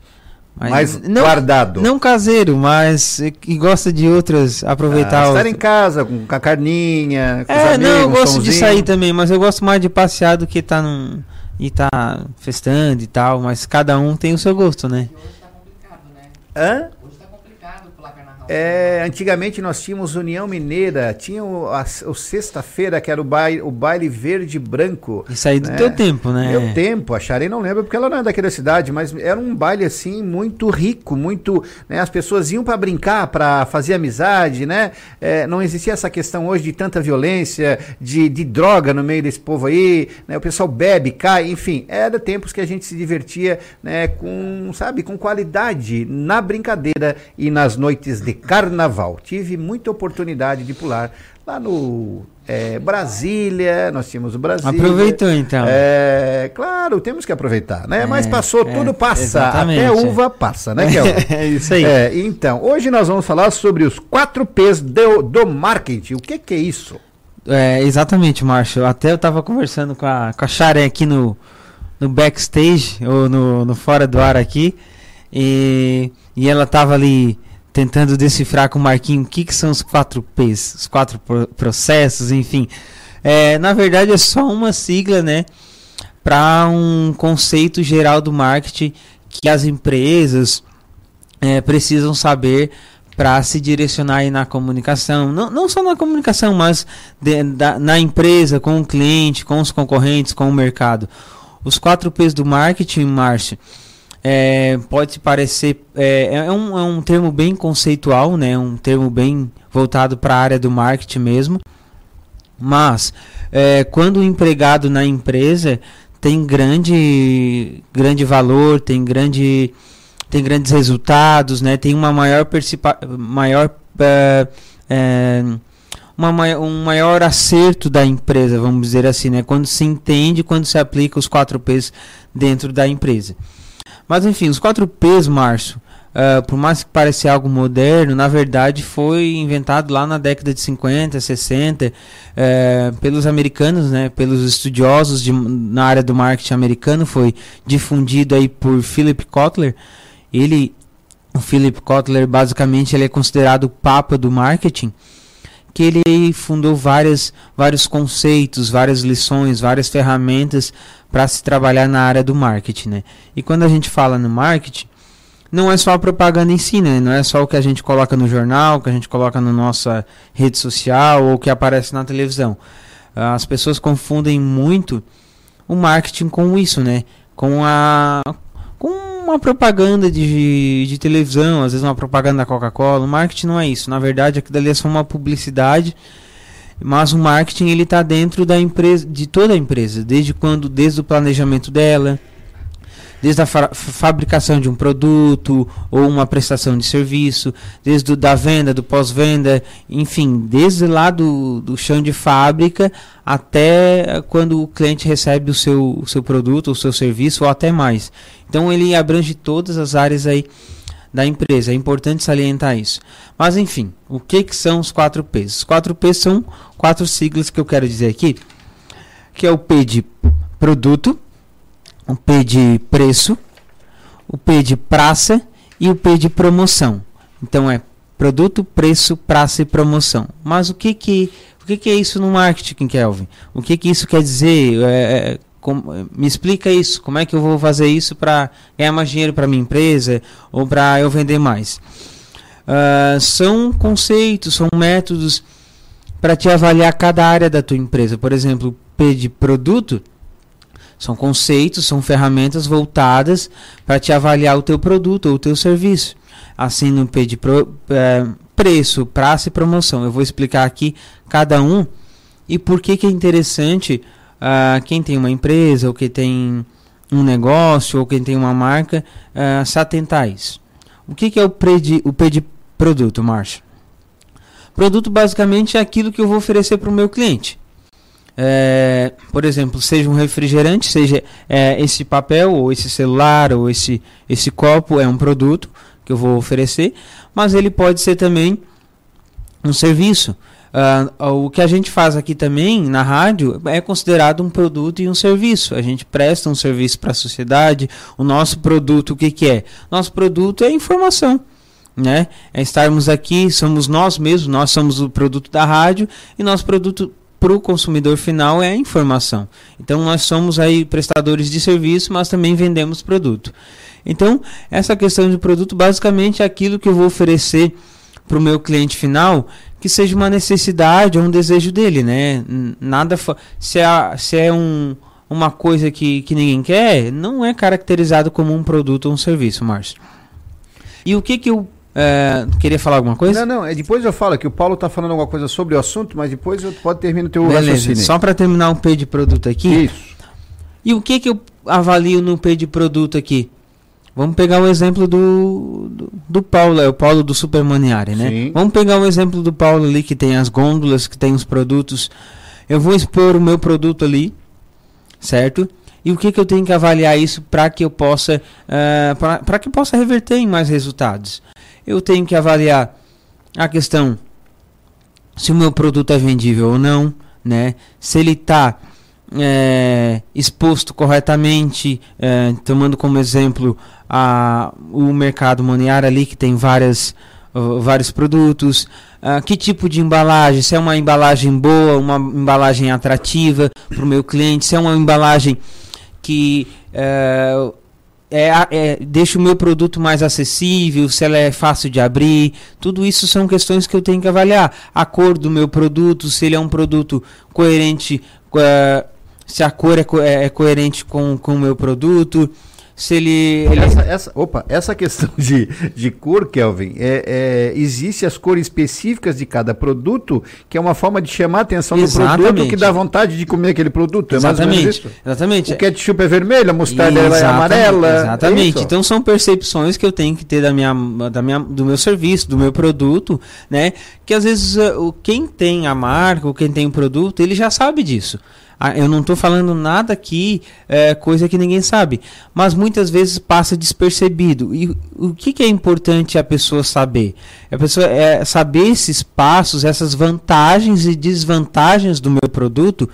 mas mais não, guardado. Não caseiro, mas que gosta de outras, aproveitar. Ah, estar em casa, com, a carninha, com é, amigos, não, eu gosto de sair também, mas eu gosto mais de passear do que estar tá num. e estar tá festando e tal, mas cada um tem o seu gosto, né? Hoje tá complicado, né? Hã? É, antigamente nós tínhamos União Mineira, tinha o, a, o sexta-feira, que era o baile, o baile verde branco. Isso aí do né? teu tempo, né? Meu tempo, a Charei não lembra porque ela não é daquela cidade, mas era um baile assim muito rico, muito. Né, as pessoas iam para brincar, para fazer amizade, né? É, não existia essa questão hoje de tanta violência, de, de droga no meio desse povo aí, né? O pessoal bebe, cai, enfim, era tempos que a gente se divertia, né? Com, sabe, com qualidade na brincadeira e nas noites de carnaval. Tive muita oportunidade de pular lá no é, Brasília, nós tínhamos o Brasília. Aproveitou então. É, claro, temos que aproveitar, né? É, Mas passou, é, tudo passa. Até uva passa, né, Kel? (laughs) é isso aí. É, então, hoje nós vamos falar sobre os quatro P's do, do marketing. O que, que é isso? É, exatamente, Márcio. Até eu estava conversando com a, com a aqui no, no backstage, ou no, no fora do ar aqui, e, e ela estava ali tentando decifrar com o Marquinho o que, que são os quatro P's, os quatro processos, enfim. É, na verdade é só uma sigla, né? Para um conceito geral do marketing que as empresas é, precisam saber para se direcionar aí na comunicação, não, não só na comunicação, mas de, da, na empresa, com o cliente, com os concorrentes, com o mercado. Os quatro P's do marketing, Márcio, é, pode parecer é, é, um, é um termo bem conceitual, né? Um termo bem voltado para a área do marketing mesmo. Mas é, quando o empregado na empresa tem grande grande valor, tem grande tem grandes resultados, né? Tem uma maior maior é, é, uma um maior acerto da empresa, vamos dizer assim, né? Quando se entende, quando se aplica os 4 P's dentro da empresa. Mas enfim, os 4 P's, Márcio, uh, por mais que pareça algo moderno, na verdade foi inventado lá na década de 50, 60, uh, pelos americanos, né, pelos estudiosos de, na área do marketing americano, foi difundido aí por Philip Kotler. Ele, o Philip Kotler, basicamente ele é considerado o papa do marketing que ele fundou várias, vários conceitos, várias lições, várias ferramentas para se trabalhar na área do marketing, né? E quando a gente fala no marketing, não é só a propaganda em si, né? Não é só o que a gente coloca no jornal, o que a gente coloca na nossa rede social ou o que aparece na televisão. As pessoas confundem muito o marketing com isso, né? Com a com uma propaganda de, de televisão, às vezes uma propaganda da Coca-Cola. O marketing não é isso. Na verdade, aquilo ali é só uma publicidade mas o marketing ele está dentro da empresa, de toda a empresa, desde quando, desde o planejamento dela, desde a fa fabricação de um produto ou uma prestação de serviço, desde o, da venda, do pós-venda, enfim, desde lá do, do chão de fábrica até quando o cliente recebe o seu, o seu produto, o seu serviço ou até mais. Então ele abrange todas as áreas aí da empresa. É importante salientar isso. Mas enfim, o que, que são os 4 P's? Os 4 P's são quatro siglas que eu quero dizer aqui, que é o P de produto, o P de preço, o P de praça e o P de promoção. Então é produto, preço, praça e promoção. Mas o que que o que, que é isso no marketing, Kelvin? O que que isso quer dizer? É, é me explica isso. Como é que eu vou fazer isso para ganhar mais dinheiro para minha empresa ou para eu vender mais? Uh, são conceitos, são métodos para te avaliar cada área da tua empresa. Por exemplo, P de produto são conceitos, são ferramentas voltadas para te avaliar o teu produto ou o teu serviço. Assim no P de pro, é, preço, prazo e promoção. Eu vou explicar aqui cada um e por que, que é interessante uh, quem tem uma empresa, ou quem tem um negócio, ou quem tem uma marca, uh, se atentar a isso. O que, que é o, predi, o P de produto, Márcio? Produto basicamente é aquilo que eu vou oferecer para o meu cliente. É, por exemplo, seja um refrigerante, seja é, esse papel, ou esse celular, ou esse, esse copo, é um produto que eu vou oferecer, mas ele pode ser também um serviço. Uh, o que a gente faz aqui também na rádio é considerado um produto e um serviço. A gente presta um serviço para a sociedade. O nosso produto, o que, que é? Nosso produto é informação. Né? É estarmos aqui, somos nós mesmos, nós somos o produto da rádio e nosso produto para o consumidor final é a informação. Então nós somos aí prestadores de serviço, mas também vendemos produto. Então essa questão de produto basicamente é aquilo que eu vou oferecer para o meu cliente final que seja uma necessidade ou um desejo dele, né? Nada se é, se é um, uma coisa que, que ninguém quer, não é caracterizado como um produto ou um serviço, Márcio. E o que que eu é, queria falar alguma coisa? Não, não, é, depois eu falo que o Paulo está falando alguma coisa sobre o assunto, mas depois eu pode terminar o teu Beleza, raciocínio. Só para terminar um P de produto aqui. Isso. E o que que eu avalio no P de produto aqui? Vamos pegar o exemplo do, do, do, Paulo, é o Paulo do Supermaniare, né? Sim. Vamos pegar o exemplo do Paulo ali que tem as gôndolas, que tem os produtos. Eu vou expor o meu produto ali, certo? E o que, que eu tenho que avaliar isso para que eu possa uh, para que possa reverter em mais resultados? Eu tenho que avaliar a questão se o meu produto é vendível ou não, né? Se ele está é, exposto corretamente, é, tomando como exemplo a, o mercado moneário ali, que tem várias, vários produtos, uh, que tipo de embalagem, se é uma embalagem boa, uma embalagem atrativa para o meu cliente, se é uma embalagem que uh, é, é, deixa o meu produto mais acessível, se ela é fácil de abrir, tudo isso são questões que eu tenho que avaliar. A cor do meu produto, se ele é um produto coerente, uh, se a cor é, co é, é coerente com, com o meu produto se ele. ele... Essa, essa, opa, essa questão (laughs) de, de cor, Kelvin, é, é, existe as cores específicas de cada produto, que é uma forma de chamar a atenção Exatamente. do produto que dá vontade de comer aquele produto. É Exatamente. Exatamente. O ketchup é vermelho, a mostarda é amarela. É Exatamente. É então são percepções que eu tenho que ter da minha, da minha, do meu serviço, do meu produto, né? Que às vezes uh, quem tem a marca, ou quem tem o produto, ele já sabe disso. Ah, eu não estou falando nada aqui, é, coisa que ninguém sabe, mas muitas vezes passa despercebido. E o que, que é importante a pessoa saber? A pessoa é saber esses passos, essas vantagens e desvantagens do meu produto,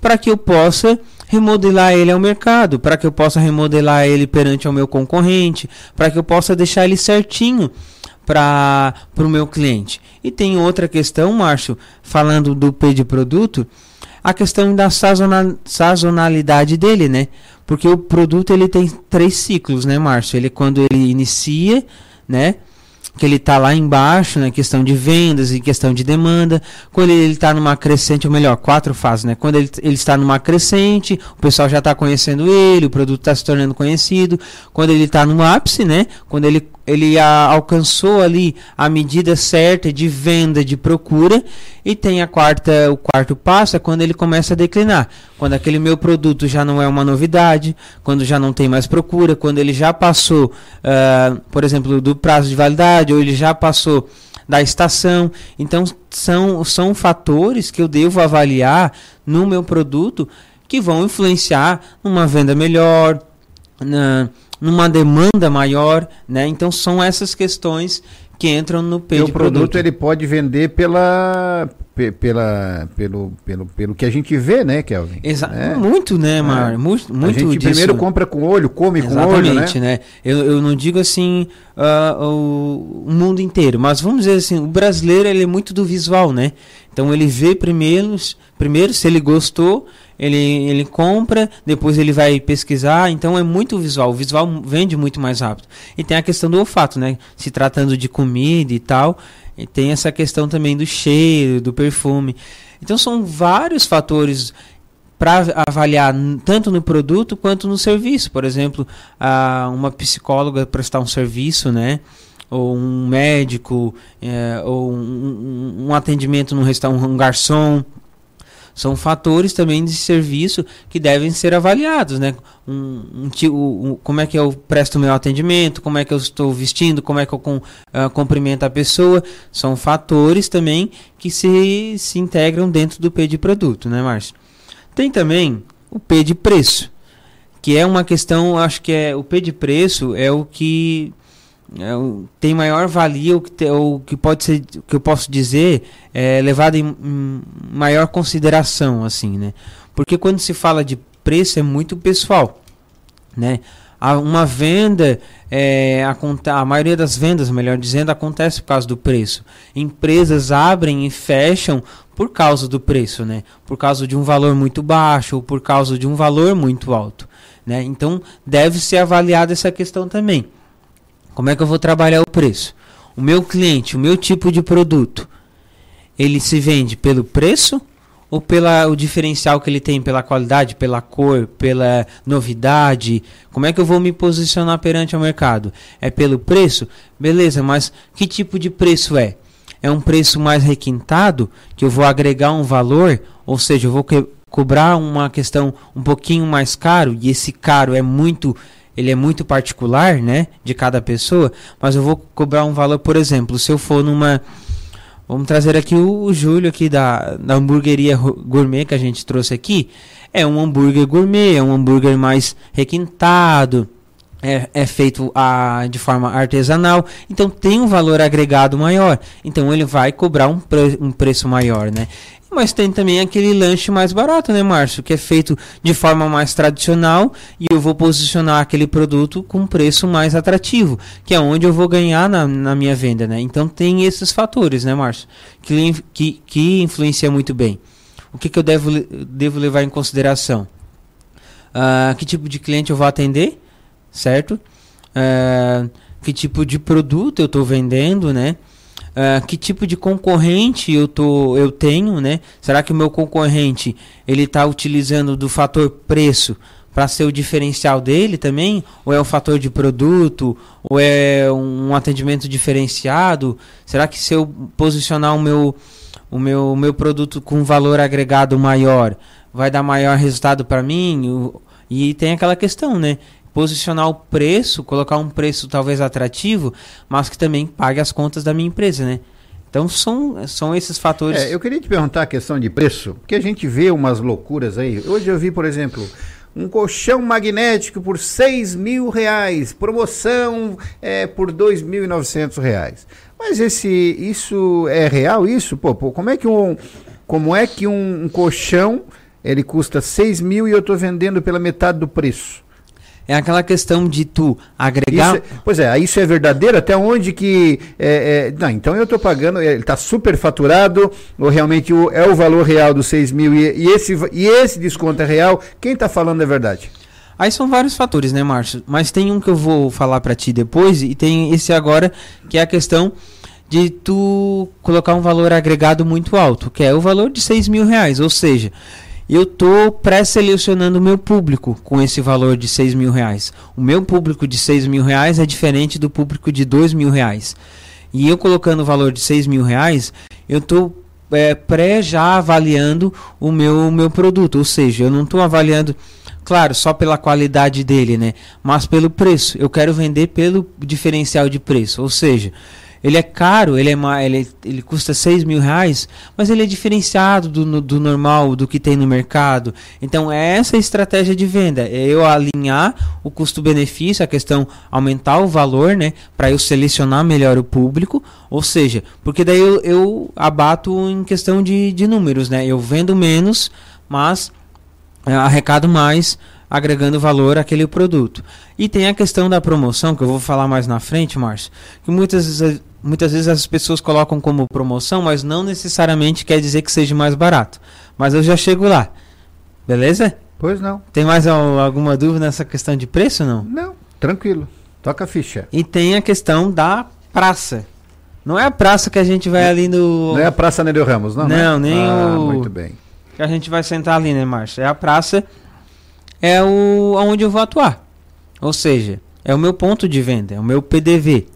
para que eu possa remodelar ele ao mercado, para que eu possa remodelar ele perante ao meu concorrente, para que eu possa deixar ele certinho para o meu cliente. E tem outra questão, Márcio, falando do P de produto a questão da sazonalidade dele, né? Porque o produto ele tem três ciclos, né, Márcio? Ele quando ele inicia, né? que ele está lá embaixo, na né, questão de vendas e questão de demanda. Quando ele está numa crescente, ou melhor, quatro fases, né? Quando ele, ele está numa crescente, o pessoal já está conhecendo ele, o produto está se tornando conhecido. Quando ele está no ápice, né? Quando ele ele a, alcançou ali a medida certa de venda, de procura, e tem a quarta, o quarto passo é quando ele começa a declinar. Quando aquele meu produto já não é uma novidade, quando já não tem mais procura, quando ele já passou, uh, por exemplo, do prazo de validade, ou ele já passou da estação. Então, são, são fatores que eu devo avaliar no meu produto que vão influenciar numa venda melhor, na, numa demanda maior, né? Então são essas questões que entram no P o produto, produto ele pode vender pela pela pelo, pelo, pelo que a gente vê, né, Kelvin? Exato. É. Muito, né, é. Mar? É. Muito, muito A gente disso. primeiro compra com o olho, come Exatamente, com o olho, né? né? Eu, eu não digo assim uh, o, o mundo inteiro, mas vamos dizer assim, o brasileiro ele é muito do visual, né? Então ele vê primeiro, primeiro se ele gostou, ele, ele compra, depois ele vai pesquisar, então é muito visual. O visual vende muito mais rápido. E tem a questão do olfato, né? Se tratando de comida e tal, e tem essa questão também do cheiro, do perfume. Então são vários fatores para avaliar tanto no produto quanto no serviço. Por exemplo, a, uma psicóloga prestar um serviço, né? ou um médico, é, ou um, um, atendimento num restaurante, um garçom. São fatores também de serviço que devem ser avaliados, né? Um, um, um, como é que eu presto meu atendimento, como é que eu estou vestindo, como é que eu com, uh, cumprimento a pessoa. São fatores também que se, se integram dentro do P de produto, né, Márcio? Tem também o P de preço, que é uma questão, acho que é o P de preço é o que é, tem maior valia, o que, te, o que pode ser, que eu posso dizer, é levado em, em, maior consideração, assim, né? Porque quando se fala de preço é muito pessoal, né? Uma venda, é, a, a maioria das vendas, melhor dizendo, acontece por causa do preço. Empresas abrem e fecham por causa do preço, né? Por causa de um valor muito baixo ou por causa de um valor muito alto, né? Então deve ser avaliada essa questão também. Como é que eu vou trabalhar o preço? O meu cliente, o meu tipo de produto, ele se vende pelo preço ou pela o diferencial que ele tem pela qualidade, pela cor, pela novidade? Como é que eu vou me posicionar perante o mercado? É pelo preço? Beleza, mas que tipo de preço é? É um preço mais requintado que eu vou agregar um valor, ou seja, eu vou cobrar uma questão um pouquinho mais caro e esse caro é muito ele é muito particular, né, de cada pessoa, mas eu vou cobrar um valor, por exemplo, se eu for numa Vamos trazer aqui o, o Júlio aqui da, da hamburgueria gourmet que a gente trouxe aqui. É um hambúrguer gourmet, é um hambúrguer mais requintado, é, é feito a, de forma artesanal, então tem um valor agregado maior. Então ele vai cobrar um, pre, um preço maior, né? Mas tem também aquele lanche mais barato, né, Márcio? Que é feito de forma mais tradicional e eu vou posicionar aquele produto com preço mais atrativo, que é onde eu vou ganhar na, na minha venda, né? Então tem esses fatores, né, Márcio? Que, que, que influencia muito bem. O que, que eu devo, devo levar em consideração? Uh, que tipo de cliente eu vou atender, certo? Uh, que tipo de produto eu estou vendendo, né? Uh, que tipo de concorrente eu, tô, eu tenho, né? Será que o meu concorrente ele está utilizando do fator preço para ser o diferencial dele também? Ou é o fator de produto? Ou é um atendimento diferenciado? Será que se eu posicionar o meu, o meu, o meu produto com valor agregado maior, vai dar maior resultado para mim? E tem aquela questão, né? Posicionar o preço, colocar um preço talvez atrativo, mas que também pague as contas da minha empresa, né? Então são, são esses fatores. É, eu queria te perguntar a questão de preço, porque a gente vê umas loucuras aí. Hoje eu vi, por exemplo, um colchão magnético por 6 mil reais, promoção é, por 2.900 reais. Mas esse, isso é real isso? Pô, pô, como é que um, como é que um, um colchão ele custa 6 mil e eu estou vendendo pela metade do preço? É aquela questão de tu agregar. Isso, é, pois é, isso é verdadeiro? Até onde que. É, é, não, então eu estou pagando, ele está super faturado, ou realmente o, é o valor real dos 6 mil e, e, esse, e esse desconto é real? Quem está falando é verdade? Aí são vários fatores, né, Márcio? Mas tem um que eu vou falar para ti depois, e tem esse agora, que é a questão de tu colocar um valor agregado muito alto, que é o valor de 6 mil reais. Ou seja, eu estou pré-selecionando o meu público com esse valor de 6 mil reais. O meu público de 6 mil reais é diferente do público de 2 mil reais. E eu colocando o valor de 6 mil reais, eu estou é, pré já avaliando o meu, meu produto. Ou seja, eu não estou avaliando, claro, só pela qualidade dele, né? Mas pelo preço. Eu quero vender pelo diferencial de preço. Ou seja, ele é caro, ele, é, ele, ele custa 6 mil reais, mas ele é diferenciado do, do normal, do que tem no mercado. Então, é essa a estratégia de venda. É eu alinhar o custo-benefício, a questão aumentar o valor, né? Para eu selecionar melhor o público. Ou seja, porque daí eu, eu abato em questão de, de números, né? Eu vendo menos, mas é, arrecado mais agregando valor àquele produto. E tem a questão da promoção, que eu vou falar mais na frente, Márcio, que muitas muitas vezes as pessoas colocam como promoção, mas não necessariamente quer dizer que seja mais barato. Mas eu já chego lá. Beleza? Pois não. Tem mais alguma dúvida nessa questão de preço não? Não, tranquilo. Toca a ficha. E tem a questão da praça. Não é a praça que a gente vai ali no. Não é a Praça Nereu Ramos, não? Não, né? nem ah, o. Muito bem. Que a gente vai sentar ali, né, Márcio? É a praça, é o onde eu vou atuar. Ou seja, é o meu ponto de venda, é o meu PDV.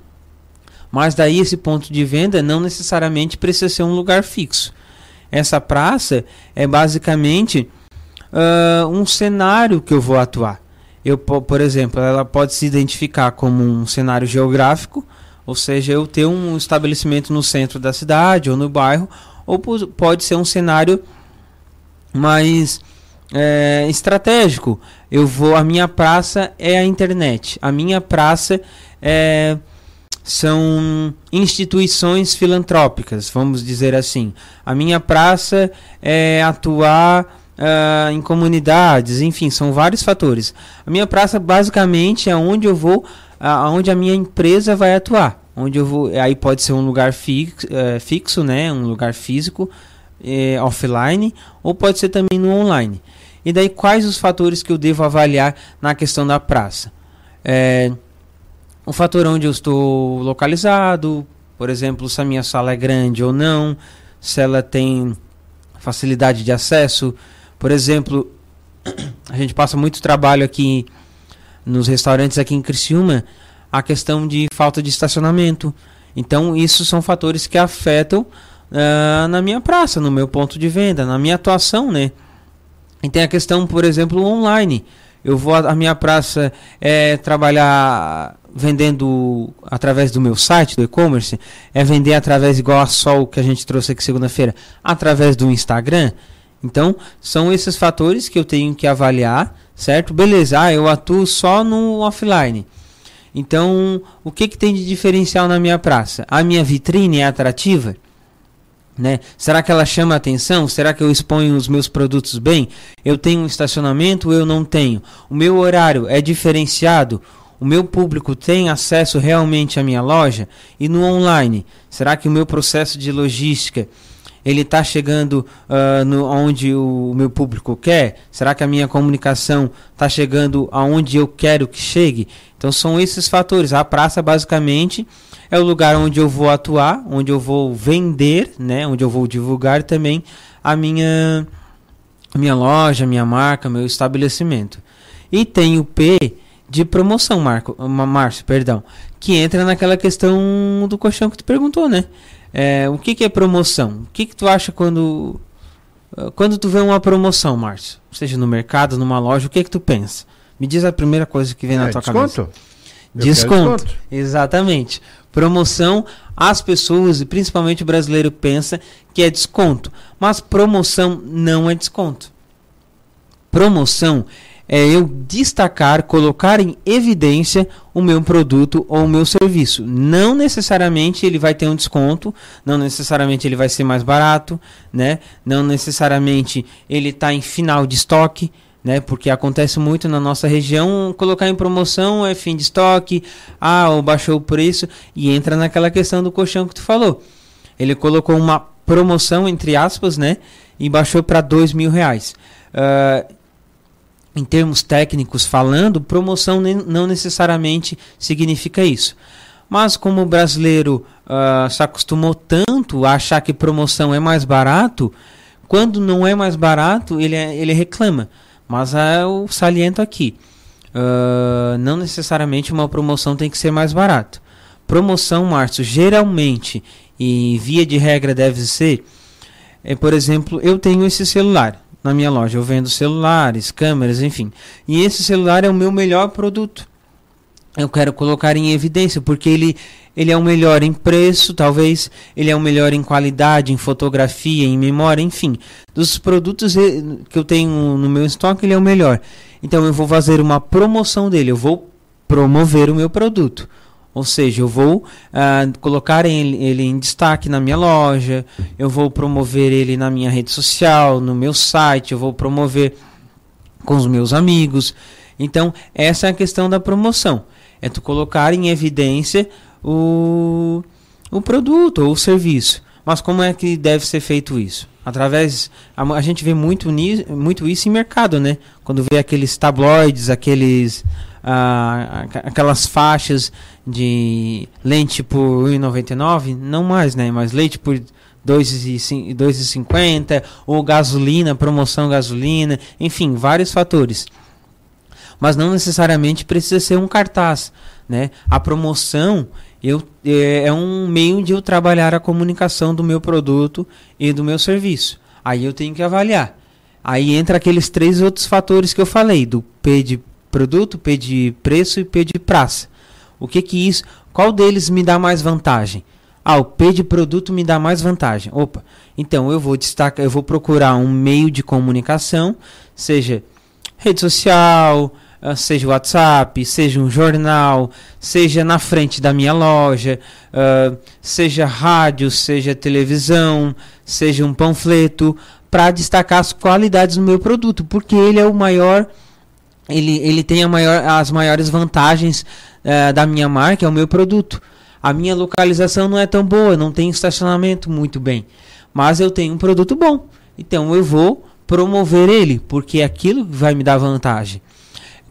Mas daí esse ponto de venda não necessariamente precisa ser um lugar fixo. Essa praça é basicamente uh, um cenário que eu vou atuar. Eu, por exemplo, ela pode se identificar como um cenário geográfico, ou seja, eu ter um estabelecimento no centro da cidade ou no bairro, ou pode ser um cenário mais é, estratégico. Eu vou, a minha praça é a internet, a minha praça é são instituições filantrópicas, vamos dizer assim. A minha praça é atuar uh, em comunidades, enfim, são vários fatores. A minha praça basicamente é onde eu vou, uh, onde a minha empresa vai atuar. Onde eu vou, aí pode ser um lugar fixo, uh, fixo né, um lugar físico, eh, offline, ou pode ser também no online. E daí quais os fatores que eu devo avaliar na questão da praça? É, o fator onde eu estou localizado, por exemplo, se a minha sala é grande ou não, se ela tem facilidade de acesso. Por exemplo, (clears throat) a gente passa muito trabalho aqui nos restaurantes aqui em Criciúma, a questão de falta de estacionamento. Então, isso são fatores que afetam uh, na minha praça, no meu ponto de venda, na minha atuação, né? E tem a questão, por exemplo, online. Eu vou a minha praça é trabalhar vendendo através do meu site, do e-commerce, é vender através, igual a Sol que a gente trouxe aqui segunda-feira, através do Instagram. Então, são esses fatores que eu tenho que avaliar, certo? Beleza, ah, eu atuo só no offline. Então, o que, que tem de diferencial na minha praça? A minha vitrine é atrativa? Né? Será que ela chama atenção? Será que eu exponho os meus produtos bem? Eu tenho um estacionamento ou eu não tenho? O meu horário é diferenciado? O meu público tem acesso realmente à minha loja? E no online, será que o meu processo de logística ele está chegando uh, no, onde o meu público quer? Será que a minha comunicação está chegando aonde eu quero que chegue? Então são esses fatores. A praça basicamente é o lugar onde eu vou atuar, onde eu vou vender, né, onde eu vou divulgar também a minha a minha loja, minha marca, meu estabelecimento. E tem o P de promoção, Marco, Márcio, perdão, que entra naquela questão do colchão que tu perguntou, né? É, o que, que é promoção? O que, que tu acha quando quando tu vê uma promoção, Márcio? Seja no mercado, numa loja, o que que tu pensa? Me diz a primeira coisa que vem é, na tua desconto? cabeça. Desconto. desconto. Exatamente. Promoção, as pessoas, e principalmente o brasileiro, pensa que é desconto. Mas promoção não é desconto. Promoção é eu destacar, colocar em evidência o meu produto ou o meu serviço. Não necessariamente ele vai ter um desconto, não necessariamente ele vai ser mais barato, né? Não necessariamente ele está em final de estoque né? Porque acontece muito na nossa região, colocar em promoção é fim de estoque, ah, ou baixou o preço e entra naquela questão do colchão que tu falou. Ele colocou uma promoção entre aspas, né? E baixou para dois mil reais. Uh, em termos técnicos falando, promoção não necessariamente significa isso. Mas como o brasileiro uh, se acostumou tanto a achar que promoção é mais barato, quando não é mais barato, ele, é, ele reclama. Mas é o saliento aqui. Uh, não necessariamente uma promoção tem que ser mais barata. Promoção, Márcio, geralmente e via de regra deve ser, é, por exemplo, eu tenho esse celular na minha loja, eu vendo celulares, câmeras, enfim. E esse celular é o meu melhor produto. Eu quero colocar em evidência porque ele ele é o melhor em preço, talvez ele é o melhor em qualidade, em fotografia, em memória, enfim. Dos produtos que eu tenho no meu estoque, ele é o melhor. Então eu vou fazer uma promoção dele, eu vou promover o meu produto. Ou seja, eu vou uh, colocar ele, ele, em destaque na minha loja, eu vou promover ele na minha rede social, no meu site, eu vou promover com os meus amigos. Então, essa é a questão da promoção. É tu colocar em evidência o, o produto ou o serviço. Mas como é que deve ser feito isso? Através. A, a gente vê muito, muito isso em mercado, né? Quando vê aqueles tabloides, aqueles. Ah, aquelas faixas de lente por 1,99, não mais, né? Mas leite por 2,50 ou gasolina, promoção gasolina, enfim, vários fatores. Mas não necessariamente precisa ser um cartaz, né? A promoção eu, é, é um meio de eu trabalhar a comunicação do meu produto e do meu serviço. Aí eu tenho que avaliar. Aí entra aqueles três outros fatores que eu falei, do P de produto, P de preço e P de praça. O que que isso, qual deles me dá mais vantagem? Ah, o P de produto me dá mais vantagem. Opa, então eu vou destacar, eu vou procurar um meio de comunicação, seja rede social, seja o WhatsApp, seja um jornal, seja na frente da minha loja, uh, seja rádio, seja televisão, seja um panfleto, para destacar as qualidades do meu produto, porque ele é o maior, ele, ele tem maior, as maiores vantagens uh, da minha marca, é o meu produto. A minha localização não é tão boa, não tem estacionamento muito bem, mas eu tenho um produto bom, então eu vou promover ele, porque é aquilo vai me dar vantagem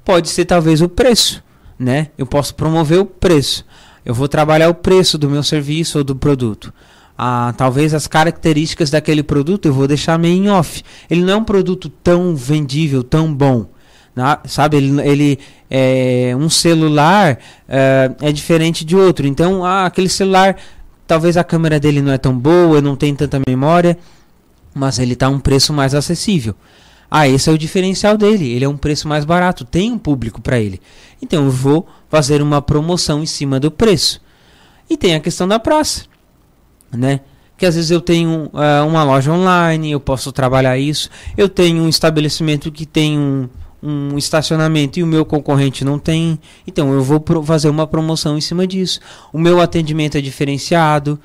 pode ser talvez o preço, né? Eu posso promover o preço. Eu vou trabalhar o preço do meu serviço ou do produto. Ah, talvez as características daquele produto eu vou deixar meio em off. Ele não é um produto tão vendível, tão bom. Né? Sabe, ele, ele é um celular é, é diferente de outro. Então, ah, aquele celular, talvez a câmera dele não é tão boa, não tem tanta memória, mas ele está a um preço mais acessível. Ah, esse é o diferencial dele. Ele é um preço mais barato, tem um público para ele. Então eu vou fazer uma promoção em cima do preço. E tem a questão da praça, né? Que às vezes eu tenho uh, uma loja online, eu posso trabalhar isso. Eu tenho um estabelecimento que tem um, um estacionamento e o meu concorrente não tem. Então eu vou fazer uma promoção em cima disso. O meu atendimento é diferenciado.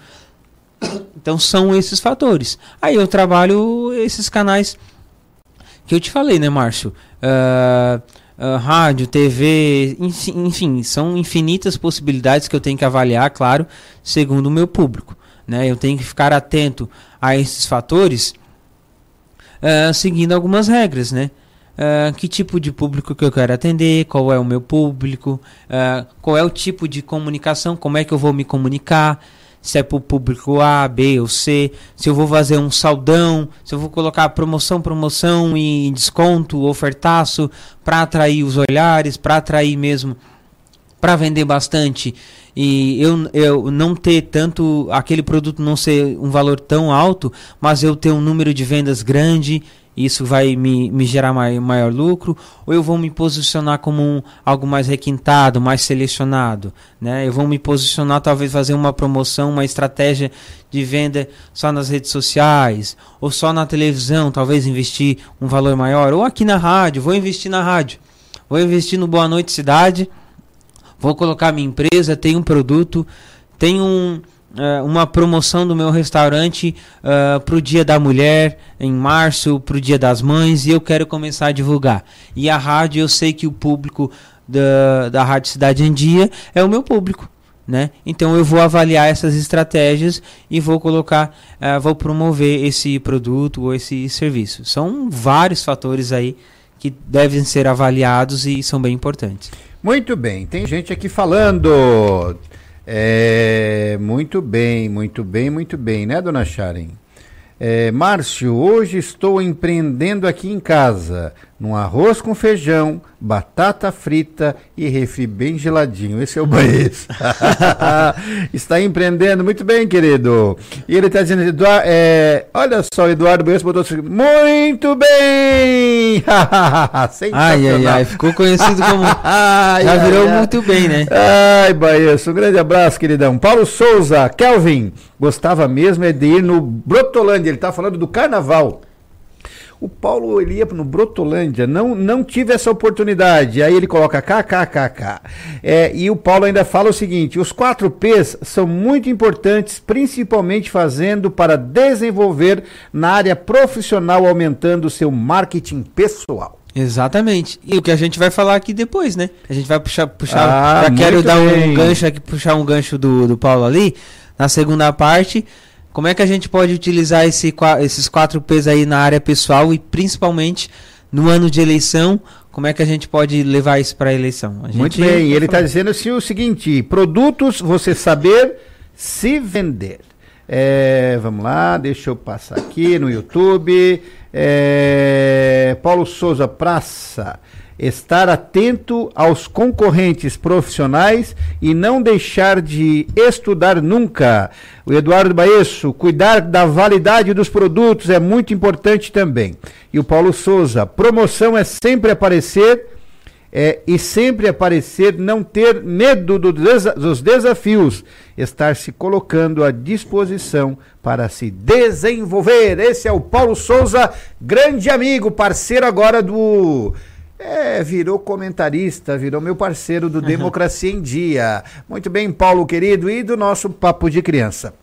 (coughs) Então são esses fatores. Aí eu trabalho esses canais que eu te falei, né, Márcio? Uh, uh, rádio, TV, enfim, são infinitas possibilidades que eu tenho que avaliar, claro, segundo o meu público. Né? Eu tenho que ficar atento a esses fatores, uh, seguindo algumas regras, né? Uh, que tipo de público que eu quero atender, qual é o meu público, uh, qual é o tipo de comunicação, como é que eu vou me comunicar, se é para o público A, B ou C, se eu vou fazer um saldão, se eu vou colocar promoção, promoção e desconto, ofertaço, para atrair os olhares, para atrair mesmo, para vender bastante e eu, eu não ter tanto, aquele produto não ser um valor tão alto, mas eu ter um número de vendas grande isso vai me, me gerar mai, maior lucro, ou eu vou me posicionar como um, algo mais requintado, mais selecionado, né? Eu vou me posicionar talvez fazer uma promoção, uma estratégia de venda só nas redes sociais, ou só na televisão, talvez investir um valor maior, ou aqui na rádio, vou investir na rádio, vou investir no Boa Noite Cidade, vou colocar minha empresa, tem um produto, tem um uh, uma promoção do meu restaurante uh, eh, para o Dia da Mulher, em março, para o Dia das Mães, e eu quero começar a divulgar. E a rádio, eu sei que o público da, da Rádio Cidade em Dia é o meu público. Né? Então eu vou avaliar essas estratégias e vou colocar, uh, vou promover esse produto ou esse serviço. São vários fatores aí que devem ser avaliados e são bem importantes. Muito bem, tem gente aqui falando. É, muito bem, muito bem, muito bem, né, dona Sharon? É, Márcio, hoje estou empreendendo aqui em casa, num arroz com feijão, batata frita e refri bem geladinho. Esse é o Baez. (laughs) está empreendendo muito bem, querido. E ele está dizendo, Eduardo, é, olha só, Eduardo Baez botou assim, muito bem! (laughs) ai, ai, ai, ficou conhecido como... (laughs) ai, já virou ai, muito bem, né? Ai, Baez, um grande abraço, queridão. Paulo Souza, Kelvin, gostava mesmo é de ir no Brotolândia, ele está falando do carnaval. O Paulo ele ia no Brotolândia, não, não tive essa oportunidade. Aí ele coloca kkkk. É, e o Paulo ainda fala o seguinte: os quatro P's são muito importantes, principalmente fazendo para desenvolver na área profissional, aumentando o seu marketing pessoal. Exatamente. E o que a gente vai falar aqui depois, né? A gente vai puxar, puxar. Ah, já quero dar bem. um gancho aqui, puxar um gancho do, do Paulo ali. Na segunda parte, como é que a gente pode utilizar esse, esses quatro P's aí na área pessoal e principalmente no ano de eleição? Como é que a gente pode levar isso para a eleição? A Muito bem, ele está dizendo assim, o seguinte: produtos, você saber se vender. É, vamos lá, deixa eu passar aqui no YouTube. É, Paulo Souza Praça estar atento aos concorrentes profissionais e não deixar de estudar nunca. O Eduardo Baesso, cuidar da validade dos produtos é muito importante também. E o Paulo Souza, promoção é sempre aparecer é, e sempre aparecer, não ter medo do desa dos desafios, estar se colocando à disposição para se desenvolver. Esse é o Paulo Souza, grande amigo, parceiro agora do é, virou comentarista, virou meu parceiro do Democracia em Dia. Muito bem, Paulo querido, e do nosso Papo de Criança.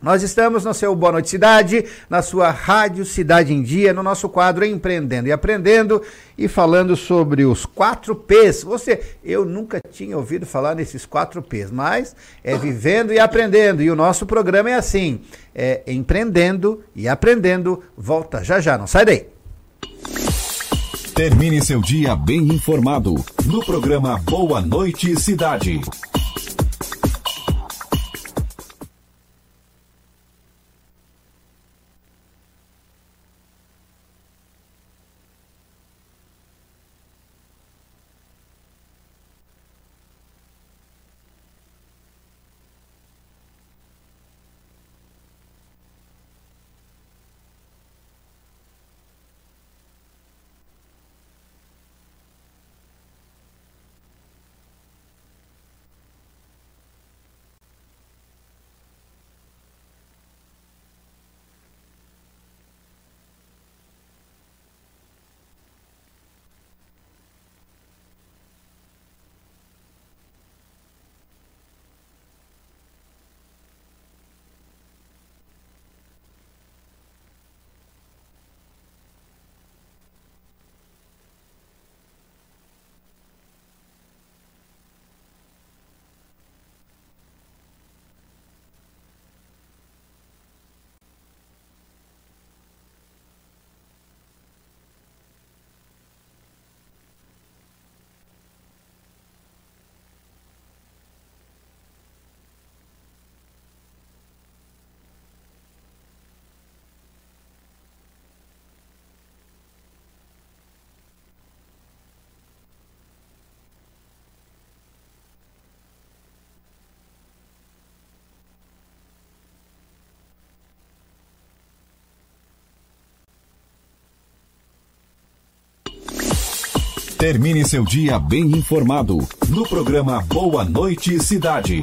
Nós estamos no seu Boa Noite Cidade, na sua Rádio Cidade em Dia, no nosso quadro Empreendendo e Aprendendo e falando sobre os quatro P's. Você, eu nunca tinha ouvido falar nesses quatro P's, mas é (laughs) vivendo e aprendendo. E o nosso programa é assim: é empreendendo e aprendendo. Volta já já, não sai daí. Termine seu dia bem informado no programa Boa Noite Cidade. Termine seu dia bem informado no programa Boa Noite Cidade.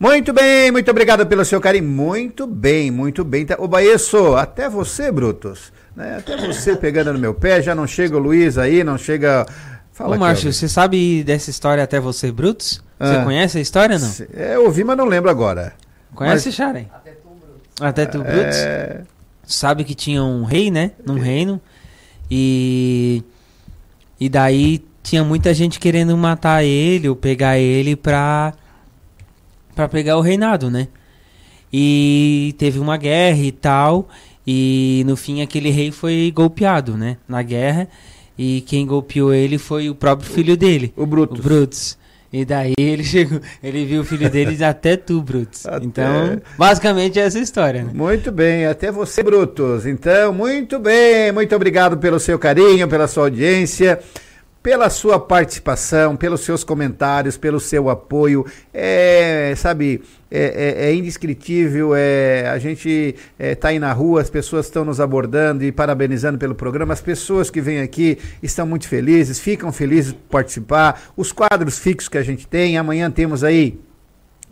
Muito bem, muito obrigado pelo seu carinho. Muito bem, muito bem. Tá, ô Baesso, até você, Brutus. Né? Até você pegando no meu pé, já não chega o Luiz aí, não chega. Fala, Ô, Márcio, você sabe dessa história até você, Brutus? Você ah, conhece a história não? É, eu ouvi, mas não lembro agora. Conhece, mas... Sharen? Até tu, Brutus. Até tu, Brutus? É... Sabe que tinha um rei, né? Num é. reino. E. E daí tinha muita gente querendo matar ele ou pegar ele pra para pegar o reinado, né? E teve uma guerra e tal, e no fim aquele rei foi golpeado, né? Na guerra, e quem golpeou ele foi o próprio filho dele, o Brutus. O Brutus. E daí ele (laughs) chegou, ele viu o filho dele até tu, Brutus. Até... Então, basicamente é essa história, né? Muito bem, até você, Brutus. Então, muito bem, muito obrigado pelo seu carinho, pela sua audiência pela sua participação, pelos seus comentários, pelo seu apoio. É, sabe, é, é, é indescritível. É, a gente está é, aí na rua, as pessoas estão nos abordando e parabenizando pelo programa. As pessoas que vêm aqui estão muito felizes, ficam felizes por participar. Os quadros fixos que a gente tem. Amanhã temos aí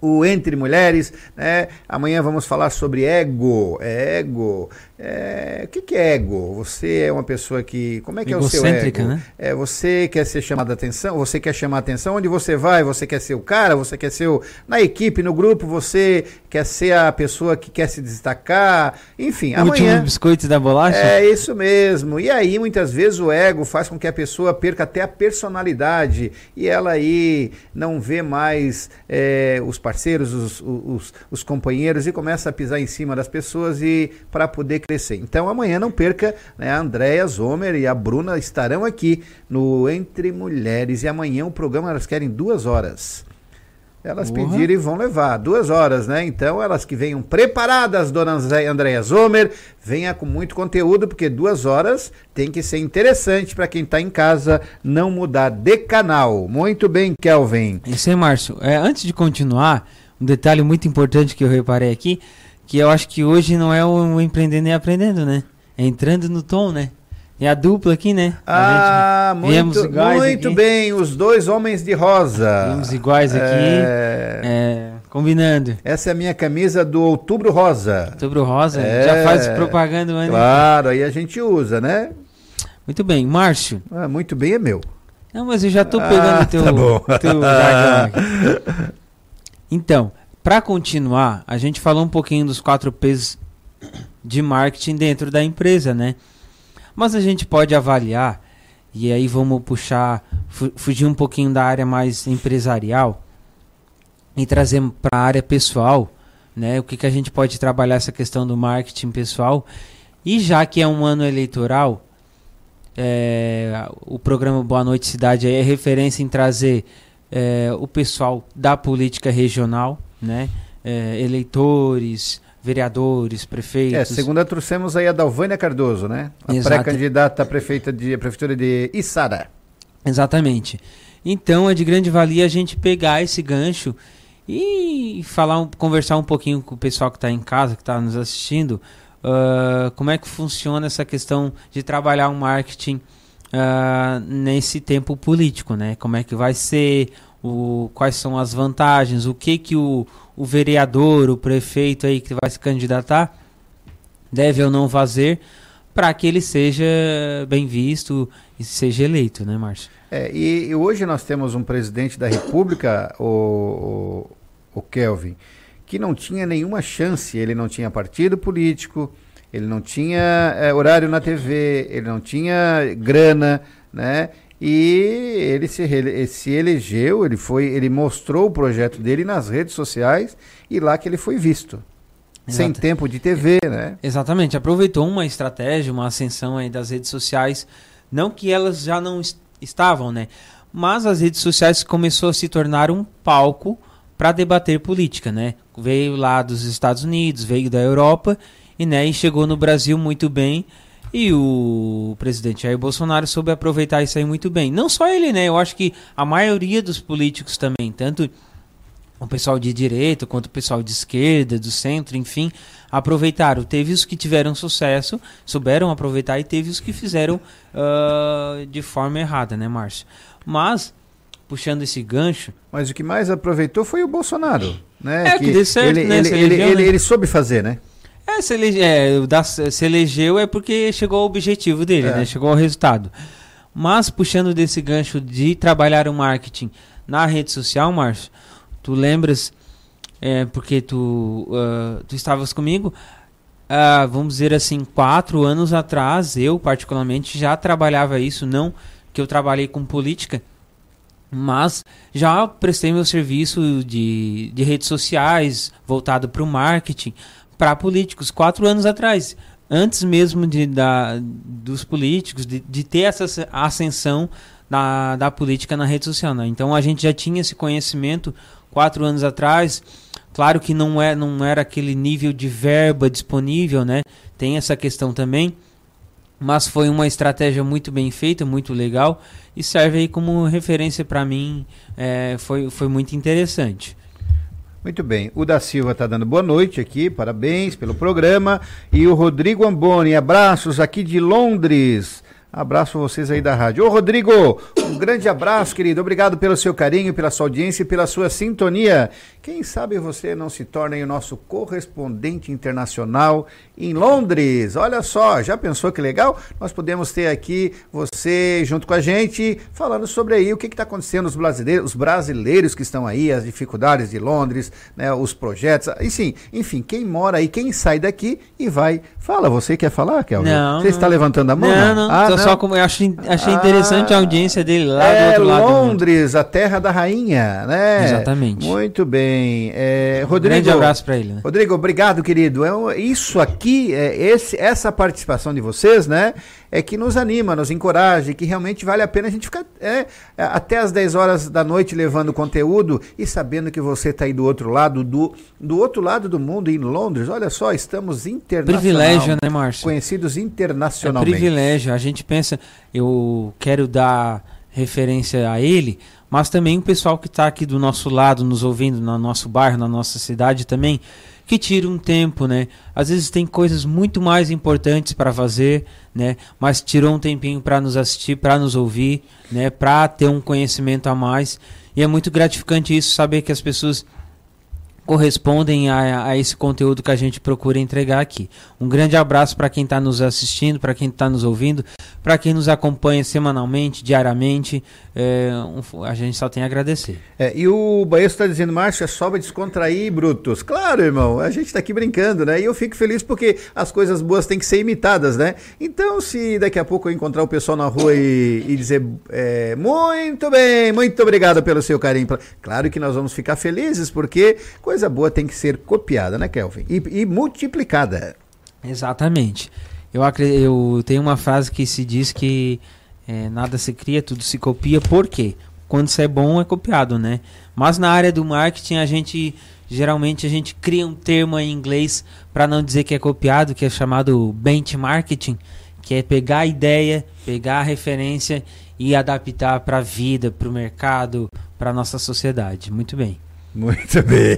o Entre Mulheres, né? Amanhã vamos falar sobre ego, ego, é, o que, que, é ego? Você é uma pessoa que. Como é que é o seu ego? Né? É, você quer ser chamado a atenção? Você quer chamar a atenção? Onde você vai? Você quer ser o cara? Você quer ser o. Na equipe, no grupo, você quer ser a pessoa que quer se destacar? Enfim, o amanhã. Último biscoito da bolacha? É isso mesmo. E aí, muitas vezes, o ego faz com que a pessoa perca até a personalidade e ela aí não vê mais é, os parceiros, os, os, os companheiros e começa a pisar em cima das pessoas e para poder crescer. Então amanhã não perca, né, a Andréia Zomer e a Bruna estarão aqui no Entre Mulheres e amanhã o programa elas querem duas horas. Elas uhum. pediram e vão levar duas horas, né? Então elas que venham preparadas, dona Andréia Zomer, venha com muito conteúdo, porque duas horas tem que ser interessante para quem está em casa não mudar de canal. Muito bem, Kelvin. Isso aí, Márcio. É, antes de continuar, um detalhe muito importante que eu reparei aqui que eu acho que hoje não é o empreendendo e aprendendo, né? É entrando no tom, né? É a dupla aqui, né? Ah, muito, muito bem, os dois homens de rosa. Viemos iguais aqui, é... É, combinando. Essa é a minha camisa do Outubro Rosa. Outubro Rosa? É... Já faz propaganda, mano. Claro, aí a gente usa, né? Muito bem, Márcio. Ah, muito bem é meu. Não, mas eu já tô pegando ah, teu, tá bom. teu (laughs) Então, para continuar, a gente falou um pouquinho dos quatro P's de marketing dentro da empresa, né? Mas a gente pode avaliar, e aí vamos puxar, fugir um pouquinho da área mais empresarial e trazer para a área pessoal, né? O que, que a gente pode trabalhar essa questão do marketing pessoal. E já que é um ano eleitoral, é, o programa Boa Noite Cidade é referência em trazer é, o pessoal da política regional, né? É, eleitores, vereadores, prefeitos. É, segunda trouxemos aí a Dalvânia Cardoso, né? A pré-candidata à prefeita de, a prefeitura de Içara. Exatamente. Então é de grande valia a gente pegar esse gancho e falar, conversar um pouquinho com o pessoal que está em casa, que está nos assistindo, uh, como é que funciona essa questão de trabalhar um marketing uh, nesse tempo político, né? Como é que vai ser, o, quais são as vantagens, o que que o, o vereador, o prefeito aí que vai se candidatar deve ou não fazer para que ele seja bem visto e seja eleito, né, Márcio? É, e, e, hoje nós temos um presidente da República, o, o, o Kelvin, que não tinha nenhuma chance, ele não tinha partido político, ele não tinha é, horário na TV, ele não tinha grana, né? E ele se, se elegeu, ele foi, ele mostrou o projeto dele nas redes sociais e lá que ele foi visto. Exato. Sem tempo de TV, né? Exatamente, aproveitou uma estratégia, uma ascensão aí das redes sociais, não que elas já não est estavam, né? Mas as redes sociais começou a se tornar um palco para debater política, né? Veio lá dos Estados Unidos, veio da Europa e, né, e chegou no Brasil muito bem e o presidente Jair Bolsonaro soube aproveitar isso aí muito bem. Não só ele, né? Eu acho que a maioria dos políticos também, tanto o pessoal de direita quanto o pessoal de esquerda, do centro, enfim, aproveitaram. Teve os que tiveram sucesso, souberam aproveitar e teve os que fizeram uh, de forma errada, né, Márcio? Mas, puxando esse gancho. Mas o que mais aproveitou foi o Bolsonaro, né? É, que, que deu certo, ele, né? Ele, ele, ele, ele, soube fazer, né? É, se, elege, é, da, se elegeu é porque chegou ao objetivo dele, é. né? Chegou ao resultado. Mas, puxando desse gancho de trabalhar o marketing na rede social, Márcio, tu lembras, é, porque tu, uh, tu estavas comigo, uh, vamos dizer assim, quatro anos atrás, eu particularmente já trabalhava isso, não que eu trabalhei com política, mas já prestei meu serviço de, de redes sociais voltado para o marketing para políticos quatro anos atrás antes mesmo de, da, dos políticos de, de ter essa ascensão da, da política na rede social né? então a gente já tinha esse conhecimento quatro anos atrás. Claro que não, é, não era aquele nível de verba disponível, né? Tem essa questão também. Mas foi uma estratégia muito bem feita, muito legal. E serve aí como referência para mim. É, foi, foi muito interessante. Muito bem. O da Silva está dando boa noite aqui, parabéns pelo programa. E o Rodrigo Amboni, abraços aqui de Londres. Abraço vocês aí da rádio. Ô Rodrigo, um grande abraço, querido. Obrigado pelo seu carinho, pela sua audiência e pela sua sintonia. Quem sabe você não se torne o nosso correspondente internacional em Londres. Olha só, já pensou que legal? Nós podemos ter aqui você junto com a gente, falando sobre aí o que está acontecendo os brasileiros, os brasileiros que estão aí, as dificuldades de Londres, né, os projetos, enfim, enfim, quem mora aí, quem sai daqui e vai. Fala, você quer falar, Kelvin? Não. Você está levantando a mão? Não, não. Ah, não. Só como eu achei, achei interessante ah, a audiência dele lá é, do outro lado. Londres, a terra da rainha, né? Exatamente. Muito bem bem. É, Rodrigo, um grande abraço para ele. Né? Rodrigo, obrigado, querido. É, isso aqui, é, esse, essa participação de vocês, né? É que nos anima, nos encoraja, que realmente vale a pena a gente ficar é, até as 10 horas da noite levando conteúdo e sabendo que você está aí do outro lado, do, do outro lado do mundo, em Londres. Olha só, estamos internacionais. Privilégio, né, Márcio? Conhecidos internacionalmente. É privilégio. A gente pensa, eu quero dar referência a ele, mas também o pessoal que está aqui do nosso lado, nos ouvindo, no nosso bairro, na nossa cidade também, que tira um tempo, né? Às vezes tem coisas muito mais importantes para fazer, né? Mas tirou um tempinho para nos assistir, para nos ouvir, né? Para ter um conhecimento a mais. E é muito gratificante isso, saber que as pessoas correspondem a, a, esse conteúdo que a gente procura entregar aqui. Um grande abraço para quem está nos assistindo, para quem está nos ouvindo, para quem nos acompanha semanalmente, diariamente. É, um, a gente só tem a agradecer. É, e o Baeço está dizendo, Márcio, é só para descontrair, Brutos. Claro, irmão, a gente está aqui brincando, né? E eu fico feliz porque as coisas boas têm que ser imitadas, né? Então, se daqui a pouco eu encontrar o pessoal na rua e, e dizer, é, muito bem, muito obrigado pelo seu carinho. Claro que nós vamos ficar felizes porque coisa boa tem que ser copiada, né, Kelvin? E, e multiplicada. Exatamente. Eu, eu tenho uma frase que se diz que é, nada se cria, tudo se copia. Por quê? Quando isso é bom, é copiado, né? Mas na área do marketing, a gente geralmente a gente cria um termo em inglês para não dizer que é copiado, que é chamado benchmarking, que é pegar a ideia, pegar a referência e adaptar para a vida, para o mercado, para a nossa sociedade. Muito bem. Muito bem.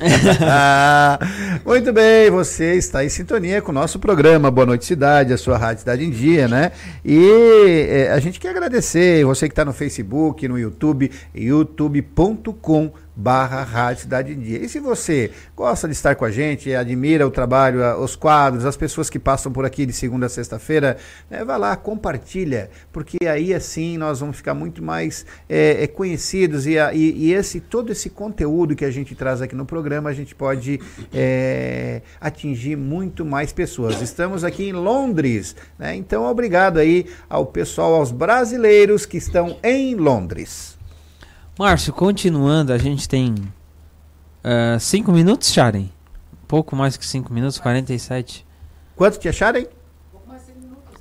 (laughs) Muito bem, você está em sintonia com o nosso programa Boa Noite Cidade, a sua Rádio Cidade em Dia, né? E é, a gente quer agradecer você que está no Facebook, no YouTube, youtube.com barra Rádio Cidade em Dia. E se você gosta de estar com a gente, admira o trabalho, os quadros, as pessoas que passam por aqui de segunda a sexta-feira, né, vai lá, compartilha, porque aí assim nós vamos ficar muito mais é, é, conhecidos e, e, e, esse todo esse conteúdo que a gente traz aqui no programa, a gente pode é, atingir muito mais pessoas. Estamos aqui em Londres, né? então obrigado aí ao pessoal, aos brasileiros que estão em Londres. Márcio, continuando, a gente tem 5 uh, minutos, Sharen? Pouco mais que 5 minutos, 47. Quanto te acharem?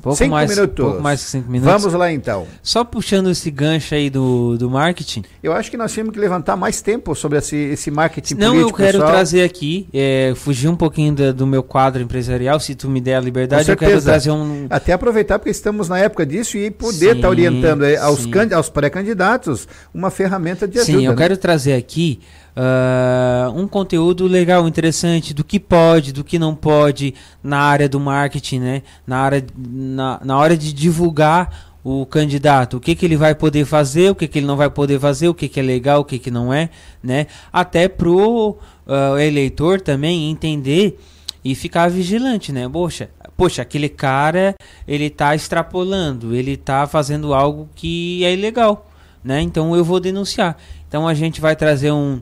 Pouco cinco mais, minutos. Pouco mais que cinco minutos. Vamos lá então. Só puxando esse gancho aí do, do marketing. Eu acho que nós temos que levantar mais tempo sobre esse, esse marketing Não, político. eu quero pessoal. trazer aqui, é, fugir um pouquinho da- do meu quadro empresarial, se tu me der a liberdade, eu quero trazer um. Até aproveitar porque estamos na época disso e poder estar orientando eh, aos, aos pré-candidatos uma ferramenta de ajuda. Sim, eu né? quero trazer aqui ah, um conteúdo legal, interessante, do que pode, do que não pode na área do marketing, né? Na, área, na, na hora de divulgar o candidato, o que, que ele vai poder fazer, o que, que ele não vai poder fazer, o que, que é legal, o que, que não é, né? Até pro ah, eleitor também entender e ficar vigilante, né? Poxa, poxa, aquele cara, ele tá extrapolando, ele tá fazendo algo que é ilegal, né? Então eu vou denunciar. Então a gente vai trazer um,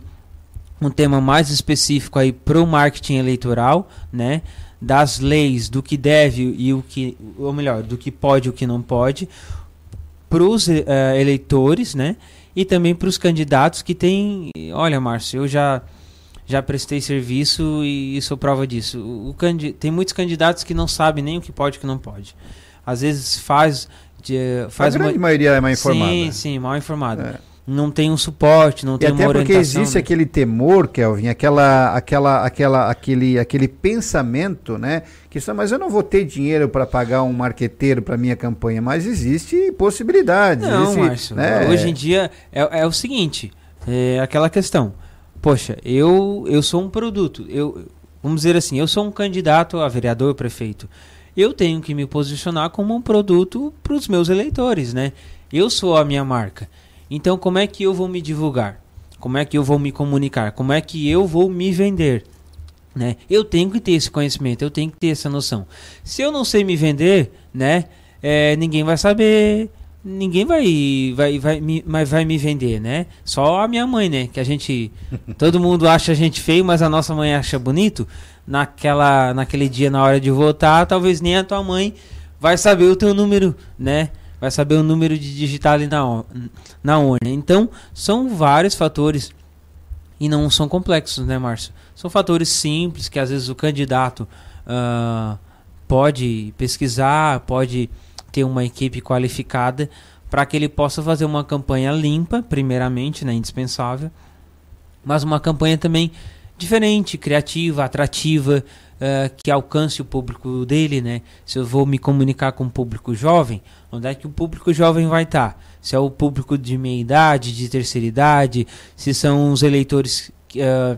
um tema mais específico aí pro marketing eleitoral, né? Das leis, do que deve e o que, ou melhor, do que pode e o que não pode, para os eleitores, né? E também para os candidatos que têm. Olha, Márcio, eu já já prestei serviço e sou prova disso. O, o candi- tem muitos candidatos que não sabem nem o que pode e o que não pode. Às vezes faz. De, faz A grande maioria é mal informada. Sim, sim, mal informada. Não tem um suporte, não E tem até uma porque orientação. existe né? aquele temor, Kelvin, aquela, aquela, aquela, aquele, aquele pensamento, né? Que só, mas eu não vou ter dinheiro para pagar um marqueteiro para minha campanha, mas existe possibilidade. Não, existe, Márcio. né? Hoje em dia é, é o seguinte, é aquela questão. Poxa, eu eu sou um produto. Eu vamos dizer assim, eu sou um candidato a vereador, prefeito. Eu tenho que me posicionar como um produto para os meus eleitores, né? Eu sou a minha marca. Então, como é que eu vou me divulgar? Como é que eu vou me comunicar? Como é que eu vou me vender? Né? Eu tenho que ter esse conhecimento, eu tenho que ter essa noção. Se eu não sei me vender, né, é, ninguém vai saber, ninguém vai, vai, vai, me, mas vai me vender, né? Só a minha mãe, né? Que a gente, (laughs) todo mundo acha a gente feio, mas a nossa mãe acha bonito. Naquela, naquele dia na hora de votar, talvez nem a tua mãe vai saber o teu número, né? Vai saber o número de digitar ali na, na urna. Então, são vários fatores e não são complexos, né, Márcio? São fatores simples que às vezes o candidato ah, pode pesquisar, pode ter uma equipe qualificada para que ele possa fazer uma campanha limpa, primeiramente, né, indispensável, mas uma campanha também diferente, criativa, atrativa, ah, que alcance o público dele, né? Se eu vou me comunicar com o público jovem, onde é que o público jovem vai estar? Se é o público de meia idade, de terceira idade, se são os eleitores ah,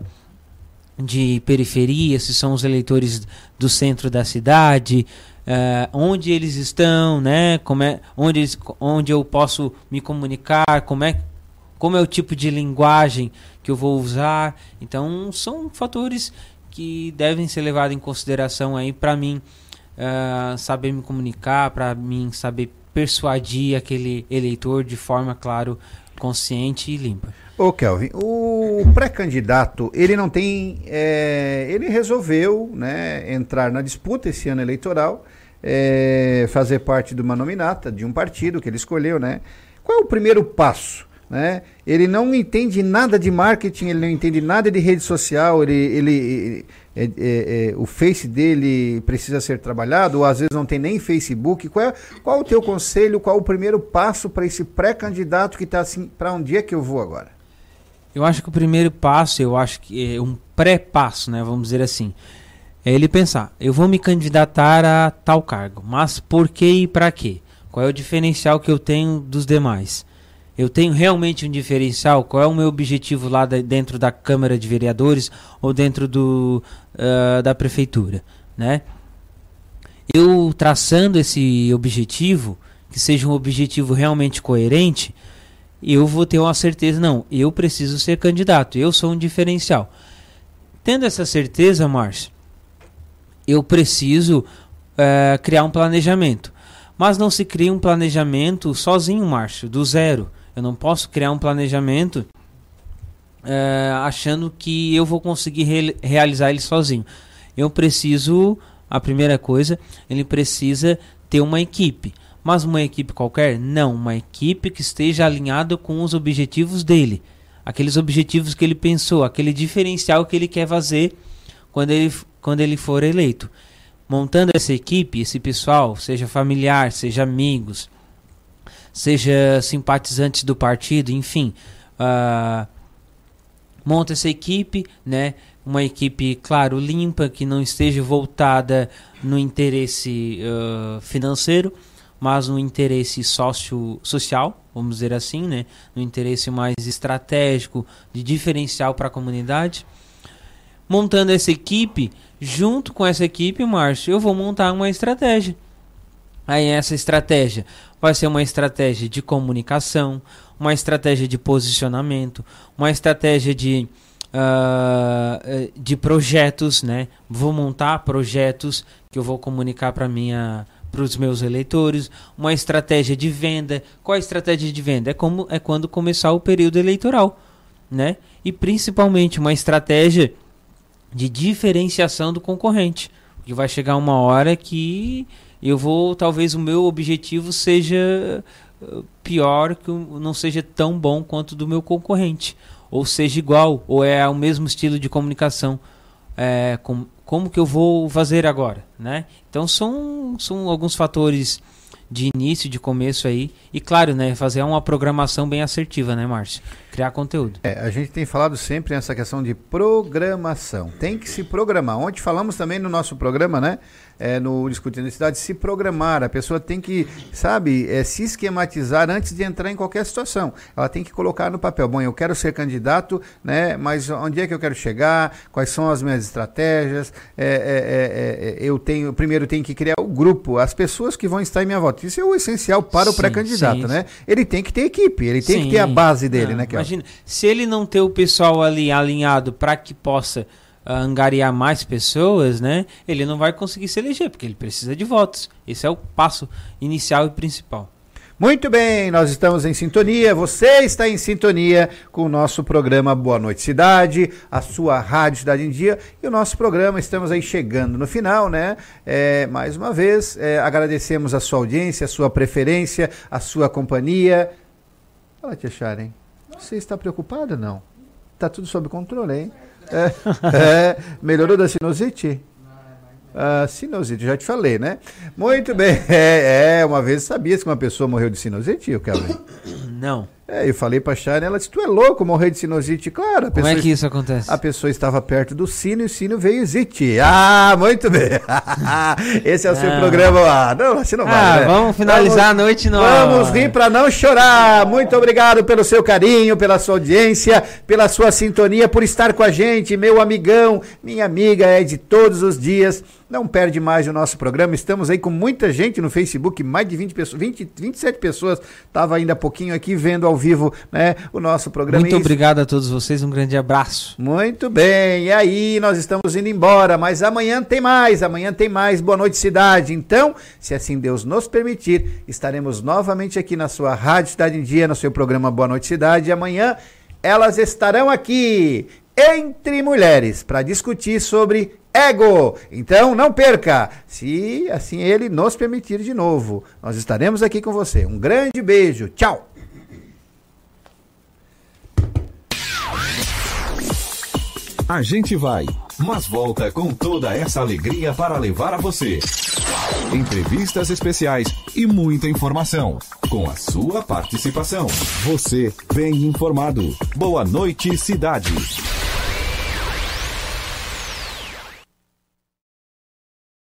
de periferia, se são os eleitores do centro da cidade, eh, onde eles estão, né? Como é, onde, eles, onde eu posso me comunicar, como é, como é o tipo de linguagem que eu vou usar. Então, são fatores que devem ser levados em consideração aí para mim eh, saber me comunicar, para mim saber persuadir aquele eleitor de forma, claro, consciente e limpa. Ô Kelvin, o pré-candidato, ele não tem. é, ele resolveu né, entrar na disputa esse ano eleitoral, é, fazer parte de uma nominata de um partido que ele escolheu, né? Qual é o primeiro passo? Né? Ele não entende nada de marketing, ele não entende nada de rede social, ele, ele, é, é, é, o Face dele precisa ser trabalhado, ou às vezes não tem nem Facebook. Qual é, qual o teu conselho, qual o primeiro passo para esse pré-candidato que está assim, para onde é que eu vou agora? Eu acho que o primeiro passo, eu acho que é um pré-passo, né, vamos dizer assim, é ele pensar, eu vou me candidatar a tal cargo, mas por que e para quê? Qual é o diferencial que eu tenho dos demais? Eu tenho realmente um diferencial? Qual é o meu objetivo lá dentro da Câmara de Vereadores ou dentro do, ah, da Prefeitura, né? Eu traçando esse objetivo, que seja um objetivo realmente coerente, eu vou ter uma certeza, não, eu preciso ser candidato, eu sou um diferencial. Tendo essa certeza, Márcio, eu preciso eh, criar um planejamento. Mas não se cria um planejamento sozinho, Márcio, do zero. Eu não posso criar um planejamento eh, achando que eu vou conseguir re- realizar ele sozinho. Eu preciso, a primeira coisa, ele precisa ter uma equipe. Mas uma equipe qualquer? Não, uma equipe que esteja alinhada com os objetivos dele. Aqueles objetivos que ele pensou, aquele diferencial que ele quer fazer quando ele, quando ele for eleito. montando essa equipe, esse pessoal, seja familiar, seja amigos, seja simpatizantes do partido, enfim, uh, monta essa equipe, né? Uma equipe, claro, limpa, que não esteja voltada no interesse uh, financeiro, mas no interesse sócio social, vamos dizer assim, né? No interesse mais estratégico de diferencial para a comunidade. Montando essa equipe, junto com essa equipe, Márcio, eu vou montar uma estratégia. Aí essa estratégia vai ser uma estratégia de comunicação, uma estratégia de posicionamento, uma estratégia de, uh, de projetos, né? Vou montar projetos que eu vou comunicar para minha para os meus eleitores, uma estratégia de venda. Qual é a estratégia de venda? É como é quando começar o período eleitoral, né? E principalmente uma estratégia de diferenciação do concorrente, porque vai chegar uma hora que eu vou, talvez o meu objetivo seja uh, pior, que não seja tão bom quanto do meu concorrente, ou seja igual, ou é o mesmo estilo de comunicação. É, com, como que eu vou fazer agora, né? Então são, são alguns fatores de início, de começo aí. E claro, né, fazer uma programação bem assertiva, né, Márcio? Criar conteúdo. É, a gente tem falado sempre nessa questão de programação. Tem que se programar. Ontem falamos também no nosso programa, né? É, no Discutindo a Cidade, se programar. A pessoa tem que, sabe, é, se esquematizar antes de entrar em qualquer situação. Ela tem que colocar no papel. Bom, eu quero ser candidato, né? Mas onde é que eu quero chegar? Quais são as minhas estratégias? É, é, é, é eu tenho, primeiro, tenho que criar o grupo, as pessoas que vão estar em minha volta. Isso é o essencial para o pré-candidato, né? Ele tem que ter equipe, ele tem sim. que ter a base dele, não, né? Imagina, se ele não ter o pessoal ali alinhado para que possa angariar mais pessoas, né? Ele não vai conseguir se eleger, porque ele precisa de votos. Esse é o passo inicial e principal. Muito bem, nós estamos em sintonia, você está em sintonia com o nosso programa Boa Noite Cidade, a sua Rádio Cidade em Dia e o nosso programa, estamos aí chegando no final, né? É, mais uma vez, é, agradecemos a sua audiência, a sua preferência, a sua companhia. Fala, Tia Sharon. Você está preocupada? Não. Está tudo sob controle, hein? É, é, melhorou da sinusite? Uh, sinusite, já te falei, né? Muito bem. (laughs) É, é, uma vez sabia que uma pessoa morreu de sinusite, Kelvin? Não. É, eu falei pra Sharon, ela disse, tu é louco morrer de sinusite? Claro. Como é que isso acontece? A pessoa estava perto do sino e o sino veio zite. Ah, muito bem. (laughs) Esse é o não. seu programa. Ah, não, assim não ah, vai, né? Vamos finalizar vamos, a noite não. Vamos rir pra não chorar. Muito obrigado pelo seu carinho, pela sua audiência, pela sua sintonia, por estar com a gente, meu amigão, minha amiga é de todos os dias. Não perde mais o nosso programa. Estamos aí com muita gente no Facebook, mais de 20 pessoas, 20, 27 pessoas. Estava ainda há pouquinho aqui vendo ao vivo né, o nosso programa. Muito obrigado a todos vocês, um grande abraço. Muito bem. E aí, nós estamos indo embora, mas amanhã tem mais, amanhã tem mais. Boa noite, cidade. Então, se assim Deus nos permitir, estaremos novamente aqui na sua Rádio Cidade em Dia, no seu programa Boa Noite Cidade. E amanhã elas estarão aqui entre mulheres para discutir sobre ego. Então não perca, se assim ele nos permitir de novo. Nós estaremos aqui com você. Um grande beijo. Tchau. A gente vai, mas volta com toda essa alegria para levar a você. Entrevistas especiais e muita informação. Com a sua participação. Você bem informado. Boa noite, cidade.